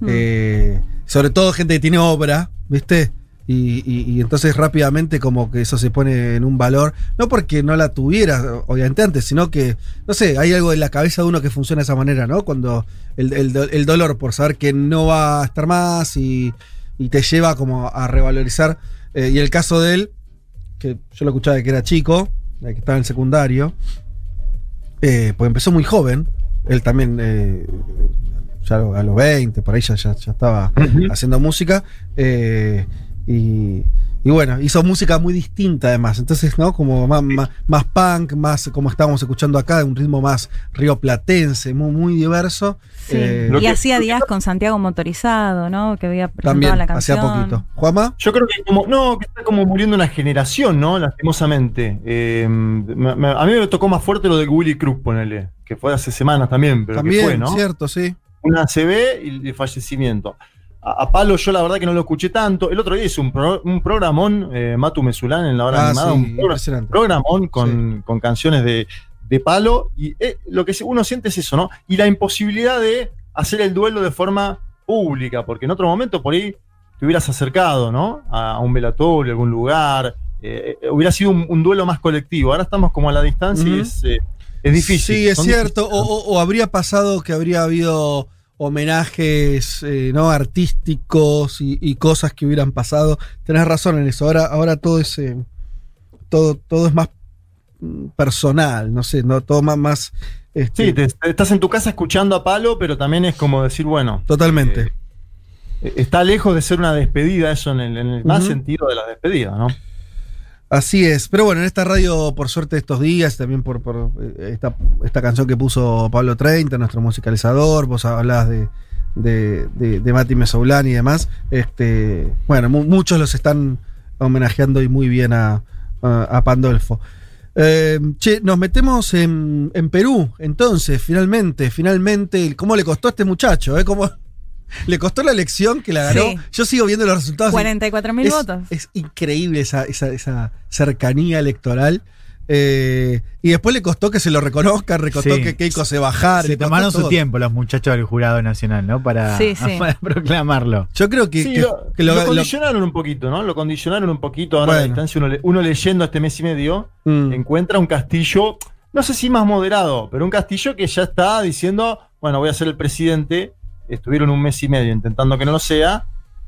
Mm. eh, sobre todo gente que tiene obra, ¿viste? Y, y- y entonces rápidamente como que eso se pone en un valor, no porque no la tuviera, obviamente antes, sino que, no sé, hay algo en la cabeza de uno que funciona de esa manera, ¿no? Cuando el, el do- el dolor por saber que no va a estar más y, y te lleva como a revalorizar. Eh, y el caso de él, que yo lo escuchaba de que era chico, de que estaba en el secundario, eh, pues empezó muy joven, él también... eh, ya a los 20, por ahí ya, ya- ya estaba haciendo música. eh, y, y bueno, hizo música muy distinta además. Entonces, ¿no? Como más, más, más punk, más como estábamos escuchando acá, un ritmo más rioplatense, muy, muy diverso. Sí. Eh, y hacía días con Santiago Motorizado, ¿no? Que había presentado también, la canción. hacía poquito. ¿Juama? Yo creo que como, no, que está como muriendo una generación, ¿no? Lastimosamente. Eh, me- me- a mí me tocó más fuerte lo de Willy Cruz, ponele, que fue hace semanas también, pero También, que fue, ¿no? cierto, sí. Una ACV y el fallecimiento. A, a Palo yo la verdad que no lo escuché tanto. El otro día hice un, pro- un programón, eh, Matu Mesulán en la hora Ah, animada, sí, un programón con, con canciones de, de Palo. Y eh, lo que uno siente es eso, ¿no? Y la imposibilidad de hacer el duelo de forma pública, porque en otro momento por ahí te hubieras acercado, ¿no? A, un velatorio, a algún lugar. eh, eh, hubiera sido un, un duelo más colectivo. Ahora estamos como a la distancia y es, es difícil. Sí, es Son cierto. O, o- o habría pasado que habría habido homenajes eh, no artísticos y, y cosas que hubieran pasado. Tenés razón en eso. Ahora, ahora todo es eh, todo, todo es más mm, personal, no sé, no todo más, más este, Sí, te- te- estás en tu casa escuchando a Palo, pero también es como decir, bueno, totalmente. eh, está lejos de ser una despedida, eso en el, en el más sentido de la despedida, ¿no? Así es, pero bueno, en esta radio, por suerte, estos días, también por, eh, esta, canción que puso Pablo 30, nuestro musicalizador, vos hablabas de, de, de, de Mati Mesoulán y demás, este, bueno, mu- muchos los están homenajeando y muy bien a, a, a Pandolfo. Eh, che, nos metemos en, en Perú, entonces, finalmente, finalmente, ¿cómo le costó a este muchacho? Eh? ¿Cómo, le costó la elección que la ganó? Sí. Yo sigo viendo los resultados. y- 44 mil votos. es increíble esa, esa, esa cercanía electoral. Eh, y después le costó que se lo reconozcan, recostó Sí. que Keiko se bajara. Se tomaron su todo. tiempo los muchachos del jurado nacional, ¿no? Para, Sí, sí. para proclamarlo. Yo creo que, Sí, que- lo, que lo- lo lo- condicionaron un poquito, ¿no? Lo condicionaron un poquito ahora a la distancia. Uno, le- uno leyendo este mes y medio, Mm. encuentra un castillo, no sé si más moderado, pero un castillo que ya está diciendo, bueno, voy a ser el presidente. Estuvieron un mes y medio intentando que no lo sea.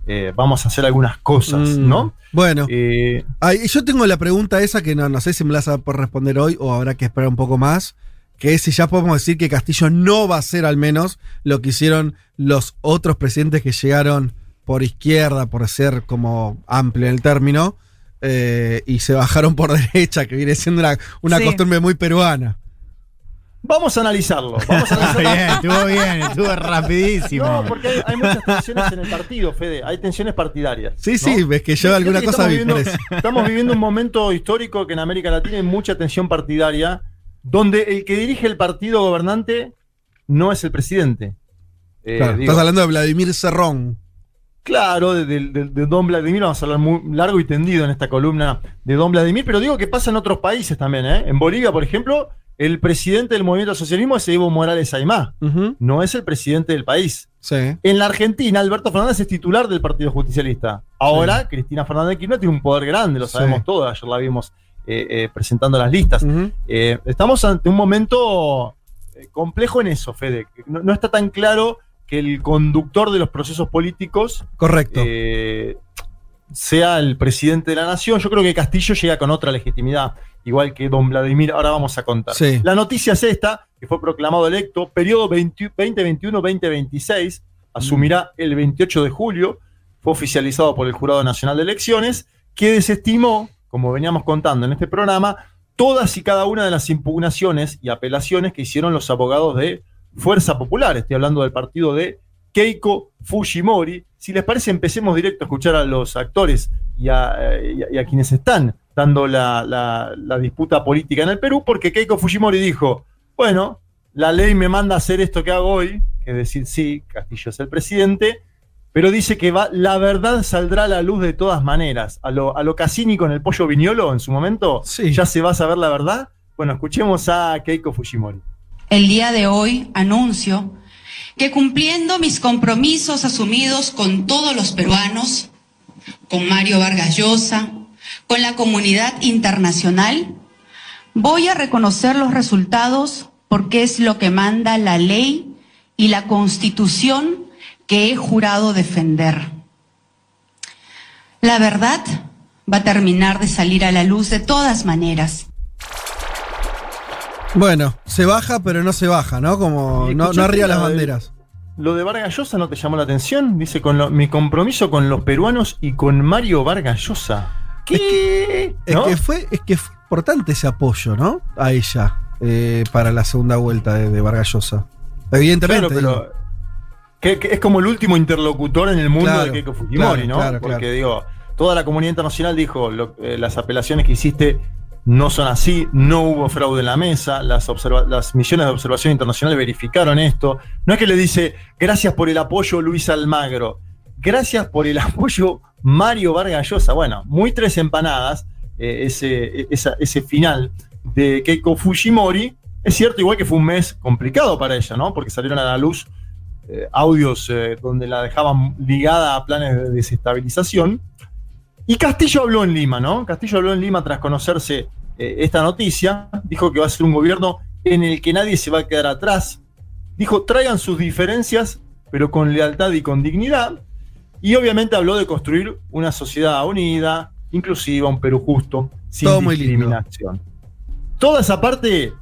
eh, vamos a hacer algunas cosas, Mm. ¿no? Bueno, Eh, ay, yo tengo la pregunta esa que no, no sé si me la vas a poder responder hoy o habrá que esperar un poco más. Que es si ya podemos decir que Castillo no va a ser al menos lo que hicieron los otros presidentes que llegaron por izquierda, por ser como amplio en el término, eh, y se bajaron por derecha, que viene siendo una, una Sí. costumbre muy peruana. Vamos a analizarlo. Vamos a analizarlo. bien, estuvo bien, estuvo rapidísimo. No, porque hay, hay muchas tensiones en el partido, Fede. Hay tensiones partidarias. Sí, ¿no? sí, ves que yo alguna que cosa estamos viviendo, estamos viviendo un momento histórico que en América Latina hay mucha tensión partidaria, donde el que dirige el partido gobernante no es el presidente. Eh, Claro, digo, estás hablando de Vladimir Cerrón. Claro, de- de Don Vladimir, vamos a hablar muy largo y tendido en esta columna de Don Vladimir, pero digo que pasa en otros países también. ¿eh? En Bolivia, por ejemplo, el presidente del movimiento al socialismo es Evo Morales Aymá, no es el presidente del país. Sí. En la Argentina, Alberto Fernández es titular del Partido Justicialista. Ahora, Cristina Fernández de Kirchner tiene un poder grande, lo sabemos Sí. todos. Ayer la vimos eh, eh, presentando las listas. Eh, estamos ante un momento complejo en eso, Fede. No, no está tan claro que el conductor de los procesos políticos Correcto. Sea el presidente de la nación. Yo creo que Castillo llega con otra legitimidad, igual que don Vladimir. Ahora vamos a contar. Sí. La noticia es esta, que fue proclamado electo, periodo 20 2021-2026, asumirá el 28 de julio, fue oficializado por el Jurado Nacional de Elecciones, que desestimó, como veníamos contando en este programa, todas y cada una de las impugnaciones y apelaciones que hicieron los abogados de Fuerza Popular. Estoy hablando del partido de Keiko Fujimori. Si les parece, empecemos directo a escuchar a los actores y a, y a- y a quienes están dando la, la- la disputa política en el Perú, porque Keiko Fujimori dijo, bueno, la ley me manda a hacer esto que hago hoy, que es decir, sí, Castillo es el presidente, pero dice que va, la verdad saldrá a la luz de todas maneras. A lo, a lo Cassini con el pollo viñolo en su momento, Sí. ya se va a saber la verdad. Bueno, escuchemos a Keiko Fujimori. El día de hoy anuncio que cumpliendo mis compromisos asumidos con todos los peruanos, con Mario Vargas Llosa, con la comunidad internacional, voy a reconocer los resultados porque es lo que manda la ley y la constitución que he jurado defender. La verdad va a terminar de salir a la luz de todas maneras. Bueno, se baja, pero no se baja, ¿no? Como ¿Y no, arriba la las de- banderas. ¿Lo de Vargas Llosa no te llamó la atención? Dice, con lo- mi compromiso con los peruanos y con Mario Vargas Llosa. ¿Qué? Es ¿No? que fue, es que fue importante ese apoyo, ¿no? A ella eh, para la segunda vuelta de, de Vargas Llosa. Evidentemente. Claro, pero que, que es como el último interlocutor en el mundo Claro, de Keiko Fujimori, claro, ¿no? claro, Porque digo, toda la comunidad internacional dijo lo- eh, las apelaciones que hiciste no son así, no hubo fraude en la mesa, las, las misiones de observación internacional verificaron esto. No es que le dice, gracias por el apoyo Luis Almagro, gracias por el apoyo Mario Vargas Llosa. Bueno, muy tres empanadas, eh, ese, ese final de Keiko Fujimori. Es cierto, igual que fue un mes complicado para ella, ¿no? Porque salieron a la luz eh, audios eh, donde la dejaban ligada a planes de desestabilización. Y Castillo habló en Lima, ¿no? Castillo habló en Lima tras conocerse eh, esta noticia. Dijo que va a ser un gobierno en el que nadie se va a quedar atrás. Dijo, traigan sus diferencias, pero con lealtad y con dignidad. Y obviamente habló de construir una sociedad unida, inclusiva, un Perú justo, sin Todo muy lindo. discriminación. Toda esa parte,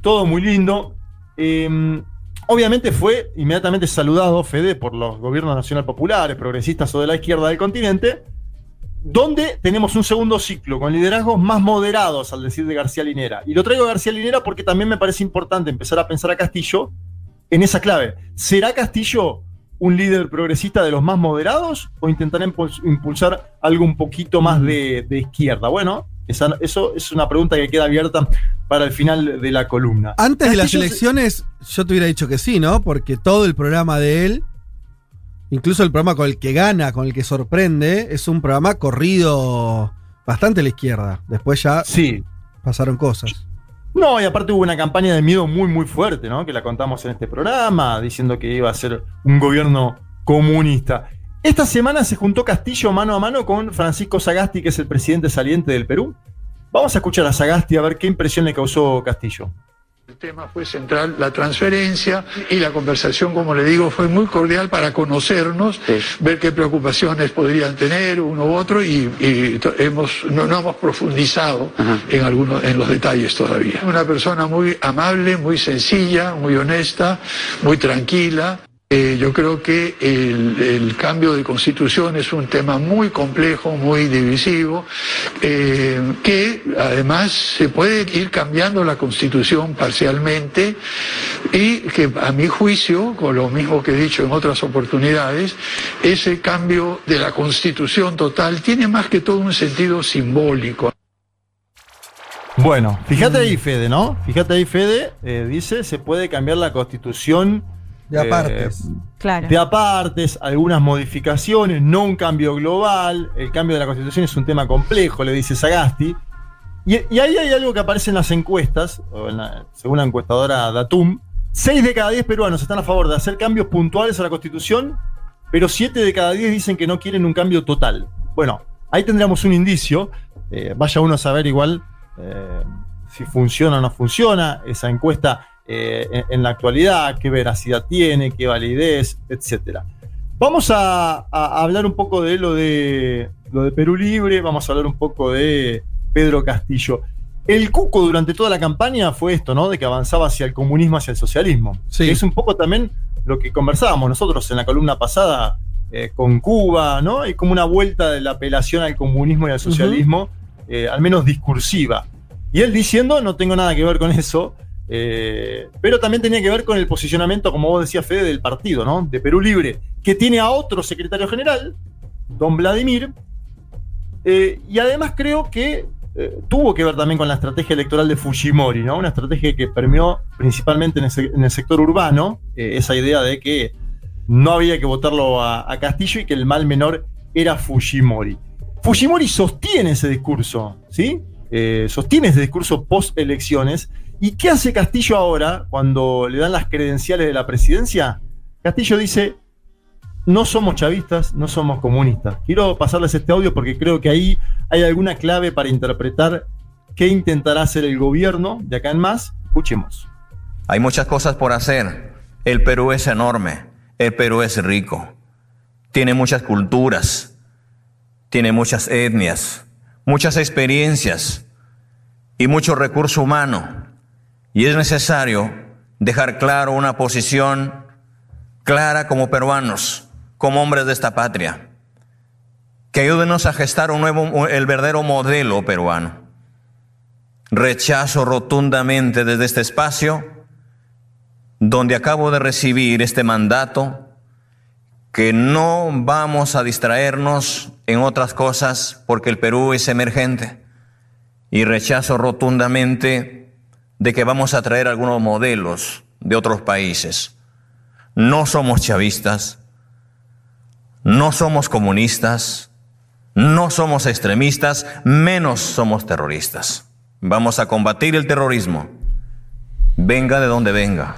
todo muy lindo. Eh, obviamente fue inmediatamente saludado, Fede, por los gobiernos nacional populares, progresistas o de la izquierda del continente, donde tenemos un segundo ciclo con liderazgos más moderados, al decir de García Linera. Y lo traigo a García Linera porque también me parece importante empezar a pensar a Castillo en esa clave. ¿Será Castillo un líder progresista de los más moderados o intentará impuls- impulsar algo un poquito más de, de izquierda? Bueno, esa- eso es una pregunta que queda abierta para el final de la columna. Antes de las se- elecciones, yo te hubiera dicho que sí, ¿no? Porque todo el programa de él, incluso el programa con el que gana, con el que sorprende, es un programa corrido bastante a la izquierda. Después ya sí. pasaron cosas. No, y aparte hubo una campaña de miedo muy, muy fuerte, ¿no? Que la contamos en este programa, diciendo que iba a ser un gobierno comunista. Esta semana se juntó Castillo mano a mano con Francisco Sagasti, que es el presidente saliente del Perú. Vamos a escuchar a Sagasti a ver qué impresión le causó Castillo. El tema fue central, la transferencia y la conversación, como le digo, fue muy cordial para conocernos, ver qué preocupaciones podrían tener uno u otro y, hemos, no, no hemos profundizado en algunos, en los detalles todavía. Una persona muy amable, muy sencilla, muy honesta, muy tranquila. Eh, yo creo que el, cambio de constitución es un tema muy complejo, muy divisivo, eh, que además se puede ir cambiando la constitución parcialmente y que a mi juicio, con lo mismo que he dicho en otras oportunidades, ese cambio de la constitución total tiene más que todo un sentido simbólico. Bueno, fíjate ahí, Fede, ¿no? Fíjate ahí, Fede, eh, dice, se puede cambiar la constitución. De apartes. Claro. De apartes, algunas modificaciones, no un cambio global. El cambio de la constitución es un tema complejo, le dice Sagasti. Y, y ahí hay algo que aparece en las encuestas, o en la- según la encuestadora Datum. 6 de cada 10 peruanos están a favor de hacer cambios puntuales a la constitución, pero 7 de cada 10 dicen que no quieren un cambio total. Bueno, ahí tendríamos un indicio. eh, vaya uno a saber igual eh, si funciona o no funciona esa encuesta eh, en, en la actualidad, qué veracidad tiene, qué validez, etcétera. Vamos a, a hablar un poco de lo de lo de Perú Libre, vamos a hablar un poco de Pedro Castillo. El cuco durante toda la campaña fue esto, ¿no? De que avanzaba hacia el comunismo, hacia el socialismo. Que es un poco también lo que conversábamos nosotros en la columna pasada eh, con Cuba, ¿no? Es como una vuelta de la apelación al comunismo y al socialismo, eh, al menos discursiva. Y él diciendo, no tengo nada que ver con eso, eh, pero también tenía que ver con el posicionamiento, como vos decías, Fede, del partido, ¿no? De Perú Libre, que tiene a otro secretario general, don Vladimir, eh, y además creo que eh, tuvo que ver también con la estrategia electoral de Fujimori, ¿no? Una estrategia que permeó principalmente en el, sector urbano, esa idea de que no había que votarlo a, Castillo y que el mal menor era Fujimori. Fujimori sostiene ese discurso, ¿sí? Sostiene ese discurso post elecciones. ¿Y qué hace Castillo ahora cuando le dan las credenciales de la presidencia? Castillo dice, no somos chavistas, no somos comunistas. Quiero pasarles este audio porque creo que ahí hay alguna clave para interpretar qué intentará hacer el gobierno de acá en más. Escuchemos. Hay muchas cosas por hacer. El Perú es enorme. El Perú es rico. Tiene muchas culturas. Tiene muchas etnias. Muchas experiencias. Y mucho recurso humano. Y es necesario dejar claro una posición clara como peruanos, como hombres de esta patria. que ayúdenos a gestar un nuevo, el verdadero modelo peruano. Rechazo rotundamente desde este espacio, donde acabo de recibir este mandato, que no vamos a distraernos en otras cosas porque el Perú es emergente. Y rechazo rotundamente de que vamos a traer algunos modelos de otros países. No somos chavistas, no somos comunistas, no somos extremistas, menos somos terroristas. Vamos a combatir el terrorismo, venga de donde venga.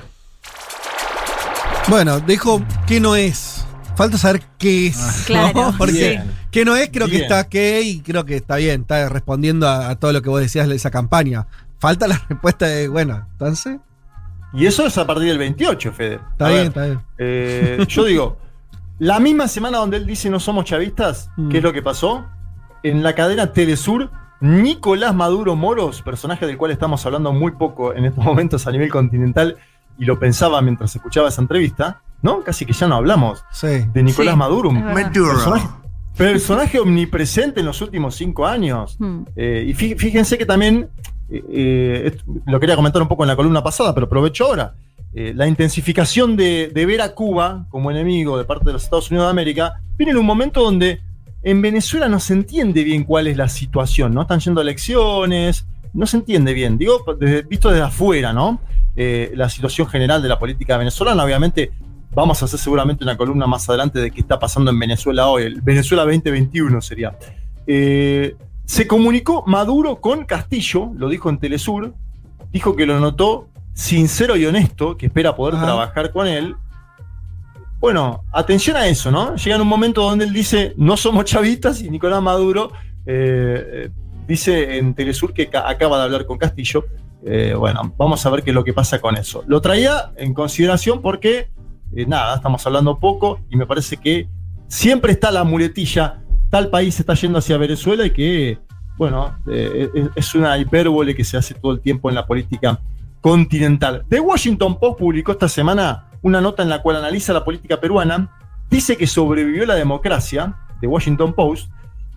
Bueno, dijo que no es. Falta saber qué es. Ah, Claro, ¿no? Porque que no es, creo que Bien. está qué y creo que está bien. Está respondiendo a, a todo lo que vos decías de esa campaña. Falta la respuesta de, bueno, entonces. Y eso es a partir del 28, Fede. Está A bien, ver, está bien. eh, yo digo, la misma semana donde él dice no somos chavistas, Mm. ¿qué es lo que pasó? En la cadena Telesur, Nicolás Maduro Moros, personaje del cual estamos hablando muy poco en estos momentos a nivel continental, y lo pensaba mientras escuchaba esa entrevista, ¿no? Casi que ya no hablamos Sí. de Nicolás Sí, Maduro. un. Personaje, personaje omnipresente en los últimos cinco años. Hmm. Eh, y fí- fíjense que también, eh, eh, lo quería comentar un poco en la columna pasada, pero aprovecho ahora. Eh, la intensificación de, de ver a Cuba como enemigo de parte de los Estados Unidos de América viene en un momento donde en Venezuela no se entiende bien cuál es la situación, ¿no? Están yendo a elecciones, no se entiende bien, digo, desde- visto desde afuera, ¿no? Eh, la situación general de la política venezolana, obviamente vamos a hacer seguramente una columna más adelante de qué está pasando en Venezuela hoy, el Venezuela 2021 sería. Eh, se comunicó Maduro con Castillo, lo dijo en Telesur, dijo que lo notó sincero y honesto, que espera poder Ajá. trabajar con él. Bueno, atención a eso, ¿no? Llega en un momento donde él dice, no somos chavistas, y Nicolás Maduro eh, eh, dice en Telesur que ca- acaba de hablar con Castillo. Eh, bueno, vamos a ver qué es lo que pasa con eso. Lo traía en consideración porque, eh, nada, estamos hablando poco y me parece que siempre está la muletilla, tal país está yendo hacia Venezuela y que, bueno, eh, es- una hipérbole que se hace todo el tiempo en la política continental. The Washington Post publicó esta semana una nota en la cual analiza la política peruana, dice que sobrevivió la democracia, The Washington Post,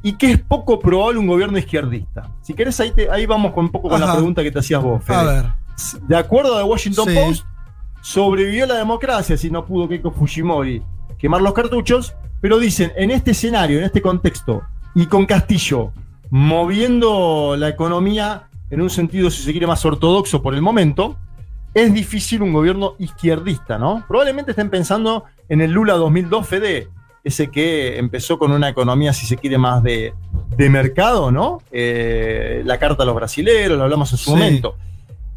y que es poco probable un gobierno izquierdista. Si querés, ahí, te- ahí vamos con un poco con la pregunta que te hacías vos, Fede. A ver. De acuerdo a The Washington Sí. Post, sobrevivió la democracia si no pudo Keiko Fujimori quemar los cartuchos, pero dicen, en este escenario, en este contexto, y con Castillo moviendo la economía en un sentido, si se quiere, más ortodoxo por el momento, es difícil un gobierno izquierdista, ¿no? Probablemente estén pensando en el Lula 2002 Fede, ese que empezó con una economía, si se quiere, más de, de mercado, ¿no? Eh, la carta a los brasileros, lo hablamos en su Sí. momento.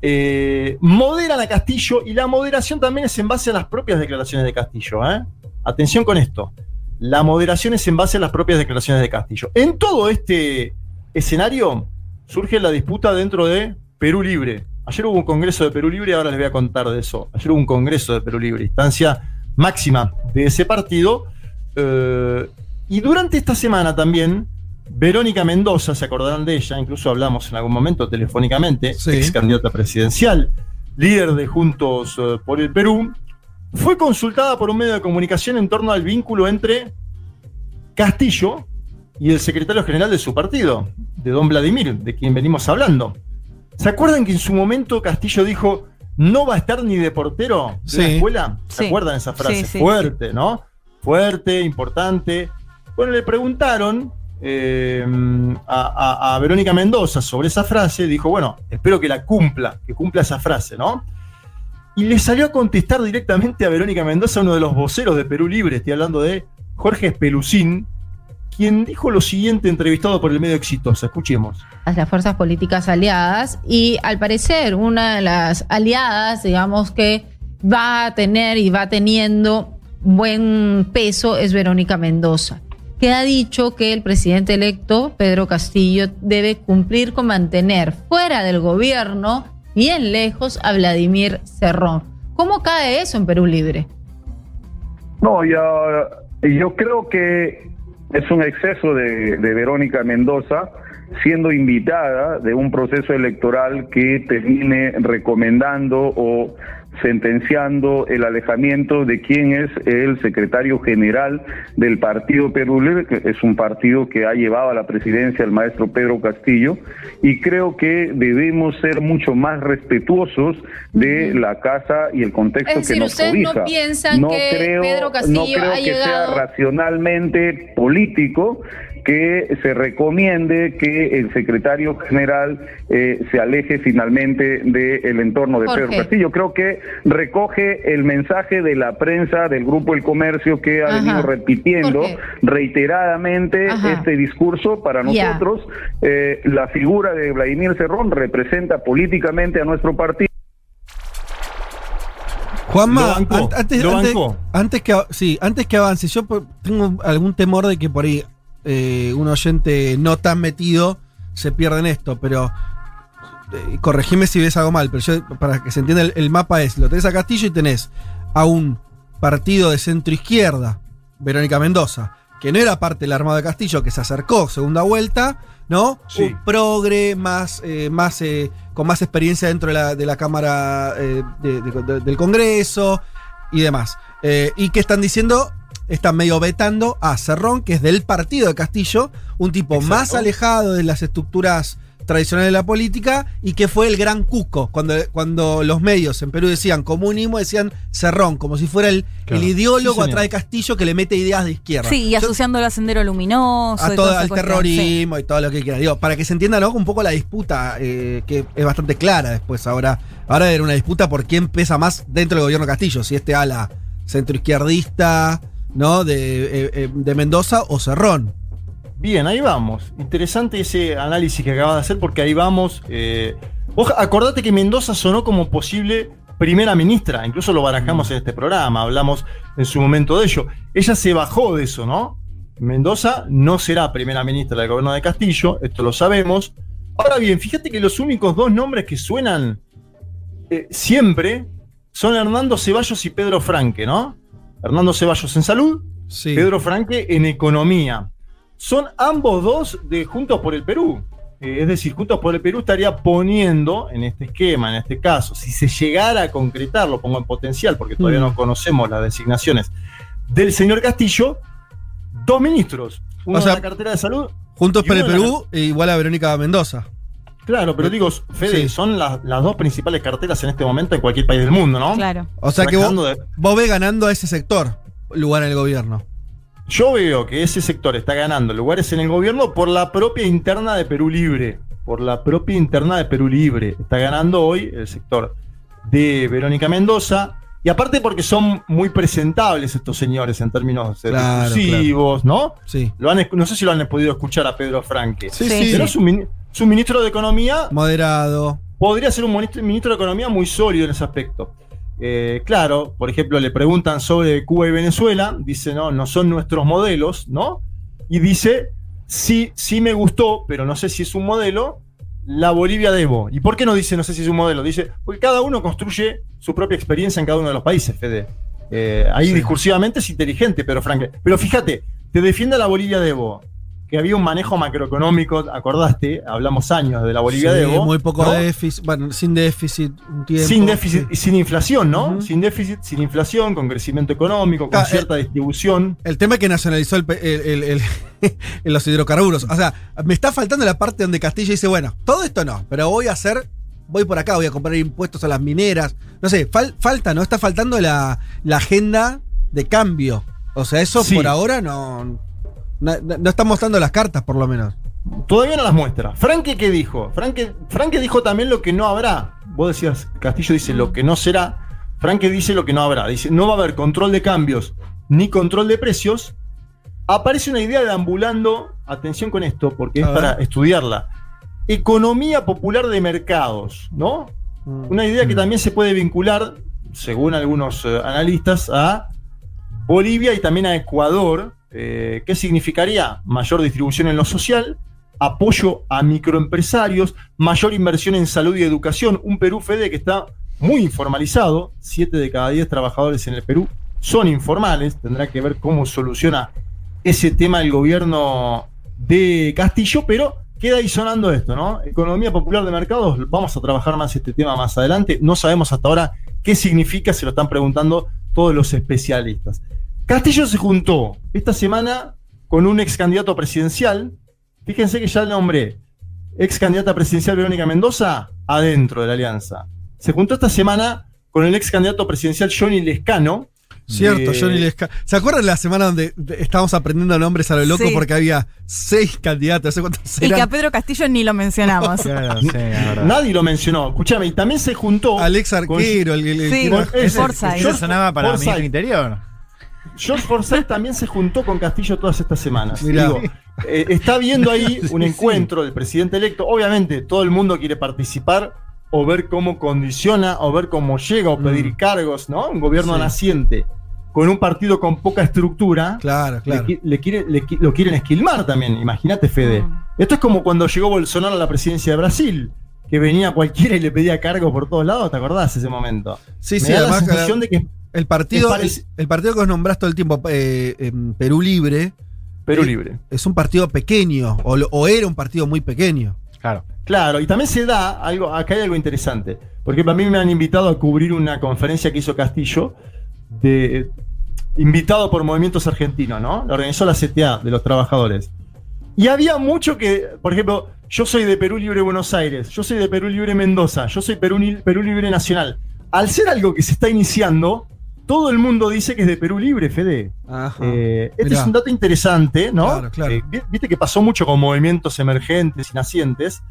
Eh, moderan a Castillo y la moderación también es en base a las propias declaraciones de Castillo. ¿eh? Atención con esto. La moderación es en base a las propias declaraciones de Castillo. En todo este escenario surge la disputa dentro de Perú Libre. Ayer hubo un congreso de Perú Libre, ahora les voy a contar de eso. Ayer hubo un congreso de Perú Libre, instancia máxima de ese partido. Eh, y durante esta semana también, Verónica Mendoza, se acordarán de ella, incluso hablamos en algún momento telefónicamente, ex candidata presidencial, líder de Juntos eh, por el Perú, fue consultada por un medio de comunicación en torno al vínculo entre Castillo y el secretario general de su partido, de don Vladimir, de quien venimos hablando. ¿Se acuerdan que en su momento Castillo dijo, no va a estar ni de portero de Sí. la escuela? ¿Se Sí. acuerdan esa frase? Sí, sí, Fuerte, ¿no? Fuerte, importante. Bueno, le preguntaron eh, a, Verónica Mendoza sobre esa frase, dijo, bueno, espero que la cumpla, que cumpla esa frase, ¿no? Y le salió a contestar directamente a Verónica Mendoza, uno de los voceros de Perú Libre, estoy hablando de Jorge Espelucín, quien dijo lo siguiente entrevistado por el medio Exitosa. Escuchemos. a las fuerzas políticas aliadas y al parecer una de las aliadas, digamos que va a tener y va teniendo buen peso es Verónica Mendoza, que ha dicho que el presidente electo, Pedro Castillo, debe cumplir con mantener fuera del gobierno, bien lejos, a Vladimir Cerrón. ¿Cómo cae eso en Perú Libre? No, yo, yo creo que es un exceso de, de Verónica Mendoza siendo invitada de un proceso electoral que termine recomendando o sentenciando el alejamiento de quien es el secretario general del Partido Perú Libre, que es un partido que ha llevado a la presidencia el maestro Pedro Castillo, y creo que debemos ser mucho más respetuosos de la casa y el contexto Es decir, que nos ¿ustedes no piensan que Pedro Castillo no creo ha que llegado- sea racionalmente político que se recomiende que el secretario general eh, se aleje finalmente del entorno de ¿Por Pedro? Castillo. Creo que recoge el mensaje de la prensa del Grupo El Comercio que ha Ajá. venido repitiendo reiteradamente Ajá. este discurso. Para nosotros, eh, la figura de Vladimir Cerrón representa políticamente a nuestro partido. Juanma, antes, antes- antes que, sí, antes que avance, yo tengo algún temor de que por ahí eh, un oyente no tan metido se pierda en esto, pero eh, corregime si ves algo mal, pero yo, para que se entienda, el, el mapa es, lo tenés a Castillo y tenés a un partido de centro izquierda, Verónica Mendoza, que no era parte del armado de Castillo, que se acercó segunda vuelta, ¿no? Sí. Un progre, más, eh, más eh, con más experiencia dentro de la, de la Cámara de- de- de- del Congreso y demás. Eh, y que están diciendo, están medio vetando a Cerrón, que es del partido de Castillo, un tipo más alejado de las estructuras tradicionales de la política y que fue el gran cuco. Cuando, cuando los medios en Perú decían comunismo, decían Cerrón, como si fuera el, Claro. el ideólogo Sí, atrás de Castillo que le mete ideas de izquierda. Sí, y asociándolo a Sendero Luminoso. a y todo al terrorismo y todo lo que quiera. Digo, para que se entienda ¿no? un poco la disputa, eh, que es bastante clara después. Ahora, ahora era una disputa por quién pesa más dentro del gobierno Castillo, si este ala centroizquierdista, ¿no? De, eh, eh, de Mendoza o Cerrón. Bien, ahí vamos. Interesante ese análisis que acabas de hacer porque ahí vamos. eh, vos acordate que Mendoza sonó como posible primera ministra, incluso lo barajamos en este programa, hablamos en su momento de ello. Ella se bajó de eso, ¿no? Mendoza no será primera ministra del gobierno de Castillo, esto lo sabemos. Ahora bien, fíjate que los únicos dos nombres que suenan eh, siempre son Hernando Ceballos y Pedro Franque, ¿no? Hernando Ceballos en salud, Pedro Franque en economía. Son ambos dos de Juntos por el Perú. Eh, es decir, Juntos por el Perú estaría poniendo en este esquema, en este caso, si se llegara a concretar, lo pongo en potencial porque todavía Mm. no conocemos las designaciones del señor Castillo, dos ministros. Uno O sea, de la cartera de salud. Juntos por el de la Perú, e igual a Verónica Mendoza. Claro, pero digo, Fede, Sí. son las, las dos principales carteras en este momento en cualquier país del mundo, ¿no? Claro. O sea que vos, de- vos ves ganando a ese sector lugar en el gobierno. Yo veo que ese sector está ganando lugares en el gobierno por la propia interna de Perú Libre. Por la propia interna de Perú Libre. Está ganando hoy el sector de Verónica Mendoza. Y aparte porque son muy presentables estos señores en términos eh, Claro, discursivos, ¿no? Sí. Lo han, no sé si lo han podido escuchar a Pedro Franque. Sí, sí. Pero es un, es un ministro de Economía Moderado. podría ser un ministro, de Economía muy sólido en ese aspecto. Eh, claro, por ejemplo, le preguntan sobre Cuba y Venezuela, dice, no, no son nuestros modelos, ¿no? Y dice, sí, sí me gustó, pero no sé si es un modelo, la Bolivia de Evo. ¿Y por qué no dice, no sé si es un modelo? Dice, porque cada uno construye su propia experiencia en cada uno de los países, Fede. Eh, ahí discursivamente es inteligente, pero Frank. Pero fíjate, te defiende a la Bolivia de Evo, que había un manejo macroeconómico, acordaste, hablamos años de la Bolivia Sí, de Evo. Muy poco ¿no? déficit, bueno, sin déficit un tiempo. Sin déficit y sin inflación, ¿no? Sin déficit, sin inflación, con crecimiento económico, con cierta distribución. El tema es que nacionalizó el, los hidrocarburos. O sea, me está faltando la parte donde Castillo dice, bueno, todo esto no, pero voy a hacer, voy por acá, voy a comprar impuestos a las mineras. No sé, fal- falta, ¿no? Está faltando la, la agenda de cambio. O sea, eso Sí. por ahora no, no, no está mostrando las cartas, por lo menos. Todavía no las muestra. Franque, ¿qué dijo? Franque dijo también lo que no habrá. Vos decías, Castillo dice lo que no será. Franque dice lo que no habrá. Dice, no va a haber control de cambios ni control de precios. Aparece una idea de ambulando, atención con esto, porque es para estudiarla. Economía popular de mercados, ¿no? Una idea que también se puede vincular, según algunos eh, analistas, a Bolivia y también a Ecuador. Eh, ¿Qué significaría? Mayor distribución en lo social, apoyo a microempresarios, mayor inversión en salud y educación. Un Perú Fede que está muy informalizado. Siete de cada diez trabajadores en el Perú son informales. Tendrá que ver cómo soluciona ese tema el gobierno de Castillo, pero queda ahí sonando esto, ¿no? Economía popular de mercados, vamos a trabajar más este tema más adelante. No sabemos hasta ahora qué significa, se lo están preguntando todos los especialistas. Castillo se juntó esta semana con un ex candidato presidencial. Fíjense que ya el nombré. Ex candidata presidencial Verónica Mendoza, adentro de la alianza. Se juntó esta semana con el ex candidato presidencial Johnny Lescano. Cierto, de- Johnny Lesca. ¿Se acuerdan la semana donde de- estábamos aprendiendo nombres a lo loco Sí. porque había seis candidatos? No sé cuántos Y que a Pedro Castillo ni lo mencionamos. Nadie lo mencionó. Escúchame, y también se juntó. Alex Arquero, el, el- el- Sí, Forsyth. Eso sonaba para mi interior. George Forsyth también se juntó con Castillo todas estas semanas. Mirá. Digo, eh, está viendo ahí un encuentro del presidente electo. Obviamente, todo el mundo quiere participar o ver cómo condiciona o ver cómo llega o pedir cargos, ¿no? Un gobierno Mm. Sí. naciente con un partido con poca estructura. Claro, claro. Le, le quiere- le qui- lo quieren esquilmar también, imagínate, Fede. Mm. Esto es como cuando llegó Bolsonaro a la presidencia de Brasil, que venía cualquiera y le pedía cargos por todos lados, ¿te acordás ese momento? Sí, Me sí, da la sensación de que el partido, el, el partido que os nombrás todo el tiempo, eh, Perú Libre. Perú eh, Libre. Es un partido pequeño, o, lo- o era un partido muy pequeño. Claro. Claro, y también se da algo, acá hay algo interesante, porque a mí me han invitado a cubrir una conferencia que hizo Castillo, de, invitado por movimientos argentinos, ¿no? La organizó la CTA de los trabajadores. Y había mucho que, por ejemplo, yo soy de Perú Libre Buenos Aires, yo soy de Perú Libre Mendoza, yo soy Perú, Perú Libre Nacional. Al ser algo que se está iniciando, todo el mundo dice que es de Perú Libre, Fede. Eh, este es un dato interesante, ¿no? Claro, claro. Eh, vi- Viste que pasó mucho con movimientos emergentes y nacientes.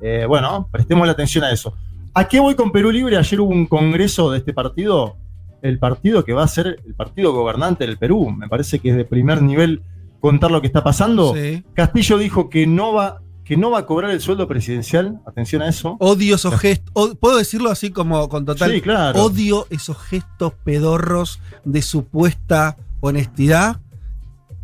Eh, bueno, prestemos la atención a eso. ¿A qué voy con Perú Libre? Ayer hubo un congreso de este partido, el partido que va a ser el partido gobernante del Perú. Me parece que es de primer nivel contar lo que está pasando. Sí. Castillo dijo que no va, que no va a cobrar el sueldo presidencial. Atención a eso. Odio esos gestos. o- ¿Puedo decirlo así como con total? Sí, claro. Odio esos gestos pedorros de supuesta honestidad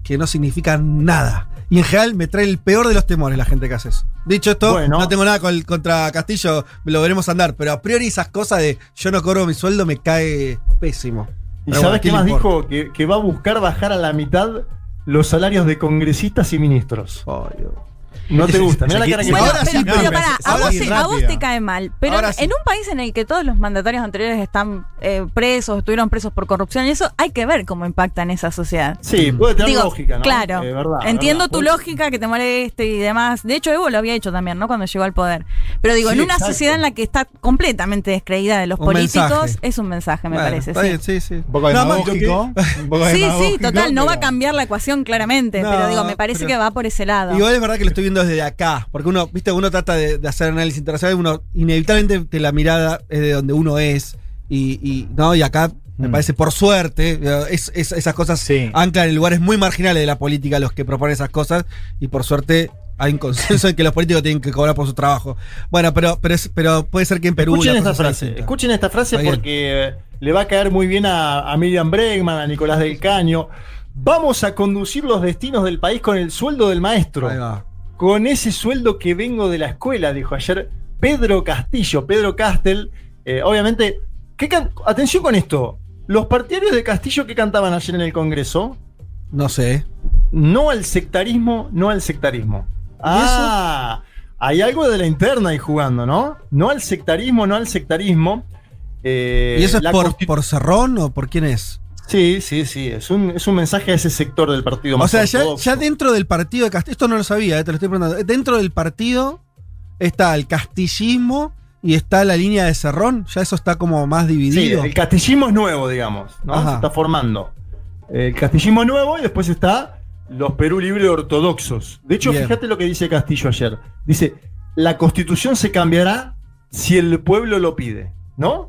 que no significan nada. Y en general me trae el peor de los temores la gente que hace eso. Dicho esto, Bueno. no tengo nada con- contra Castillo, lo veremos andar. Pero a priori esas cosas de yo no cobro mi sueldo me cae pésimo. ¿Y Pero sabes bueno, qué más dijo? Que, que va a buscar bajar a la mitad los salarios de congresistas y ministros. No te gusta. Mira la cara que Bueno, Ahora pero, sí, pero pero- pará, a vos, sí, te- a vos rápido. te cae mal. Pero Ahora sí. en un país en el que todos los mandatarios anteriores están eh, presos, estuvieron presos por corrupción y eso, hay que ver cómo impacta en esa sociedad. Sí, puede tener Digo, lógica, ¿no? Claro. Eh, verdad, Entiendo verdad. tu lógica que te moleste y demás. De hecho, Evo lo había hecho también, ¿no? Cuando llegó al poder. Pero digo, Sí, en una exacto. sociedad en la que está completamente descreída de los Un políticos, mensaje. es un mensaje, me Bueno, parece. está sí. bien, sí, sí. Un poco No, más, demagógico. Un poco Sí, sí, total, no va a cambiar la ecuación claramente, No, pero digo, me parece pero- que va por ese lado. Igual es verdad que lo estoy viendo desde acá, porque uno, viste, uno trata de, de hacer análisis internacional, uno inevitablemente te la mirada es de donde uno es, y, y, no, y acá me Mm. parece, por suerte, es, es- esas cosas anclan en lugares muy marginales de la política los que proponen esas cosas, y por suerte hay un consenso en que los políticos tienen que cobrar por su trabajo. Bueno, pero, pero, es- pero puede ser que en Perú... Escuchen esta frase. distinta. Escuchen esta frase porque eh, le va a caer muy bien a, a Miriam Bregman, a Nicolás del Caño. Vamos a conducir los destinos del país con el sueldo del maestro. Ahí va. Con ese sueldo que vengo de la escuela, dijo ayer Pedro Castillo, Pedro Castel. Eh, obviamente, ¿qué atención con esto. Los partidarios de Castillo que cantaban ayer en el Congreso, No sé. no al sectarismo, no al sectarismo. Ah, hay algo de la interna ahí jugando, ¿no? No al sectarismo, no al sectarismo. Eh, ¿Y eso es la por, por Cerrón o por quién es? Sí, sí, sí. Es un, es un mensaje a ese sector del partido O más sea, ya, dentro del partido de Castillo, esto no lo sabía, eh, te lo estoy preguntando. Dentro del partido está el castillismo y está la línea de Cerrón, ya eso está como más Sí, dividido. el castillismo es nuevo, digamos, ¿no? Ajá. Se está formando. El castillismo es nuevo y después está los Perú Libre ortodoxos. De hecho, Bien. fíjate lo que dice Castillo ayer. Dice, la constitución se cambiará si el pueblo lo pide, ¿no?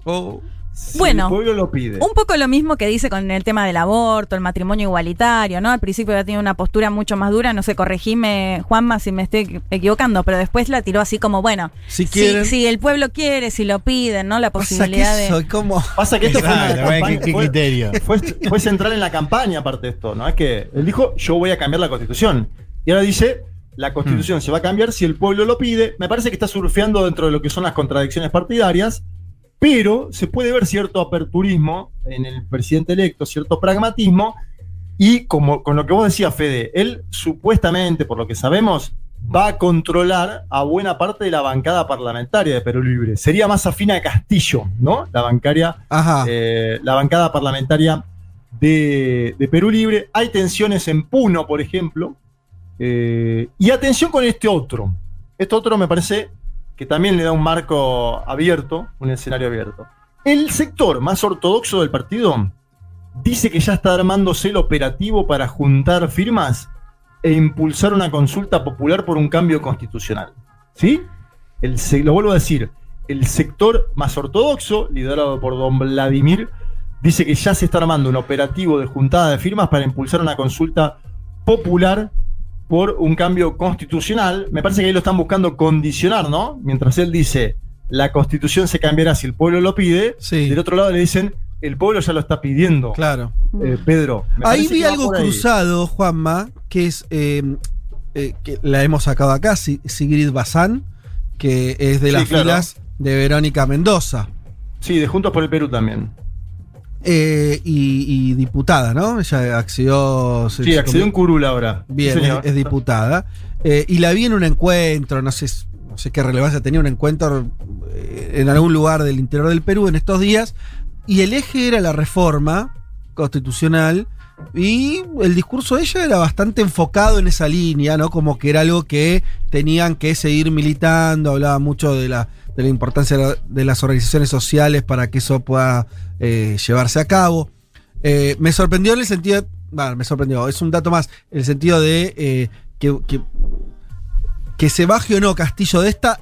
Si Bueno, el pueblo lo pide. Un poco lo mismo que dice con el tema del aborto, el matrimonio igualitario, ¿no? Al principio había tenido una postura mucho más dura, no sé, corregime, Juanma, si me estoy equivocando, pero después la tiró así como, bueno, Si quieren. si el pueblo quiere, si lo piden, ¿no? La posibilidad de... soy como. Pasa que esto fue, ¿qué- criterio? Fue, fue central en la campaña, aparte de esto, ¿no? Es que él dijo, yo voy a cambiar la constitución. Y ahora dice, la constitución se va a cambiar si el pueblo lo pide. Me parece que está surfeando dentro de lo que son las contradicciones partidarias, pero se puede ver cierto aperturismo en el presidente electo, cierto pragmatismo, y como con lo que vos decías, Fede, él supuestamente, por lo que sabemos, va a controlar a buena parte de la bancada parlamentaria de Perú Libre. Sería más afín a Castillo, ¿no? La bancaria, eh, la bancada parlamentaria de, de Perú Libre. Hay tensiones en Puno, por ejemplo. Eh, y atención con este otro. Este otro me parece que también le da un marco abierto, un escenario abierto. El sector más ortodoxo del partido dice que ya está armándose el operativo para juntar firmas e impulsar una consulta popular por un cambio constitucional. ¿Sí? El, lo vuelvo a decir, el sector más ortodoxo, liderado por don Vladimir, dice que ya se está armando un operativo de juntada de firmas para impulsar una consulta popular por un cambio constitucional. Me parece que ahí lo están buscando condicionar, ¿no? Mientras él dice, la constitución se cambiará si el pueblo lo pide, del otro lado le dicen, el pueblo ya lo está pidiendo. Claro. Eh, Pedro. me Ahí vi algo ahí. cruzado, Juanma, que es eh, eh, que la hemos sacado acá, Si- Sigrid Bazán, que es de Sí, las claro. filas de Verónica Mendoza. Sí, de Juntos por el Perú también. Eh, y, y diputada, ¿no? Ella accedió. Sí, se accedió en Curul ahora. Bien, Sí, es, diputada. Eh, y la vi en un encuentro, no sé, no sé qué relevancia tenía un encuentro eh, en algún lugar del interior del Perú en estos días. Y el eje era la reforma constitucional. Y el discurso de ella era bastante enfocado en esa línea, ¿no? Como que era algo que tenían que seguir militando. Hablaba mucho de la, de la importancia de la- de las organizaciones sociales para que eso pueda eh, llevarse a cabo. Eh, me sorprendió en el sentido. Bueno, me sorprendió, es un dato más. En el sentido de eh, que, que, que se baje o no Castillo de esta,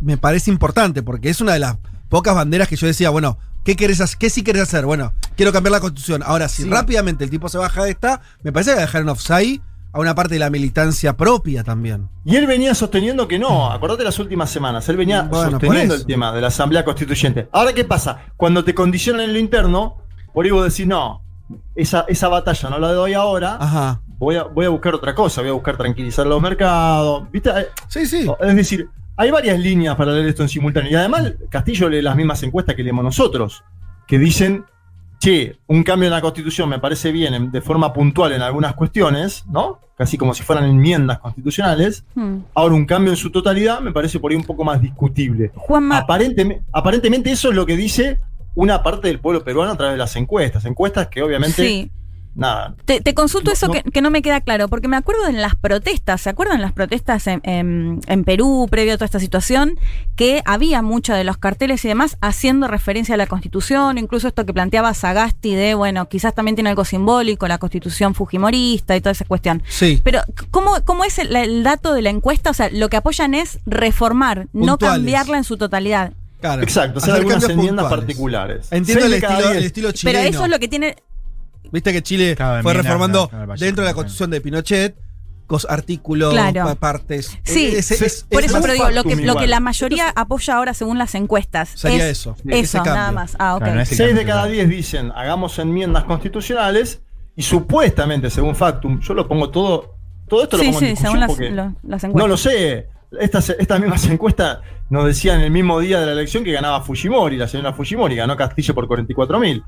me parece importante, porque es una de las pocas banderas que yo decía, bueno, ¿qué querés hacer? ¿Qué sí querés hacer? Bueno, quiero cambiar la constitución. Ahora, si Sí. rápidamente el tipo se baja de esta, me parece que va a dejar en offside a una parte de la militancia propia también. Y él venía sosteniendo que no, acordate las últimas semanas, él venía Bueno, sosteniendo el tema de la Asamblea Constituyente. Ahora, ¿qué pasa? Cuando te condicionan en lo interno, por ahí vos decís, no, esa, esa batalla no la doy ahora, Ajá. voy, a, voy a buscar otra cosa, voy a buscar tranquilizar los mercados. ¿Viste? Sí, sí. Es decir, hay varias líneas para leer esto en simultáneo. Y además, Castillo lee las mismas encuestas que leemos nosotros, que dicen, che, un cambio en la constitución me parece bien en- de forma puntual en algunas cuestiones, ¿no? Casi como si fueran enmiendas constitucionales. Hmm. Ahora, un cambio en su totalidad me parece por ahí un poco más discutible. Aparentemente, aparentemente eso es lo que dice una parte del pueblo peruano a través de las encuestas. Encuestas que obviamente... Sí. Nada. Te, te consulto No, eso no. Que, que no me queda claro, porque me acuerdo en las protestas, ¿se acuerdan las protestas en, en- en Perú previo a toda esta situación? Que había muchos de los carteles y demás haciendo referencia a la Constitución, incluso esto que planteaba Sagasti de, bueno, quizás también tiene algo simbólico, la Constitución fujimorista y toda esa cuestión. Sí. Pero, ¿cómo, cómo es el, el dato de la encuesta? O sea, lo que apoyan es reformar, no cambiarla en su totalidad. Claro. Exacto, o sea, Hacer algunas enmiendas puntuales. particulares. Entiendo el estilo, el estilo chileno. Pero eso es lo que tiene. Viste que Chile fue reformando claro, claro, dentro de la claro. constitución de Pinochet, artículos, partes. Sí, Eh, es- por es eso, pero digo, lo que, lo la mayoría apoya ahora según las encuestas. Sería es eso, Eso, nada más. Ah, ok. Claro, no es- Ese Seis de cada diez dicen hagamos enmiendas constitucionales y supuestamente, según Factum, yo lo pongo todo, todo esto lo pongo en sí, discusión según las, lo- las no encuestas. lo sé. Estas, estas mismas encuestas nos decían el mismo día de la elección que ganaba Fujimori, la señora Fujimori, ganó Castillo por 44 mil.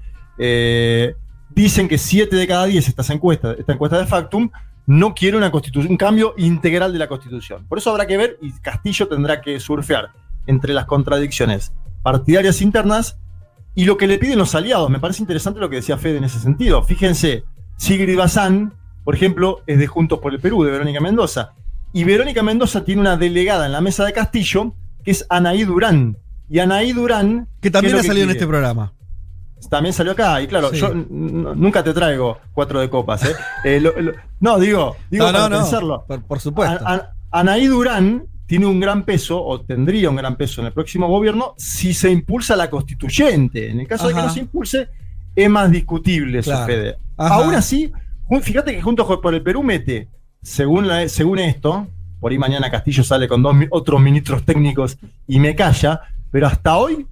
Dicen que 7 de cada 10 estas encuestas, esta encuesta de Factum, no quiere una constitución, un cambio integral de la constitución. Por eso habrá que ver y Castillo tendrá que surfear entre las contradicciones partidarias internas y lo que le piden los aliados. Me parece interesante lo que decía Fede en ese sentido. Fíjense, Sigrid Bazán, por ejemplo, es de Juntos por el Perú, de Verónica Mendoza. Y Verónica Mendoza tiene una delegada en la mesa de Castillo, que es Anaí Durán. Y Anaí Durán. Que también ¿qué ha salido en este programa. También salió acá, y claro, Sí. yo nunca te traigo cuatro de copas, ¿eh? Eh, lo- lo- no, digo, digo No, no, para no, pensarlo. por- por supuesto. A- a- Anaí Durán tiene un gran peso, o tendría un gran peso en el próximo gobierno, si se impulsa la constituyente. En el caso de que no se impulse, es más discutible eso, Claro. Ajá. Aún así, fíjate que Juntos por el Perú mete, según, la- según esto, por ahí mañana Castillo sale con dos otros ministros técnicos y me calla, pero hasta hoy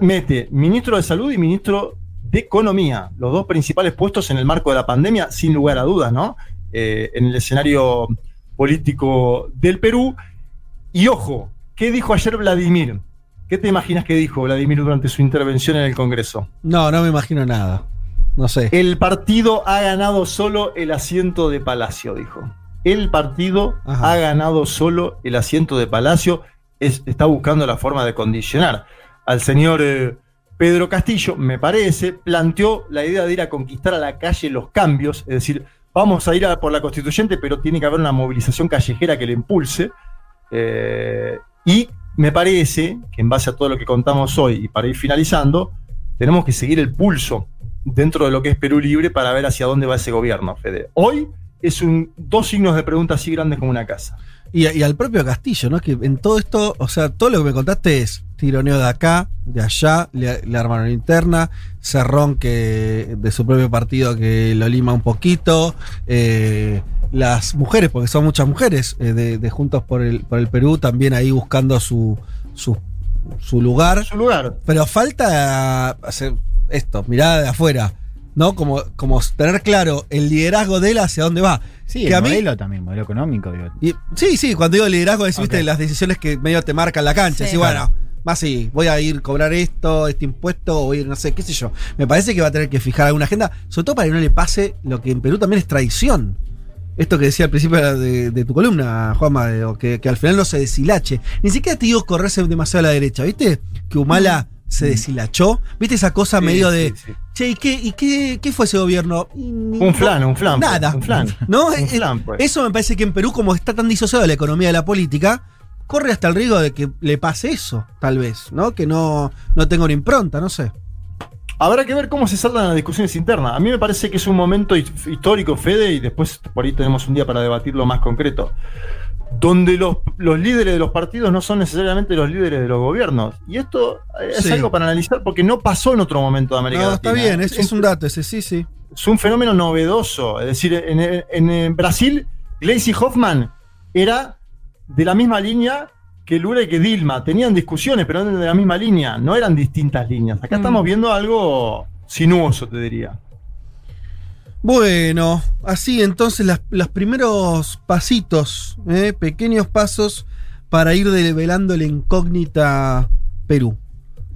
mete ministro de Salud y ministro de Economía, los dos principales puestos en el marco de la pandemia, sin lugar a dudas, ¿no? Eh, en el escenario político del Perú. Y ojo, ¿qué dijo ayer Vladimir? ¿Qué te imaginas que dijo Vladimir durante su intervención en el Congreso? No, no me imagino nada. No sé. El partido ha ganado solo el asiento de Palacio, dijo. el partido ha ganado solo el asiento de Palacio, es- está buscando la forma de condicionar al señor eh, Pedro Castillo, me parece, planteó la idea de ir a conquistar a la calle los cambios, es decir, vamos a ir a por la constituyente, pero tiene que haber una movilización callejera que le impulse. eh, y me parece que en base a todo lo que contamos hoy y para ir finalizando, tenemos que seguir el pulso dentro de lo que es Perú Libre para ver hacia dónde va ese gobierno, Fede. Hoy es un, dos signos de pregunta así grandes como una casa. Y, y al propio Castillo, ¿no? Que en todo esto, o sea, todo lo que me contaste es tironeo de acá, de allá, le, le armaron interna, Cerrón que de su propio partido que lo lima un poquito, eh, las mujeres, porque son muchas mujeres eh, de, de Juntos por el, por el Perú, también ahí buscando su, su, su lugar. Su lugar. Pero falta hacer esto, mirada de afuera, ¿no? Como, como tener claro el liderazgo de él hacia dónde va. Sí, Que el a mí- modelo también, modelo económico. Digo. y- sí, sí, cuando digo liderazgo es, viste, las decisiones que medio te marcan la cancha. Sí. Bueno, más sí, voy a ir a cobrar esto, este impuesto, o ir, no sé, qué sé yo. Me parece que va a tener que fijar alguna agenda, sobre todo para que no le pase lo que en Perú también es traición. Esto que decía al principio de, de tu columna, Juanma, de- o que, que al final no se deshilache. Ni siquiera te digo correrse demasiado a la derecha, ¿viste? Que Humala se deshilachó. ¿Viste esa cosa Sí, medio de. sí. Che, ¿y qué, y qué, qué fue ese gobierno? Un flan, un flan. Nada. Un flan. ¿No? Un Eh, flan, pues. Eso me parece que en Perú, como está tan disociado de la economía de la política, corre hasta el riesgo de que le pase eso, tal vez, ¿no? Que no, no tenga una impronta, no sé. Habrá que ver cómo se saldan las discusiones internas. A mí me parece que es un momento his- histórico, Fede, y después por ahí tenemos un día para debatirlo más concreto. Donde los, los líderes de los partidos no son necesariamente los líderes de los gobiernos. Y esto eh, es Sí. algo para analizar porque no pasó en otro momento de América No, Latina. está bien, es, es un dato ese, sí, sí. es un fenómeno novedoso. Es decir, en, en- en Brasil, Gleisi Hoffman era de la misma línea que Lula y que Dilma. Tenían discusiones, pero eran de la misma línea. No eran distintas líneas. Acá Mm. estamos viendo algo sinuoso, te diría. Bueno, así entonces las- los primeros pasitos, ¿eh? pequeños pasos para ir develando la incógnita Perú.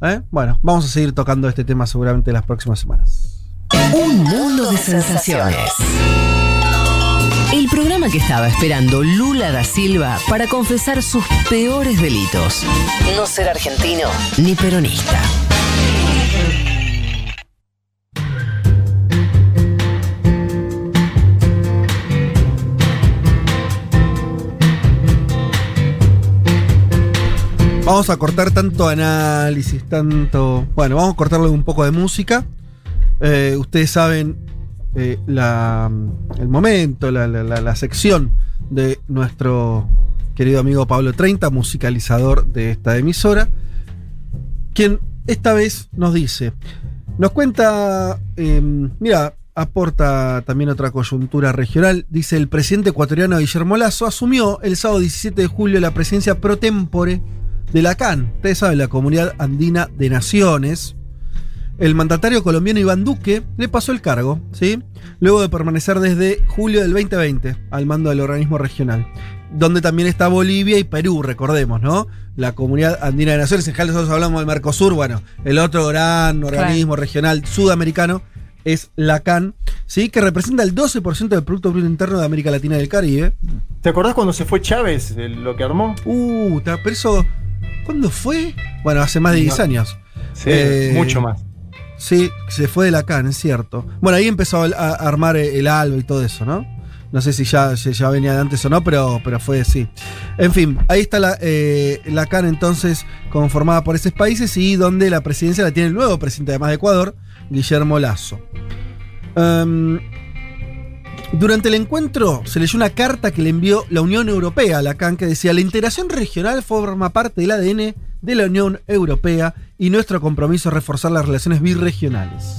¿eh? Bueno, vamos a seguir tocando este tema seguramente las próximas semanas. Un mundo de sensaciones. El programa que estaba esperando Lula da Silva para confesar sus peores delitos. No ser argentino ni peronista. Vamos a cortar tanto análisis, tanto. Bueno, vamos a cortarle un poco de música. Eh, ustedes saben eh, el momento, la, sección de nuestro querido amigo Pablo 30, musicalizador de esta emisora, quien esta vez nos dice, nos cuenta, eh, mira, aporta también otra coyuntura regional, dice el presidente ecuatoriano Guillermo Lazo asumió el sábado 17 de julio la presidencia pro tempore de la CAN, ustedes saben, la Comunidad Andina de Naciones. El mandatario colombiano Iván Duque le pasó el cargo, ¿sí? Luego de permanecer desde julio del 2020 al mando del organismo regional, donde también está Bolivia y Perú, recordemos, ¿no? La Comunidad Andina de Naciones, en general nosotros hablamos del Mercosur, bueno, el otro gran organismo regional sudamericano es la CAN, ¿sí? Que representa el 12% del Producto Bruto Interno de América Latina y del Caribe. ¿Te acordás cuando se fue Chávez, el- lo que armó? Uh, pero eso, ¿cuándo fue? Bueno, hace más de 10 No. años. Sí, Eh, mucho más. Sí, se fue de la CAN, es cierto. Bueno, ahí empezó a, armar el ALBA y todo eso, ¿no? No sé si ya, venía de antes o no, pero, pero fue así. En fin, ahí está eh, la CAN entonces conformada por esos países y donde la presidencia la tiene el nuevo presidente además de Ecuador, Guillermo Lazo. Em, durante el encuentro se leyó una carta que le envió la Unión Europea a la CAN que decía la integración regional forma parte del ADN de la Unión Europea y nuestro compromiso es reforzar las relaciones birregionales.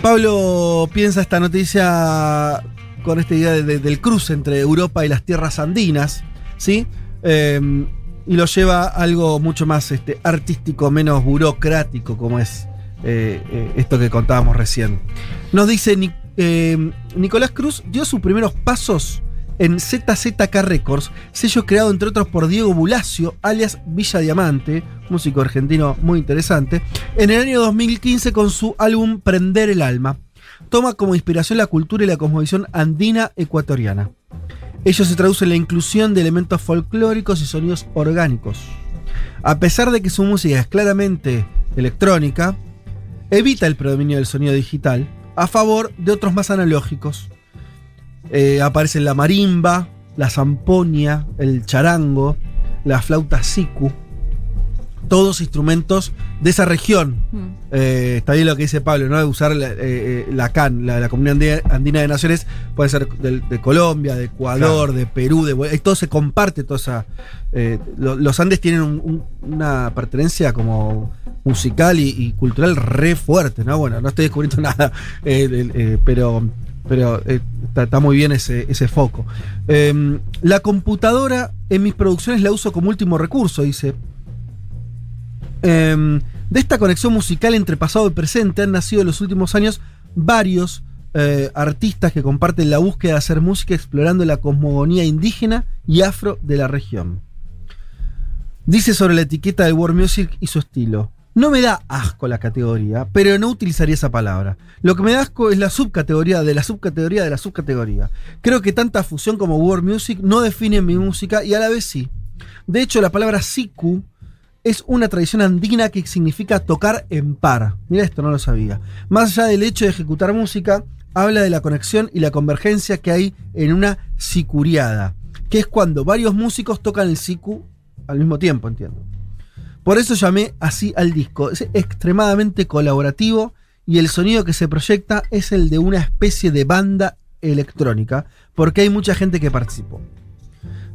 Pablo piensa esta noticia con esta idea de- de- del cruce entre Europa y las tierras andinas, ¿sí? Eh, y lo lleva a algo mucho más este, artístico, menos burocrático, como es eh, eh, esto que contábamos recién. Nos dice eh, Nicolás Cruz dio sus primeros pasos en ZZK Records, sello creado entre otros por Diego Bulacio, alias Villa Diamante, músico argentino muy interesante, en el año 2015 con su álbum Prender el Alma. Toma como inspiración la cultura y la cosmovisión andina ecuatoriana. Ello se traduce en la inclusión de elementos folclóricos y sonidos orgánicos. A pesar de que su música es claramente electrónica, evita el predominio del sonido digital a favor de otros más analógicos. Eh, aparecen la marimba, la zamponia, el charango, la flauta siku, todos instrumentos de esa región. Eh, está bien lo que dice Pablo, ¿no? De usar la, eh, la CAN, la, la Comunidad Andi- Andina de Naciones, puede ser de, Colombia, de Ecuador, Claro. de Perú, de todo se comparte, toda esa. eh, lo- los Andes tienen un- un- una pertenencia como musical y, y cultural re fuerte, ¿no? Bueno, no estoy descubriendo nada, eh, eh, pero. Pero eh, está, muy bien ese, ese foco. Em, la computadora en mis producciones la uso como último recurso, dice. Em, de esta conexión musical entre pasado y presente han nacido en los últimos años varios eh, artistas que comparten la búsqueda de hacer música explorando la cosmogonía indígena y afro de la región. Dice sobre la etiqueta del World Music y su estilo. No me da asco la categoría, pero no utilizaría esa palabra. Lo que me da asco es la subcategoría de la subcategoría de la subcategoría. Creo que tanta fusión como World Music no define mi música y a la vez sí. De hecho, la palabra siku es una tradición andina que significa tocar en par. Mira esto, no lo sabía. Más allá del hecho de ejecutar música, habla de la conexión y la convergencia que hay en una sicuriada, que es cuando varios músicos tocan el siku al mismo tiempo, entiendo. Por eso llamé así al disco. Es extremadamente colaborativo y el sonido que se proyecta es el de una especie de banda electrónica, porque hay mucha gente que participó.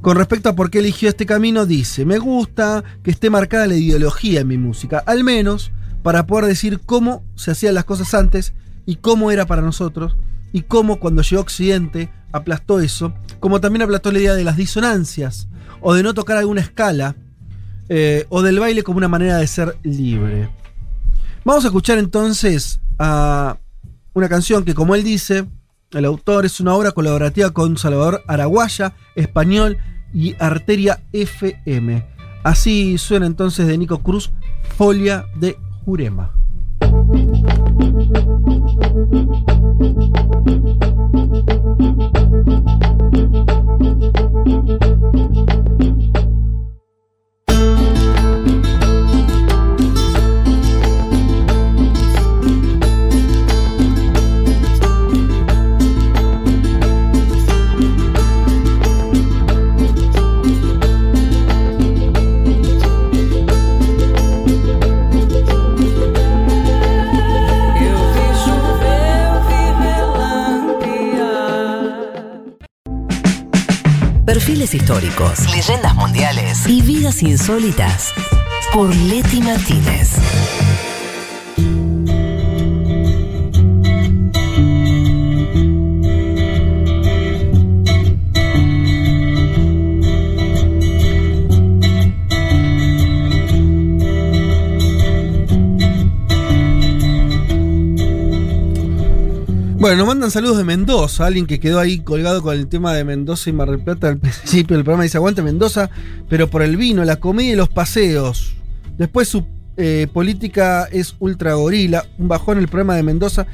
Con respecto a por qué eligió este camino, dice, me gusta que esté marcada la ideología en mi música, al menos para poder decir cómo se hacían las cosas antes y cómo era para nosotros, y cómo cuando llegó Occidente aplastó eso, como también aplastó la idea de las disonancias, o de no tocar alguna escala, eh, o del baile como una manera de ser libre. Vamos a escuchar entonces a una canción que, como él dice, el autor es una obra colaborativa con Salvador Araguaya, español y Arteria FM. Así suena entonces de Nico Cruz, Folia de Jurema. Perfiles históricos, leyendas mundiales. Y vidas insólitas. Por Leti Martínez. Bueno, nos mandan saludos de Mendoza, alguien que quedó ahí colgado con el tema de Mendoza y Mar del Plata al principio del programa dice aguante Mendoza, pero por el vino, la comida y los paseos. Después su eh, política es ultra gorila, un bajón el programa de Mendoza.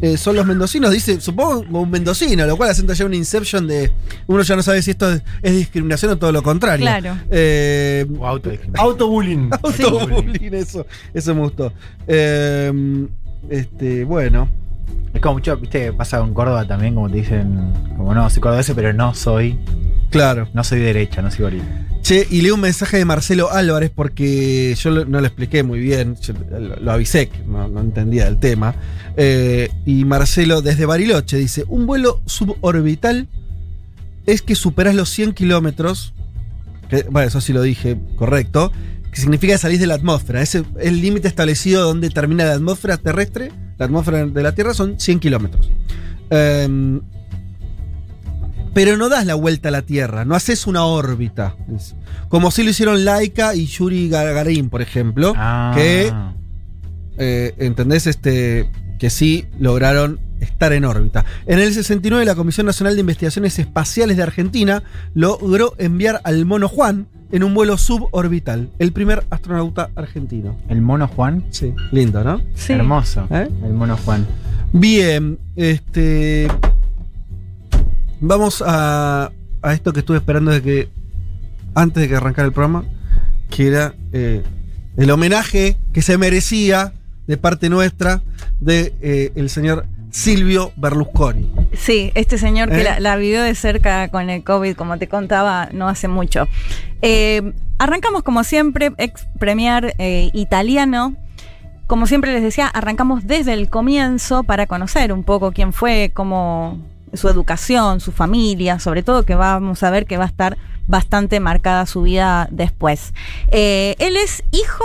eh, son los mendocinos, dice, supongo un mendocino, lo cual acenta ya una inception de uno ya no sabe si esto es, es discriminación o todo lo contrario. Claro. Eh, O autodiscriminación. Autobullying. Autobullying, eso, eso me gustó. Eh, este, bueno. Es como mucho, viste, pasa con Córdoba también, como te dicen, como no, soy cordobés, pero no soy. Claro. No soy derecha, no soy gorila. Che, y leo un mensaje de Marcelo Álvarez porque yo lo- no lo expliqué muy bien, yo lo, lo avisé, que no, no entendía del tema. Eh, y Marcelo desde Bariloche dice, un vuelo suborbital es que superas los 100 kilómetros, bueno, eso sí lo dije, correcto, que significa salir de la atmósfera. Ese es el límite establecido donde termina la atmósfera terrestre, la atmósfera de la Tierra son 100 kilómetros. Em, pero no das la vuelta a la Tierra, no haces una órbita. Como si lo hicieron Laika y Yuri Gagarin, por ejemplo, Ah. que, eh, ¿entendés? Este, que sí lograron estar en órbita. En el 69 la Comisión Nacional de Investigaciones Espaciales de Argentina logró enviar al mono Juan en un vuelo suborbital, el primer astronauta argentino. El mono Juan. Sí, lindo, ¿no? Hermoso. ¿Eh? El mono Juan. Bien, este. Vamos a, a esto que estuve esperando desde que. antes de que arrancara el programa, que era eh, el homenaje que se merecía de parte nuestra de eh, el señor Silvio Berlusconi. Sí, este señor que ¿Eh? la, la vivió de cerca con el COVID, como te contaba, no hace mucho. Eh, arrancamos como siempre, ex premier italiano. Como siempre les decía, arrancamos desde el comienzo para conocer un poco quién fue, cómo su educación, su familia, sobre todo que vamos a ver que va a estar bastante marcada su vida después. Eh, él es hijo,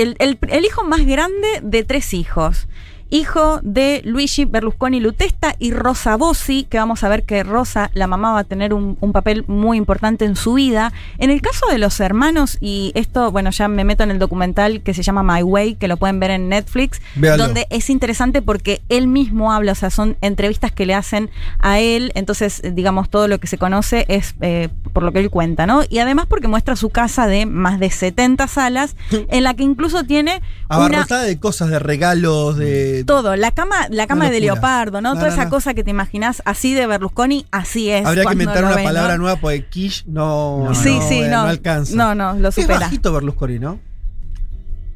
el, el- el hijo más grande de tres hijos. Hijo de Luigi Berlusconi Lutesta y Rosa Bossi, que vamos a ver que Rosa, la mamá, va a tener un, un papel muy importante en su vida. En el caso de los hermanos, y esto, bueno, ya me meto en el documental que se llama My Way, que lo pueden ver en Netflix, Véalo. donde es interesante porque él mismo habla, o sea, son entrevistas que le hacen a él, entonces, digamos, todo lo que se conoce es eh, por lo que él cuenta, ¿no? Y además porque muestra su casa de más de 70 salas, en la que incluso tiene una... Abarrotada de cosas, de regalos, de. Todo, la cama, la cama de leopardo, ¿no? No, Toda no, esa no. cosa que te imaginas así de Berlusconi, así es. Habría que inventar una ves, palabra ¿no? nueva porque Kish no, Sí, no, sí, eh, no. alcanza. No, no, lo Es supera. bajito Berlusconi, ¿no?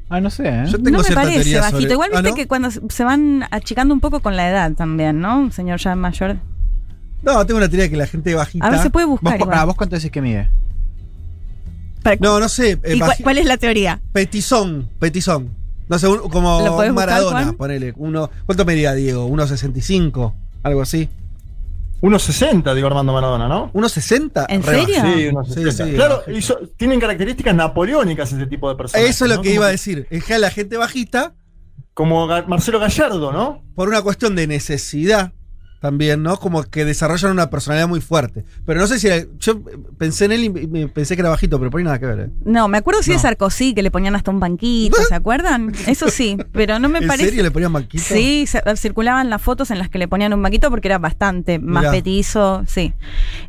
Ah, no sé, ¿eh? Yo tengo no me parece teoría bajito. sobre- Igual Ah, viste ¿no? que cuando se- van achicando un poco con la edad también, ¿no? Un señor ya mayor. No, tengo una teoría que la gente bajita. A ver, se puede buscar. ¿Vos, igual. ah, ¿Vos cuánto decís que mide? Para- No, no sé. eh, ¿Y cuál es la teoría? Petizón, petizón. No sé, un- como ¿Lo podés buscar, Maradona, ponele. Uno, ¿Cuánto medía Diego? ¿1.65? Algo así. 1.60, digo Armando Maradona, ¿no? ¿1.60? ¿En Re serio? Sí, 1.60. Sí, sí, claro, bajito. y so- tienen características napoleónicas ese tipo de personas. Eso es lo ¿no? que iba a decir. Es que a la gente bajita, Como Ga- Marcelo Gallardo, ¿no? por una cuestión de necesidad también, ¿no? Como que desarrollan una personalidad muy fuerte. Pero no sé si era- Yo pensé en él y pensé que era bajito, pero por ahí nada que ver. ¿eh? No, me acuerdo de No. Sarkozy, que le ponían hasta un banquito, ¿se acuerdan? Eso sí, pero no me ¿En parece. serio le ponían banquito? Sí, se- circulaban las fotos en las que le ponían un banquito porque era bastante más Mirá. petizo, sí.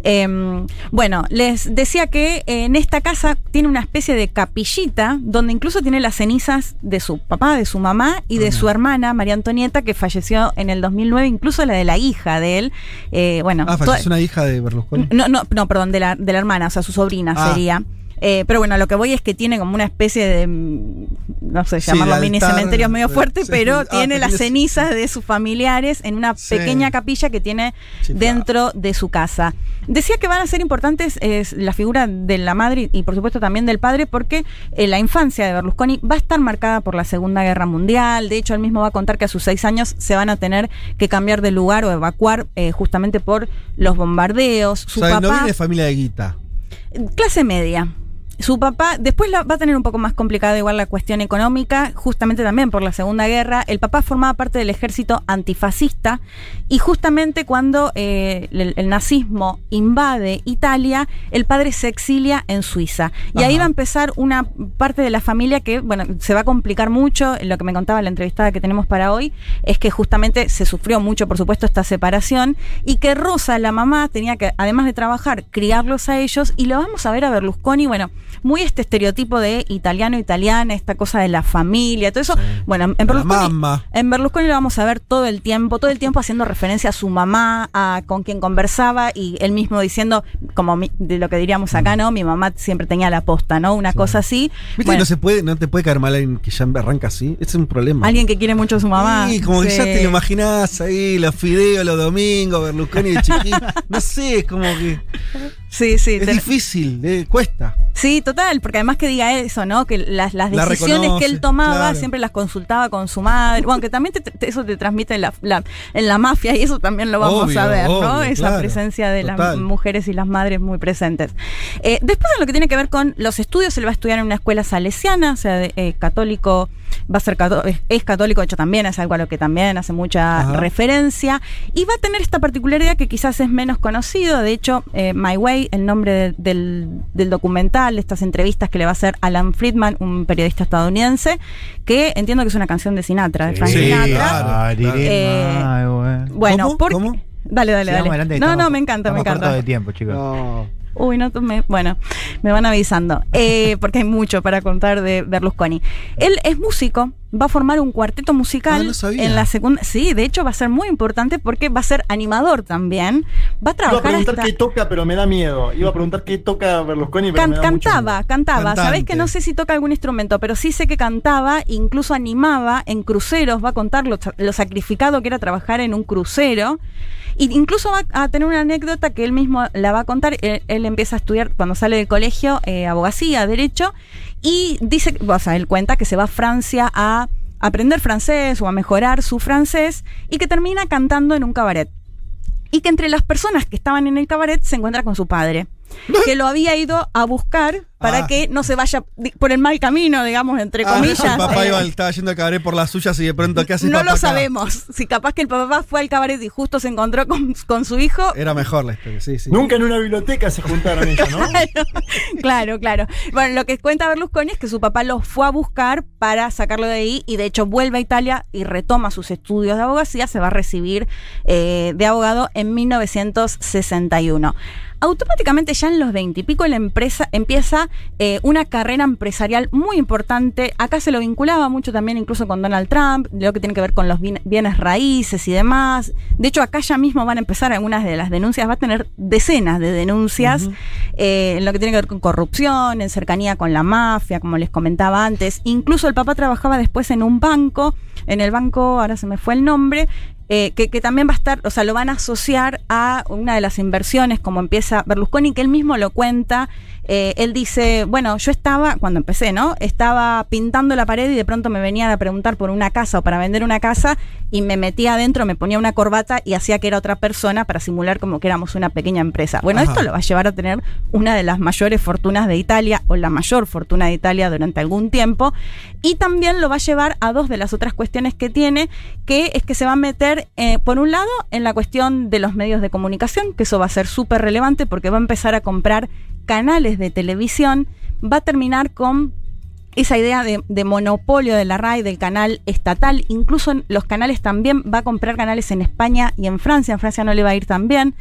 Em, bueno, les decía que en esta casa tiene una especie de capillita donde incluso tiene las cenizas de su papá, de su mamá y de su hermana, María Antonieta, que falleció en el 2009, incluso la de la hija de él. Eh, bueno, Ah, falleció una hija de Berlusconi. no, no, no, perdón, de la, de la hermana, o sea, su sobrina Ah. sería. Eh, pero bueno, lo que voy es que tiene como una especie de, mm, no sé, Sí, llamarlo de mini altar, cementerio es medio fuerte, sí. pero Ah, tiene las cenizas de sus familiares en una Sí. pequeña capilla que tiene Sí, dentro de su casa. Decía que van a ser importantes es, la figura de la madre y por supuesto también del padre, porque eh, la infancia de Berlusconi va a estar marcada por la Segunda Guerra Mundial. De hecho, él mismo va a contar que a sus seis años se van a tener que cambiar de lugar o evacuar eh, justamente por los bombardeos. Su o sea, no papá viene de familia de guita. clase media. Su papá, después la- va a tener un poco más complicada igual la cuestión económica, justamente también por la Segunda Guerra. El papá formaba parte del ejército antifascista y justamente cuando eh, el, el nazismo invade Italia, el padre se exilia en Suiza. Y ahí va a empezar una parte de la familia que, bueno, se va a complicar mucho. Lo que me contaba la entrevistada que tenemos para hoy es que justamente se sufrió mucho, por supuesto, esta separación y que Rosa, la mamá, tenía que, además de trabajar, criarlos a ellos y lo vamos a ver a Berlusconi, bueno, muy este estereotipo de italiano-italiana, esta cosa de la familia, todo eso. Bueno, en Berlusconi, en Berlusconi lo vamos a ver todo el tiempo, todo el tiempo haciendo referencia a su mamá, a con quien conversaba y él mismo diciendo, como mi- de lo que diríamos acá, ¿no? Mi mamá siempre tenía la posta, ¿no? Una cosa así. ¿Viste Bueno, no se puede, no te puede caer mal alguien que ya arranca así? Ese es un problema. alguien que quiere mucho a su mamá. Sí, como que ya Sí. te lo imaginás ahí, los fideos, los domingos, Berlusconi de chiquito. No sé, es como que. Sí, sí. Es te- difícil, eh, cuesta. Sí, total, porque además que diga eso, ¿no? Que las, las La decisiones que él tomaba claro. siempre las consultaba con su madre. Bueno, que también te- te- eso te transmite en la, la- en la mafia y eso también lo vamos Obvio, a ver, ¿no? Esa claro, presencia de total. las mujeres y las madres muy presentes. Eh, después en lo que tiene que ver con los estudios, él va a estudiar en una escuela salesiana, o sea, de- eh, católico, va a ser cató- es, es católico, de hecho también es algo a lo que también hace mucha Ajá. referencia, y va a tener esta particularidad que quizás es menos conocido, de hecho, eh, My Way, el nombre de- del, del documental, de estas entrevistas que le va a hacer Alan Friedman, un periodista estadounidense, que entiendo que es una canción de Sinatra, de Frank Sí, Sinatra. claro, claro. Eh, Bueno, ¿Cómo? porque- ¿Cómo? Dale, dale, dale. adelante, no, estamos- no, me encanta, me encanta. de tiempo, chicos. No. Uy, no, me, bueno, me van avisando, eh, porque hay mucho para contar de Berlusconi. Él es músico, va a formar un cuarteto musical Ah, no sabía. en la segunda. Sí, de hecho va a ser muy importante porque va a ser animador también. Va a Iba a trabajar preguntar hasta. qué toca, pero me da miedo. Iba a preguntar qué toca Berlusconi, pero Can- me da mucho cantaba, cantaba. Sabés que no sé si toca algún instrumento, pero sí sé que cantaba, incluso animaba en cruceros, va a contar lo, lo sacrificado que era trabajar en un crucero. Y incluso va a tener una anécdota que él mismo la va a contar. Él, empieza a estudiar cuando sale del colegio eh, abogacía, derecho, y dice, o sea, él cuenta que se va a Francia a aprender francés o a mejorar su francés y que termina cantando en un cabaret y que entre las personas que estaban en el cabaret se encuentra con su padre, que lo había ido a buscar para Ah. que no se vaya por el mal camino, digamos, entre Ah, comillas. el papá Eh, iba, estaba yendo al cabaret por las suyas y de pronto, ¿qué hace no papá lo acá? sabemos. Si capaz que el papá fue al cabaret y justo se encontró con, con su hijo. Era mejor la historia, sí, sí. Nunca en una biblioteca se juntaron ellos, ¿no? Claro, claro. Bueno, lo que cuenta Berlusconi es que su papá lo fue a buscar para sacarlo de ahí y de hecho vuelve a Italia y retoma sus estudios de abogacía, se va a recibir eh, de abogado en 1961. Automáticamente ya en los 20 y pico la empresa empieza eh, una carrera empresarial muy importante. Acá se lo vinculaba mucho también incluso con Donald Trump, de lo que tiene que ver con los bien- bienes raíces y demás. De hecho, acá ya mismo van a empezar algunas de las denuncias, va a tener decenas de denuncias eh, en lo que tiene que ver con corrupción, en cercanía con la mafia, como les comentaba antes. Incluso el papá trabajaba después en un banco, en el banco, ahora se me fue el nombre, eh, que, que también va a estar, o sea, lo van a asociar a una de las inversiones, como empieza Berlusconi, que él mismo lo cuenta. Eh, él dice, bueno, yo estaba, cuando empecé, ¿no? Estaba pintando la pared y de pronto me venían a preguntar por una casa o para vender una casa y me metía adentro, me ponía una corbata y hacía que era otra persona para simular como que éramos una pequeña empresa. Bueno, Ajá. esto lo va a llevar a tener una de las mayores fortunas de Italia o la mayor fortuna de Italia durante algún tiempo y también lo va a llevar a dos de las otras cuestiones que tiene, que es que se va a meter, eh, por un lado, en la cuestión de los medios de comunicación, que eso va a ser súper relevante porque va a empezar a comprar canales de televisión, va a terminar con esa idea de, de monopolio de la RAI, del canal estatal, incluso en los canales también va a comprar canales en España y en Francia, en Francia no le va a ir tan bien.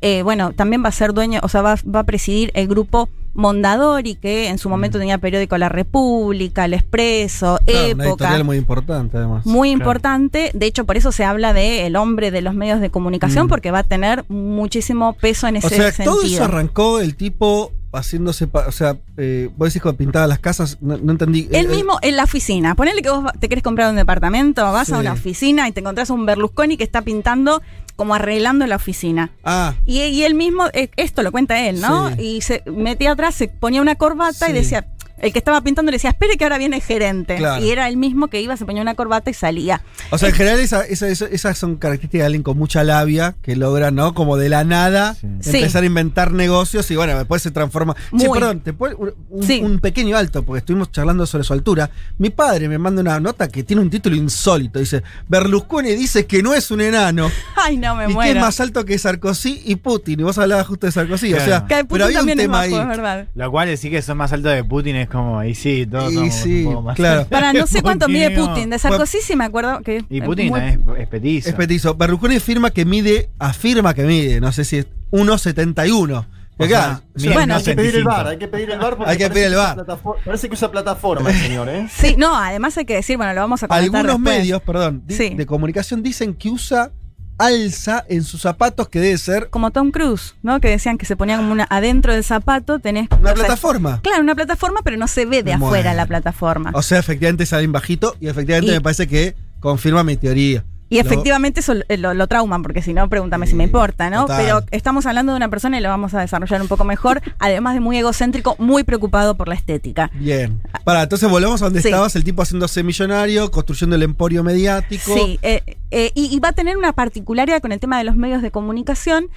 Eh, bueno, también va a ser dueño, o sea, va, va a presidir el grupo Mondadori, que en su momento tenía periódico La República, El Expreso, Claro, una Época. editorial muy importante, además. Muy importante, de hecho por eso se habla de el hombre de los medios de comunicación, Mm. porque va a tener muchísimo peso en ese O sea, sentido. todo eso arrancó el tipo haciéndose, o sea, eh, vos decís cuando pintaba las casas, no, no entendí. Él Eh, mismo en la oficina. Ponele que vos te querés comprar un departamento, vas Sí. a una oficina y te encontrás a un Berlusconi que está pintando como arreglando la oficina. Ah, Y, y él mismo, eh, esto lo cuenta él, ¿no? Sí. Y se metía atrás, se ponía una corbata y decía, el que estaba pintando le decía, espere que ahora viene el gerente. Claro. Y era él mismo que iba, se ponía una corbata y salía. o sea, en general esa- esa- esa- esas son características de alguien con mucha labia que logra, ¿no? Como de la nada Sí. empezar a inventar negocios y bueno, después se transforma. Sí, Muy. perdón, te puedo- un, Sí. pequeño alto, porque estuvimos charlando sobre su altura. Mi padre me manda una nota que tiene un título insólito. Dice, Berlusconi dice que no es un enano. Ay, no me y que muero. es más alto que Sarkozy y Putin. Y vos hablabas justo de Sarkozy. O sea, Que Putin pero había un es tema ahí. es verdad. Lo cual decir que son más altos de Putin es como, ahí sí, todos Y somos sí, un poco más claro. Para no sé cuánto mide. Putin. De Sarkozy sí me acuerdo que. Y Putin muy- es, es petizo. Es petizo. Berlusconi afirma que mide, afirma que mide, no sé si es 1,71. Que O sea, Bueno, hay que 1,75. pedir el bar, hay que pedir el bar porque Hay que parece pedir el bar. Parece que usa plataforma el señor, ¿eh? Sí, no, además hay que decir, bueno, lo vamos a comentar Algunos después. medios, perdón, Sí. de comunicación dicen que usa alza en sus zapatos que debe ser Como Tom Cruise, ¿no? Que decían que se ponía como una adentro del zapato, tenés. una sea, plataforma. Claro, una plataforma, pero no se ve de Bueno. afuera la plataforma. O sea, efectivamente es alguien bajito y efectivamente Y- me parece que confirma mi teoría. Y efectivamente eso lo, lo- trauman, porque si no, pregúntame si me importa, ¿no? total. Pero estamos hablando de una persona y lo vamos a desarrollar un poco mejor, además de muy egocéntrico, muy preocupado por la estética. Bien. Para, entonces volvemos a donde Sí. estabas, el tipo haciéndose millonario, construyendo el emporio mediático. Sí, eh, eh, y, y va a tener una particularidad con el tema de los medios de comunicación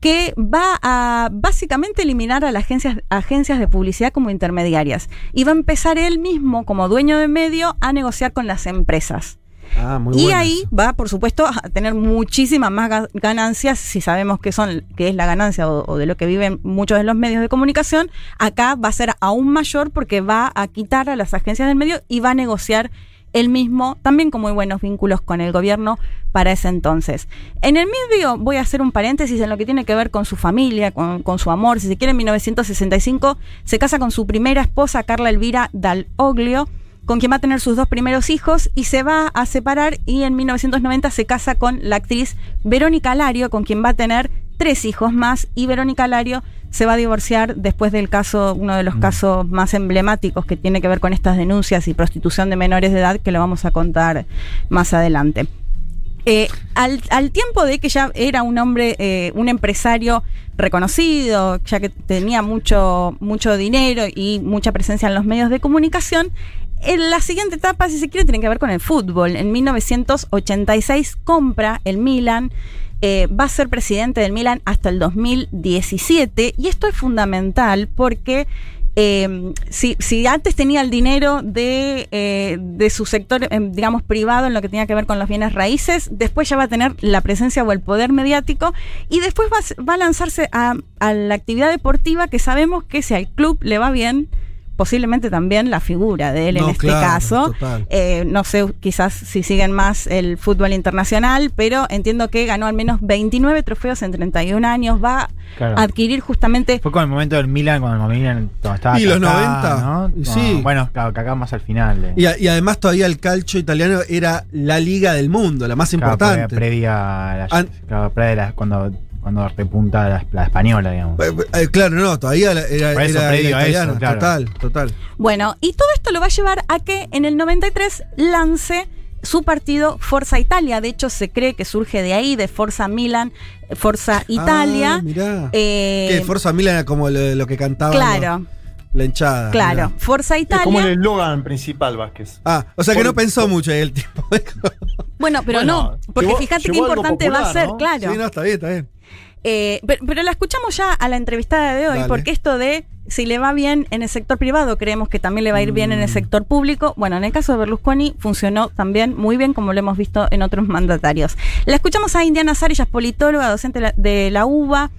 que va a básicamente eliminar a las agencias, agencias de publicidad como intermediarias. Y va a empezar él mismo, como dueño de medio, a negociar con las empresas. Ah, muy y ahí va, por supuesto, a tener muchísimas más ga- ganancias, si sabemos que son, que es la ganancia o, o de lo que viven muchos de los medios de comunicación. Acá va a ser aún mayor porque va a quitar a las agencias del medio y va a negociar él mismo, también con muy buenos vínculos con el gobierno para ese entonces. En el medio voy a hacer un paréntesis en lo que tiene que ver con su familia, con, con su amor. Si se quiere, en 1965 se casa con su primera esposa, Carla Elvira Daloglio, con quien va a tener sus dos primeros hijos y se va a separar y en 1990 se casa con la actriz Verónica Lario, con quien va a tener tres hijos más y Verónica Lario se va a divorciar después del caso, uno de los casos más emblemáticos que tiene que ver con estas denuncias y prostitución de menores de edad que lo vamos a contar más adelante. Eh, al, al tiempo de que ya era un hombre, eh, un empresario reconocido, ya que tenía mucho, mucho dinero y mucha presencia en los medios de comunicación, en la siguiente etapa, si se quiere, tiene que ver con el fútbol. En 1986 compra el Milan. eh, va a ser presidente del Milan hasta el 2017 y esto es fundamental porque eh, si, si antes tenía el dinero de, eh, de su sector, eh, digamos, privado en lo que tenía que ver con los bienes raíces, después ya va a tener la presencia o el poder mediático y después va, a lanzarse a, a la actividad deportiva que sabemos que si al club le va bien, posiblemente también la figura de él en No, este claro, caso. Eh, no sé quizás si siguen más el fútbol internacional, pero entiendo que ganó al menos 29 trofeos en 31 años. Va Claro. a adquirir justamente Fue con el momento del Milan, cuando el Milan estaba Y los Kaká, 90, ¿no? sí. Bueno, claro, Kaká más al final. eh. Y, a- y además todavía el calcio italiano era la liga del mundo, la más Claro, importante. Previa a la, An- claro, previa a la- cuando, cuando repunta la, la española, digamos. Eh, eh, claro, no, todavía la- era, era previo la a eso, italiana, claro. total, total. Bueno, y todo esto lo va a llevar a que en el 93 lance su partido Forza Italia. De hecho, se cree que surge de ahí, de Forza Milan, Forza Italia. Ah, mirá. Eh, que Forza Milan era como lo, lo que cantaba claro, la hinchada. claro. mirá. Forza Es como el Italia. eslogan principal, Vázquez. Ah, o sea que Por- no pensó mucho ahí el tipo. Bueno, pero Bueno, no, porque fíjate qué importante va a ser, ¿no? claro. Sí, no, está bien, está bien. Eh, pero, pero la escuchamos ya a la entrevistada de hoy, Dale. porque esto de si le va bien en el sector privado, creemos que también le va a ir bien en el Mm. sector público. Bueno, en el caso de Berlusconi funcionó también muy bien, como lo hemos visto en otros mandatarios. La escuchamos a Indiana Sari, ella es politóloga, docente de la- de la UBA.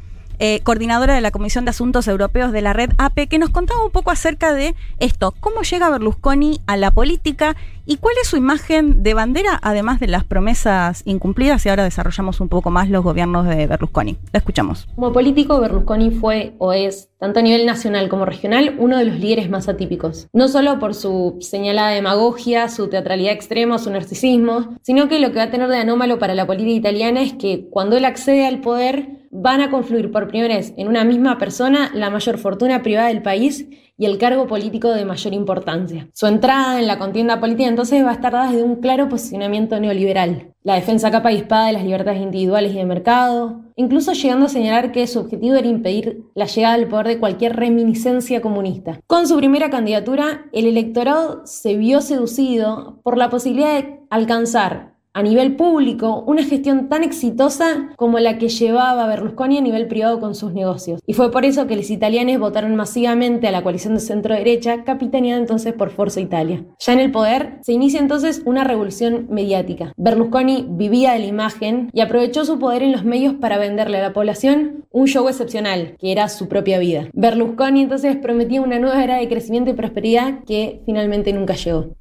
Eh, coordinadora de la Comisión de Asuntos Europeos de la red AP, que nos contaba un poco acerca de esto, cómo llega Berlusconi a la política y cuál es su imagen de bandera, además de las promesas incumplidas, y ahora desarrollamos un poco más los gobiernos de Berlusconi. La escuchamos. Como político, Berlusconi fue o es, tanto a nivel nacional como regional, uno de los líderes más atípicos. No solo por su señalada demagogia, su teatralidad extrema, su narcisismo, sino que lo que va a tener de anómalo para la política italiana es que cuando él accede al poder, van a confluir por primera vez en una misma persona la mayor fortuna privada del país y el cargo político de mayor importancia. Su entrada en la contienda política entonces va a estar dada desde un claro posicionamiento neoliberal, la defensa capa y espada de las libertades individuales y de mercado, incluso llegando a señalar que su objetivo era impedir la llegada al poder de cualquier reminiscencia comunista. Con su primera candidatura, el electorado se vio seducido por la posibilidad de alcanzar a nivel público una gestión tan exitosa como la que llevaba Berlusconi a nivel privado con sus negocios. Y fue por eso que los italianos votaron masivamente a la coalición de centro-derecha, capitaneada entonces por Forza Italia. Ya en el poder, se inicia entonces una revolución mediática. Berlusconi vivía de la imagen y aprovechó su poder en los medios para venderle a la población un show excepcional, que era su propia vida. Berlusconi entonces prometía una nueva era de crecimiento y prosperidad que finalmente nunca llegó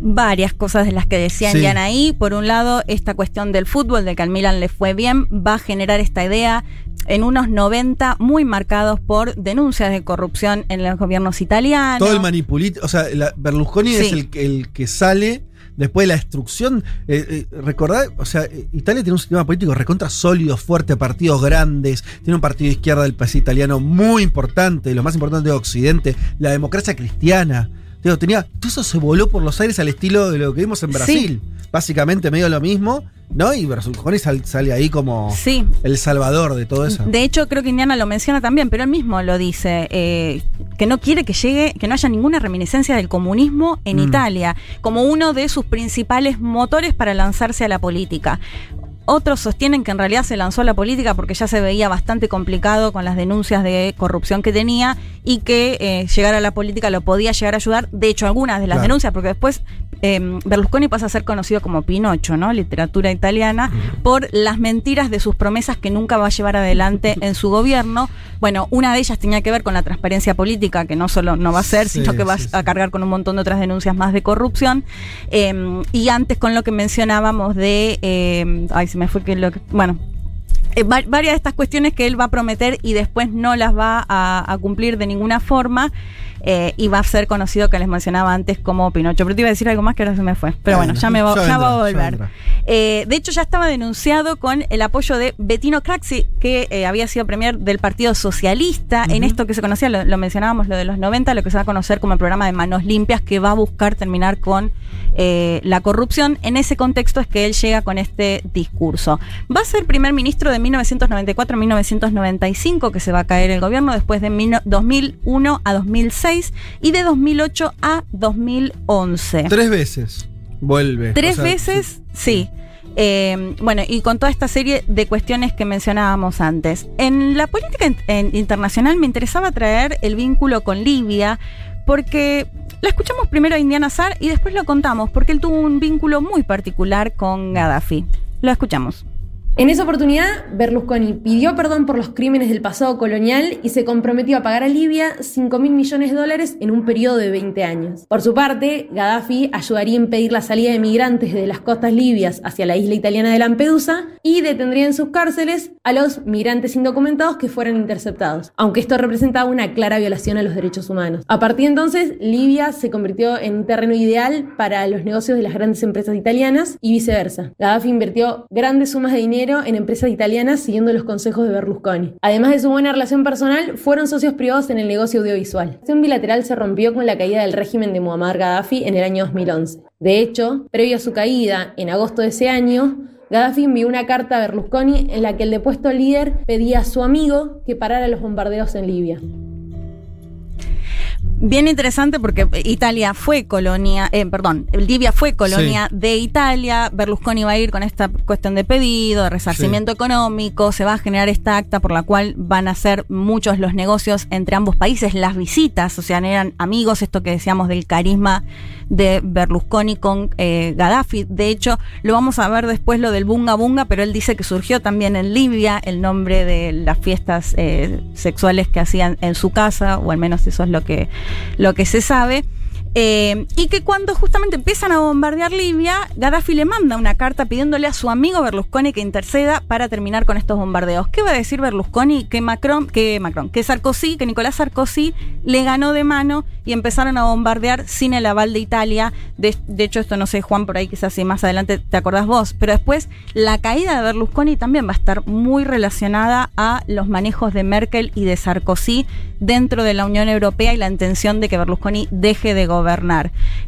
varias cosas de las que decían Sí. Diana ahí. Por un lado, esta cuestión del fútbol, de que al Milan le fue bien, va a generar esta idea en unos 90 muy marcados por denuncias de corrupción en los gobiernos italianos. Todo el manipulito. O sea, la- Berlusconi es el, que- el que sale después de la destrucción. Eh, eh, recordad, o sea, eh, Italia tiene un sistema político recontra sólido, fuerte, partidos grandes. Tiene un partido de izquierda del país italiano muy importante, lo más importante de Occidente, la democracia cristiana. Digo, tenía, todo eso se voló por los aires al estilo de lo que vimos en Sí. Brasil. Básicamente medio lo mismo, ¿no? Y Berlusconi sal- sale ahí como Sí. el salvador de todo eso. De hecho, creo que Indiana lo menciona también, pero él mismo lo dice, eh, que no quiere que llegue, que no haya ninguna reminiscencia del comunismo en Mm. Italia, como uno de sus principales motores para lanzarse a la política. Otros sostienen que en realidad se lanzó a la política porque ya se veía bastante complicado con las denuncias de corrupción que tenía y que eh, llegar a la política lo podía llegar a ayudar. De hecho, algunas de las Claro. denuncias, porque después eh, Berlusconi pasa a ser conocido como Pinocho, ¿no? Literatura italiana, por las mentiras de sus promesas que nunca va a llevar adelante en su gobierno. Bueno, una de ellas tenía que ver con la transparencia política, que no solo no va a ser, Sí, sino que va sí, a cargar con un montón de otras denuncias más de corrupción. Eh, y antes con lo que mencionábamos de. eh, ay, se me fue que lo que. Bueno. eh, va- varias de estas cuestiones que él va a prometer y después no las va a, a cumplir de ninguna forma eh, y va a ser conocido que les mencionaba antes como Pinocho. Pero te iba a decir algo más que ahora se me fue. Pero bueno, ya me va, ya ya va a volver. Eh, de hecho, ya estaba denunciado con el apoyo de Bettino Craxi, que eh, había sido premier del Partido Socialista, en esto que se conocía, lo, lo mencionábamos, lo de los 90, lo que se va a conocer como el programa de Manos Limpias, que va a buscar terminar con eh, la corrupción. En ese contexto es que él llega con este discurso. Va a ser primer ministro de 1994 a 1995, que se va a caer el gobierno, después de mil- 2001 a 2006 y de 2008 a 2011. Tres veces vuelve. Tres O sea, veces, sí. Eh, bueno, y con toda esta serie de cuestiones que mencionábamos antes. En la política in- en- internacional me interesaba traer el vínculo con Libia, porque la escuchamos primero a Indiana Sar y después lo contamos, porque él tuvo un vínculo muy particular con Gaddafi. Lo escuchamos. En esa oportunidad, Berlusconi pidió perdón por los crímenes del pasado colonial y se comprometió a pagar a Libia 5 mil millones de dólares en un periodo de 20 años. Por su parte, Gaddafi ayudaría a impedir la salida de migrantes de las costas libias hacia la isla italiana de Lampedusa y detendría en sus cárceles a los migrantes indocumentados que fueran interceptados, aunque esto representaba una clara violación a los derechos humanos. A partir de entonces, Libia se convirtió en un terreno ideal para los negocios de las grandes empresas italianas y viceversa. Gaddafi invirtió grandes sumas de dinero en empresas italianas siguiendo los consejos de Berlusconi. Además de su buena relación personal, fueron socios privados en el negocio audiovisual. La relación bilateral se rompió con la caída del régimen de Muammar Gaddafi en el año 2011. De hecho, previo a su caída, en agosto de ese año, Gaddafi envió una carta a Berlusconi en la que el depuesto líder pedía a su amigo que parara los bombardeos en Libia. Bien interesante porque Italia fue colonia, eh, perdón, Libia fue colonia de Italia. Berlusconi va a ir con esta cuestión de pedido, de resarcimiento económico. Se va a generar esta acta por la cual van a ser muchos los negocios entre ambos países, las visitas, o sea, eran amigos, esto que decíamos del carisma de Berlusconi con eh, Gaddafi. De hecho, lo vamos a ver después lo del Bunga Bunga, pero él dice que surgió también en Libia el nombre de las fiestas eh, sexuales que hacían en su casa, o al menos eso es lo que, lo que se sabe. Eh, y que cuando justamente empiezan a bombardear Libia, Gaddafi le manda una carta pidiéndole a su amigo Berlusconi que interceda para terminar con estos bombardeos. ¿Qué va a decir Berlusconi? Que Macron, que Macron, que Sarkozy, que Nicolás Sarkozy le ganó de mano y empezaron a bombardear sin el aval de Italia. De, de hecho, esto no sé, Juan, por ahí quizás si más adelante te acordás vos. Pero después, la caída de Berlusconi también va a estar muy relacionada a los manejos de Merkel y de Sarkozy dentro de la Unión Europea y la intención de que Berlusconi deje de gobernar.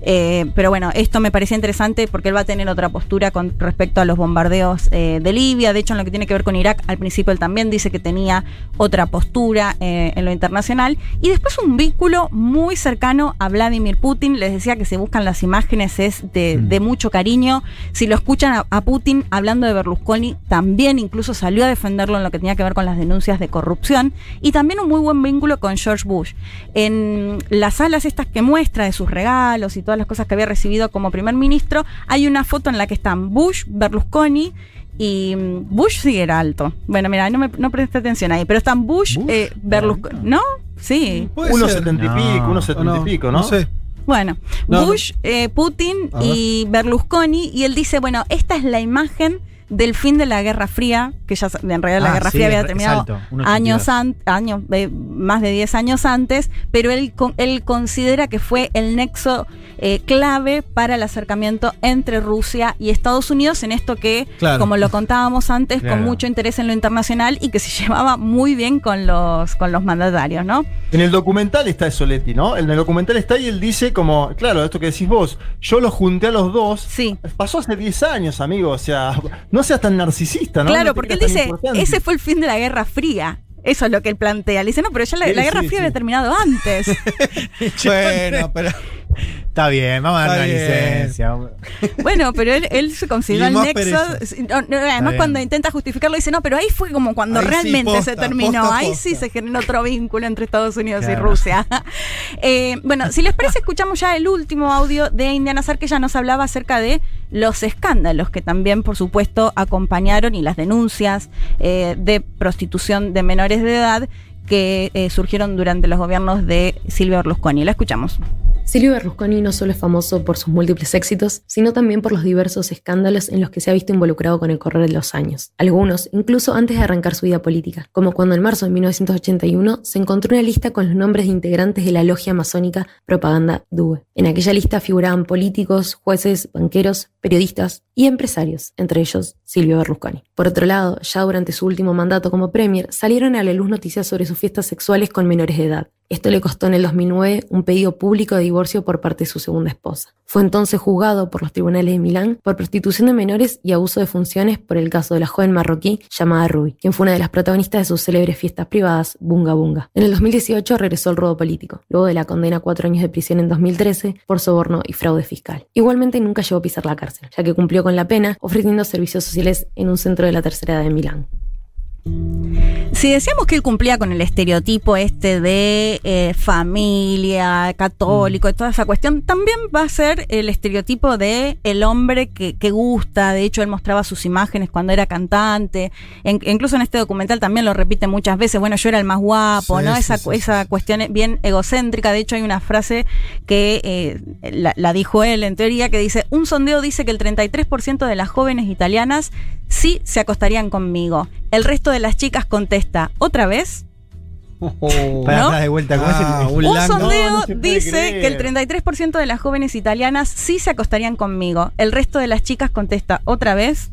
Eh, pero bueno, esto me parecía interesante porque él va a tener otra postura con respecto a los bombardeos eh, de Libia. De hecho, en lo que tiene que ver con Irak, al principio él también dice que tenía otra postura eh, en lo internacional. Y después un vínculo muy cercano a Vladimir Putin. Les decía que si buscan las imágenes es de, de mucho cariño. Si lo escuchan a, a Putin hablando de Berlusconi, también incluso salió a defenderlo en lo que tenía que ver con las denuncias de corrupción. Y también un muy buen vínculo con George Bush. En las salas estas que muestra de sus regalos y todas las cosas que había recibido como primer ministro, hay una foto en la que están Bush, Berlusconi y mm, Bush sí era alto. Bueno, mira, no, me, no presté atención ahí, pero están Bush, eh, Berlusconi. ¿No? Sí. Unos. 70 y pico, unos 70 y pico, ¿no? No sé. Bueno, No, Bush, eh, Putin y Berlusconi, y él dice, bueno, esta es la imagen del fin de la Guerra Fría, que ya en realidad la Ah, Guerra sí, Fría había terminado alto, 1,82. años, an- años eh, más de 10 años antes, pero él, él considera que fue el nexo eh, clave para el acercamiento entre Rusia y Estados Unidos en esto que, Claro. como lo contábamos antes, Claro. con mucho interés en lo internacional y que se llevaba muy bien con los, con los mandatarios, ¿no? En el documental está eso, Leti, ¿no? En el documental está y él dice como, claro, esto que decís vos, yo los junté a los dos. Sí. Pasó hace 10 años, amigo, o sea, no seas tan narcisista, ¿no? Claro, No porque él dice, importante. ese fue el fin de la Guerra Fría. Eso es lo que él plantea. Le dice, no, pero ya la, Sí, la Guerra sí, Fría sí. había terminado antes. Bueno, pero. Está bien, vamos a dar una licencia. Bueno, pero él, él se considera el nexo. no, no, además, cuando intenta justificarlo, dice, no, pero ahí fue como cuando Ahí sí, realmente posta, se terminó. posta, ahí sí se generó otro vínculo entre Estados Unidos y. Rusia. Eh, bueno, si les parece, escuchamos ya el último audio de Indiana Sar, que ya nos hablaba acerca de los escándalos que también, por supuesto, acompañaron y las denuncias eh, de prostitución de menores de edad que eh, surgieron durante los gobiernos de Silvio Berlusconi. La escuchamos. Silvio Berlusconi no solo es famoso por sus múltiples éxitos, sino también por los diversos escándalos en los que se ha visto involucrado con el correr de los años. Algunos, incluso antes de arrancar su vida política, como cuando en marzo de 1981 se encontró una lista con los nombres de integrantes de la logia masónica Propaganda Due. En aquella lista figuraban políticos, jueces, banqueros, periodistas y empresarios, entre ellos Silvio Berlusconi. Por otro lado, ya durante su último mandato como premier, salieron a la luz noticias sobre sus fiestas sexuales con menores de edad. Esto le costó en el 2009 un pedido público de divorcio por parte de su segunda esposa. Fue entonces juzgado por los tribunales de Milán por prostitución de menores y abuso de funciones por el caso de la joven marroquí llamada Ruby, quien fue una de las protagonistas de sus célebres fiestas privadas, Bunga Bunga. En el 2018 regresó al ruedo político, luego de la condena a cuatro años de prisión en 2013 por soborno y fraude fiscal. Igualmente nunca llegó a pisar la cárcel, ya que cumplió con la pena ofreciendo servicios sociales en un centro de la tercera edad de Milán. Si decíamos que él cumplía con el estereotipo este de eh, familia, católico, y toda esa cuestión, también va a ser el estereotipo de el hombre que, que gusta. De hecho, él mostraba sus imágenes cuando era cantante. En- incluso en este documental también lo repite muchas veces. Bueno, yo era el más guapo, Sí, ¿no? sí, esa, sí, esa cuestión bien egocéntrica. De hecho, hay una frase que eh, la, la dijo él en teoría que dice: Un sondeo dice que el 33% de las jóvenes italianas sí se acostarían conmigo. El resto de las chicas contesta, ¿otra vez? Para ¿No? atrás de vuelta, ¿cómo es el- Ah, Un Blanco. sondeo No, no dice creer. que el 33% de las jóvenes italianas sí se acostarían conmigo. El resto de las chicas contesta, ¿otra vez?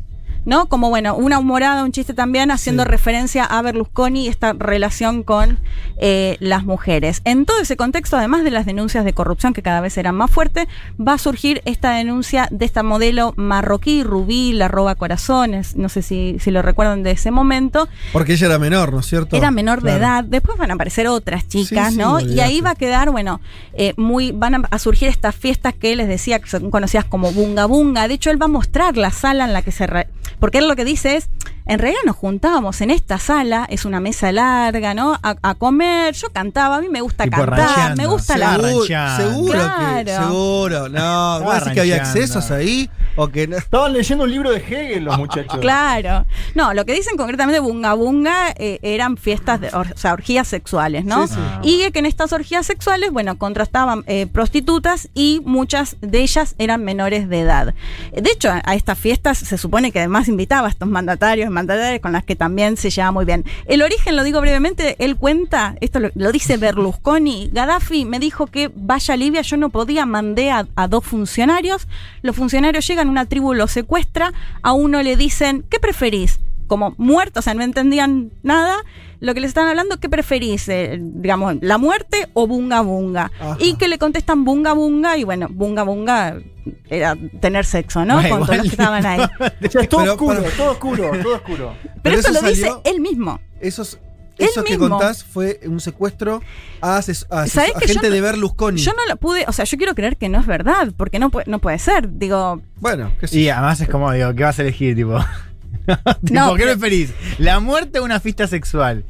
¿No? Como bueno, una humorada, un chiste también haciendo Sí. referencia a Berlusconi y esta relación con eh, las mujeres. En todo ese contexto, además de las denuncias de corrupción que cada vez eran más fuertes, va a surgir esta denuncia de esta modelo marroquí, Rubí, la roba corazones, no sé si, si lo recuerdan de ese momento, Porque ella era menor, ¿no es cierto? era menor de edad. Después van a aparecer otras chicas, Sí, sí, ¿no? Y ahí va a quedar, bueno, eh, muy, van a, a surgir estas fiestas que les decía que son conocidas como bunga bunga. De hecho, él va a mostrar la sala en la que se, re- porque él lo que dice es, en realidad nos juntábamos en esta sala, es una mesa larga, ¿no? A, a comer, yo cantaba, a mí me gusta Tipo cantar, me gusta sí, la Seguro, rancheando. seguro que, Claro. seguro. No, ¿vos decís que había accesos ahí? O que no? Estaban leyendo un libro de Hegel los muchachos. Claro. No, lo que dicen concretamente Bunga Bunga eh, eran fiestas, de, or- o sea, orgías sexuales, ¿no? Sí, sí. Y que en estas orgías sexuales, bueno, contrastaban eh, prostitutas y muchas de ellas eran menores de edad. De hecho, a, a estas fiestas se supone que además invitaba a estos mandatarios, con las que también se lleva muy bien. El origen, lo digo brevemente, él cuenta, esto lo, dice Berlusconi, Gaddafi me dijo que vaya a Libia, yo no podía, mandé a, dos funcionarios, los funcionarios llegan, una tribu lo secuestra, a uno le dicen, ¿qué preferís? Como muerto, o sea, no entendían nada. Lo que les están hablando, ¿qué preferís? Eh, digamos, la muerte o bunga bunga. Ajá. Y que le contestan bunga bunga, y bueno, bunga bunga era tener sexo, ¿no? Bueno, Con todos los que estaban ahí. Todo Pero, oscuro, todo oscuro, todo oscuro. Pero, Pero eso, eso lo dice él mismo. Esos, Él eso que mismo. contás fue un secuestro a, a ases- ¿Sabés a que gente no- de Berlusconi. Yo no lo pude, o sea, yo quiero creer que no es verdad, porque no, puede- no puede ser. Digo, Bueno, qué sé Y yo. además es como, digo, ¿qué vas a elegir, tipo? No, ¿Qué pero- preferís? ¿La muerte o una fiesta sexual?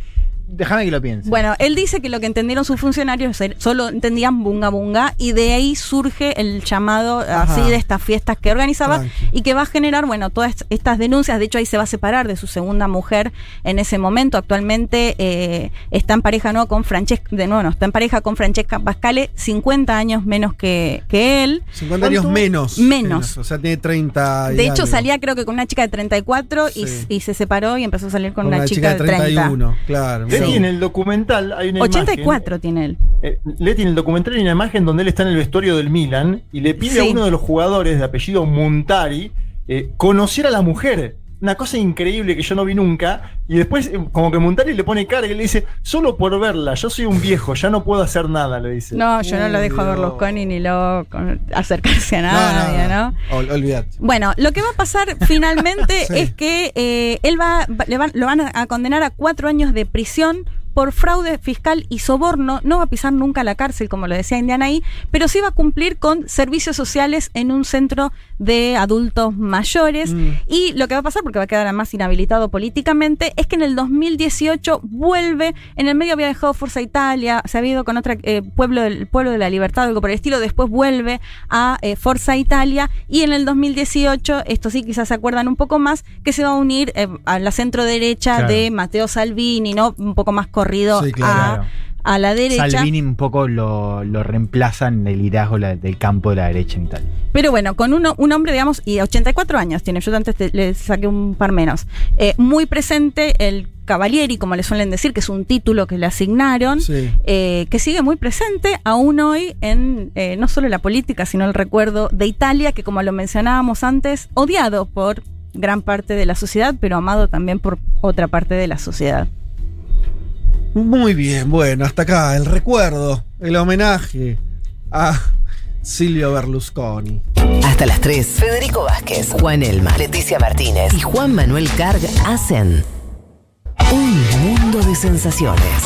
Déjame que lo piense. Bueno, él dice que lo que entendieron sus funcionarios es- solo entendían bunga bunga y de ahí surge el llamado Ajá. así de estas fiestas que organizaba Tranqui. y que va a generar, bueno, todas estas denuncias. De hecho, ahí se va a separar de su segunda mujer en ese momento. Actualmente eh, está en pareja no con Francesca, de nuevo, no, está en pareja con Francesca Pascale, 50 años menos que, que él. 50 años menos. Menos. O sea, tiene 30. y De hecho, algo. salía creo que con una chica de 34 y, Sí. y se separó y empezó a salir con, Con una, chica, de 30. 31. Claro. Leti, en el documental hay una 84 tiene él. eh, Leti, en el documental hay una imagen donde él está en el vestuario del Milan y le pide Sí. a uno de los jugadores de apellido Montari eh, conocer a la mujer. Una cosa increíble que yo no vi nunca. Y después, eh, como que Montari le pone cara y le dice: Solo por verla, yo soy un viejo, ya no puedo hacer nada, le dice. No, yo no lo dejo a. Berlusconi ni lo acercarse a nadie, ¿no? Ol- olvidate. Bueno, lo que va a pasar finalmente Sí. es que eh, él va, va- le van- lo van a condenar a cuatro años de prisión por fraude fiscal y soborno no va a pisar nunca la cárcel, como lo decía Indiana ahí, pero sí va a cumplir con servicios sociales en un centro de adultos mayores. Mm. Y lo que va a pasar, porque va a quedar además inhabilitado políticamente, es que en el 2018 vuelve, en el medio había dejado Forza Italia, se había ido con otro pueblo, del, pueblo de la Libertad, algo por el estilo, después vuelve a eh, Forza Italia y en el 2018, esto sí quizás se acuerdan un poco más, que se va a unir eh, a la centro derecha Claro. de Matteo Salvini, ¿no? Un poco más corrido Sí, claro. a, a la derecha. Salvini un poco lo, lo reemplaza en el liderazgo la- del campo de la derecha en Italia. Pero bueno, con uno, un hombre, digamos, y 84 años tiene, yo antes te- le saqué un par menos, Eh, muy presente el Cavalieri, como le suelen decir, que es un título que le asignaron, Sí. eh, que sigue muy presente aún hoy en eh, no solo la política, sino el recuerdo de Italia, que como lo mencionábamos antes, odiado por gran parte de la sociedad, pero amado también por otra parte de la sociedad. Muy bien, bueno, hasta acá el recuerdo, el homenaje a Silvio Berlusconi. Hasta las 3, Federico Vázquez, Juan Elma, Leticia Martínez y Juan Manuel Carg hacen un mundo de sensaciones.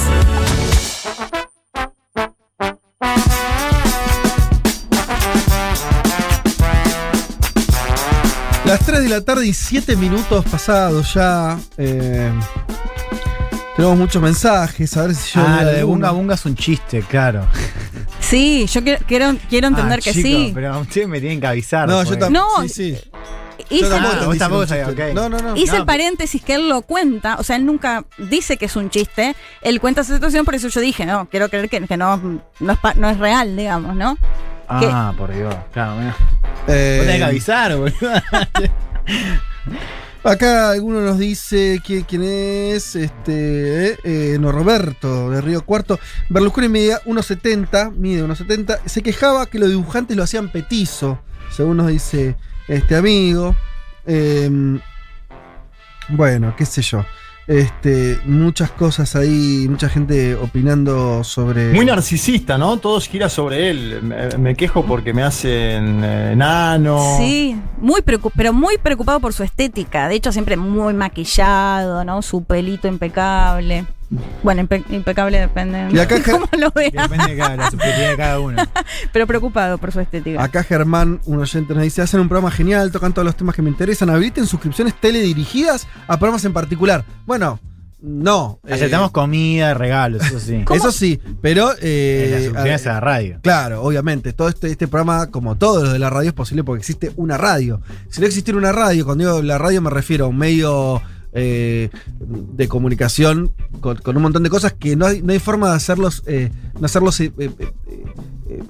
Las 3 de la tarde y 7 minutos pasados ya. eh, tenemos muchos mensajes, a ver si yo. Ah, lo de. Bunga Bunga es un chiste, claro. Sí, yo quiero, quiero, quiero entender Ah, que chico, sí. Pero ustedes me tienen que avisar. No, yo tampoco. No, sí, sí. Hice- Yo tampoco Ah, hice tampoco. No, no, no. Hice el paréntesis que él lo cuenta, o sea, él nunca dice que es un chiste, él cuenta esa situación, por eso yo dije, no, quiero creer que, que no, no, es pa- no es real, digamos, ¿no? Ah, por Dios. Claro, mira. Eh, Vos tenés que avisar, boludo. Acá alguno nos dice que- quién es, este, eh, Norberto de Río Cuarto. Berlusconi mide 1,70, mide 1,70. Se quejaba que los dibujantes lo hacían petizo, según nos dice este amigo. Em, bueno, qué sé yo. Este, muchas cosas ahí, mucha gente opinando sobre. Muy narcisista, ¿no? Todo gira sobre él. Me, me quejo porque me hacen eh, enano. Sí, muy pero muy preocupado por su estética, de hecho siempre muy maquillado, ¿no? Su pelito impecable. Bueno, impe- impecable depende Y acá- de cómo lo vea, Depende de cada, la subjetividad de cada uno. pero preocupado por su estética. Acá Germán, un oyente, nos dice: hacen un programa genial, tocan todos los temas que me interesan, habiliten suscripciones teledirigidas a programas en particular. Bueno, no. eh, Aceptamos comida, regalos, eso sí. Eso sí, pero. eh, En las suscripciones a- a la radio. Claro, obviamente. Todo este, este programa, como todos los de la radio, es posible porque existe una radio. Si no existiera una radio, cuando digo la radio me refiero a un medio eh, de comunicación con, con un montón de cosas que no hay, no hay forma de hacerlos, eh, hacerlos eh, eh, eh,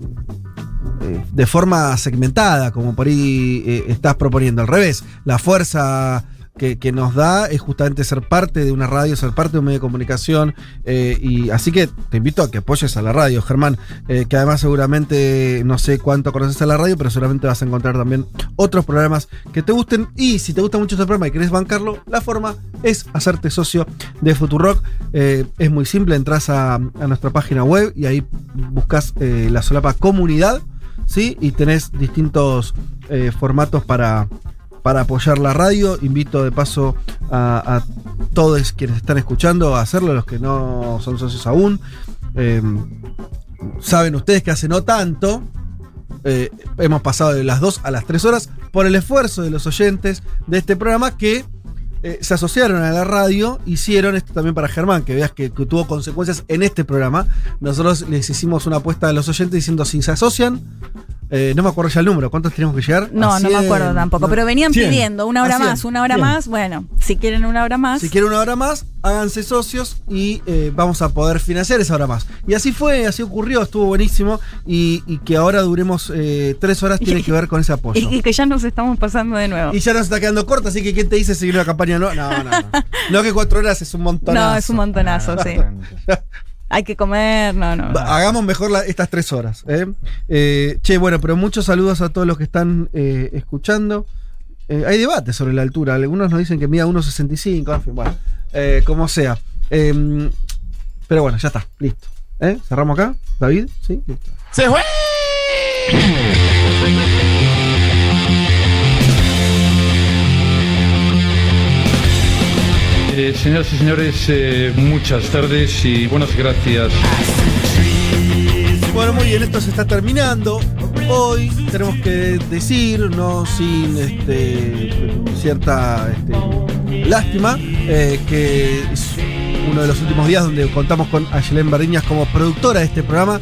de forma segmentada, como por ahí estás proponiendo. Al revés, la fuerza que, que nos da es justamente ser parte de una radio, ser parte de un medio de comunicación. eh, y así que te invito a que apoyes a la radio, Germán, eh, que además seguramente no sé cuánto conoces a la radio, pero seguramente vas a encontrar también otros programas que te gusten. Y si te gusta mucho este programa y querés bancarlo, la forma es hacerte socio de Futurock. Eh, es muy simple, entras a, a nuestra página web y ahí buscas la solapa comunidad. ¿sí? Y tenés distintos formatos para, para apoyar la radio. Invito de paso a, todos quienes están escuchando a hacerlo, los que no son socios aún. Eh, saben ustedes que hace no tanto. eh, hemos pasado de las 2 a las 3 horas por el esfuerzo de los oyentes de este programa que eh, se asociaron a la radio, hicieron esto también para Germán, que veas que, que tuvo consecuencias en este programa. Nosotros les hicimos una apuesta a los oyentes diciendo si se asocian, eh, no me acuerdo ya el número, ¿cuántos tenemos que llegar? No, ¿A no me 100? acuerdo tampoco, ¿No? pero venían 100. pidiendo una ¿A hora 100? más, una hora 100. más, bueno, si quieren una hora más. Si quieren una hora más, háganse socios y eh, vamos a poder financiar esa hora más. Y así fue, así ocurrió, estuvo buenísimo. Y, y que ahora duremos eh, tres horas tiene que ver con ese apoyo. Y, y que ya nos estamos pasando de nuevo. Y ya nos está quedando corta, así que ¿quién te dice seguir la campaña? No, no, no. No, No que cuatro horas es un montonazo. No, es un montonazo, sí. Hay que comer, no, no. Hagamos mejor la- estas tres horas. ¿eh? Eh, che, bueno, pero muchos saludos a todos los que están eh, escuchando. Eh, hay debate sobre la altura. Algunos nos dicen que mida 1,65. En fin, bueno, eh, como sea. Eh, pero bueno, ya está, listo. ¿Eh? ¿Cerramos acá? ¿David? ¿Sí? Listo. ¡Se fue! Eh, señoras y señores, eh, muchas tardes y buenas gracias. Bueno, muy bien, esto se está terminando. Hoy tenemos que decir, no sin este, cierta este, lástima, eh, que es uno de los últimos días donde contamos con Ayelen Bardiñas como productora de este programa.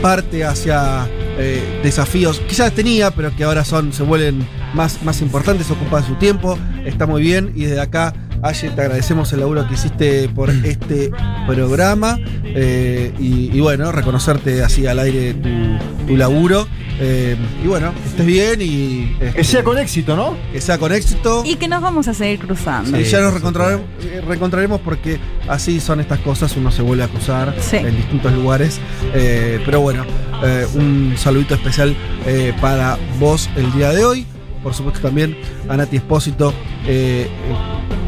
parte hacia eh, desafíos ya tenía, pero que ahora son, se vuelven más, más importantes, ocupan su tiempo. Está muy bien y desde acá, Aye, te agradecemos el laburo que hiciste por este programa eh, y, y bueno, reconocerte así al aire tu, tu laburo. Eh, y bueno, que estés bien y. este, Que sea con éxito, ¿no? Que sea con éxito. Y que nos vamos a seguir cruzando. Sí, ya nos reencontraremos, eh, reencontraremos porque así son estas cosas, uno se vuelve a acusar en distintos lugares. Eh, pero bueno, eh, un saludito especial eh, para vos el día de hoy. Por supuesto también a Nati Espósito, eh,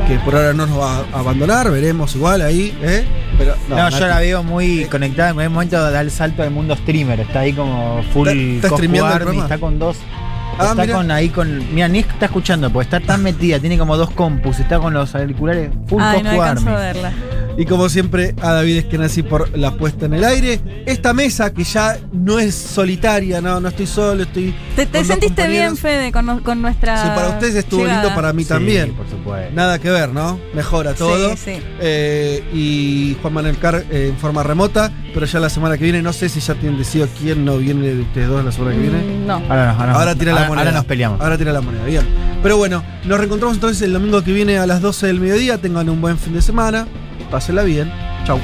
que por ahora no nos va a abandonar, veremos igual ahí. ¿eh? Pero, No, Nati- yo la veo muy conectada. En un momento da el salto al mundo streamer. Está ahí como full ¿Está- está streameando el programa? Está con dos. Ah, está con ahí con. Mira, ni está escuchando, porque está tan metida. Tiene como dos compus. Está con los auriculares full Ay, no a verla. Y como siempre, a David Eskenazi por la puesta en el aire. Esta mesa que ya no es solitaria, no, no estoy solo, estoy. ¿Te, sentiste bien. Fede, con, con nuestra. Sí, para ustedes estuvo llegada? lindo, para mí Sí, también. por supuesto. Nada que ver, ¿no? Mejora todo. Sí, sí. Eh, y Juan Manuel Carr eh, en forma remota, pero ya la semana que viene, no sé si ya tienen decidido quién no viene de ustedes dos la semana que viene. Mm, No. Ahora, no, ahora, Ahora tira la ahora- moneda. ahora nos peleamos. Ahora tira la moneda, bien. Pero bueno, nos reencontramos entonces el domingo que viene a las 12 del mediodía. Tengan un buen fin de semana. Pásenla bien. Chau.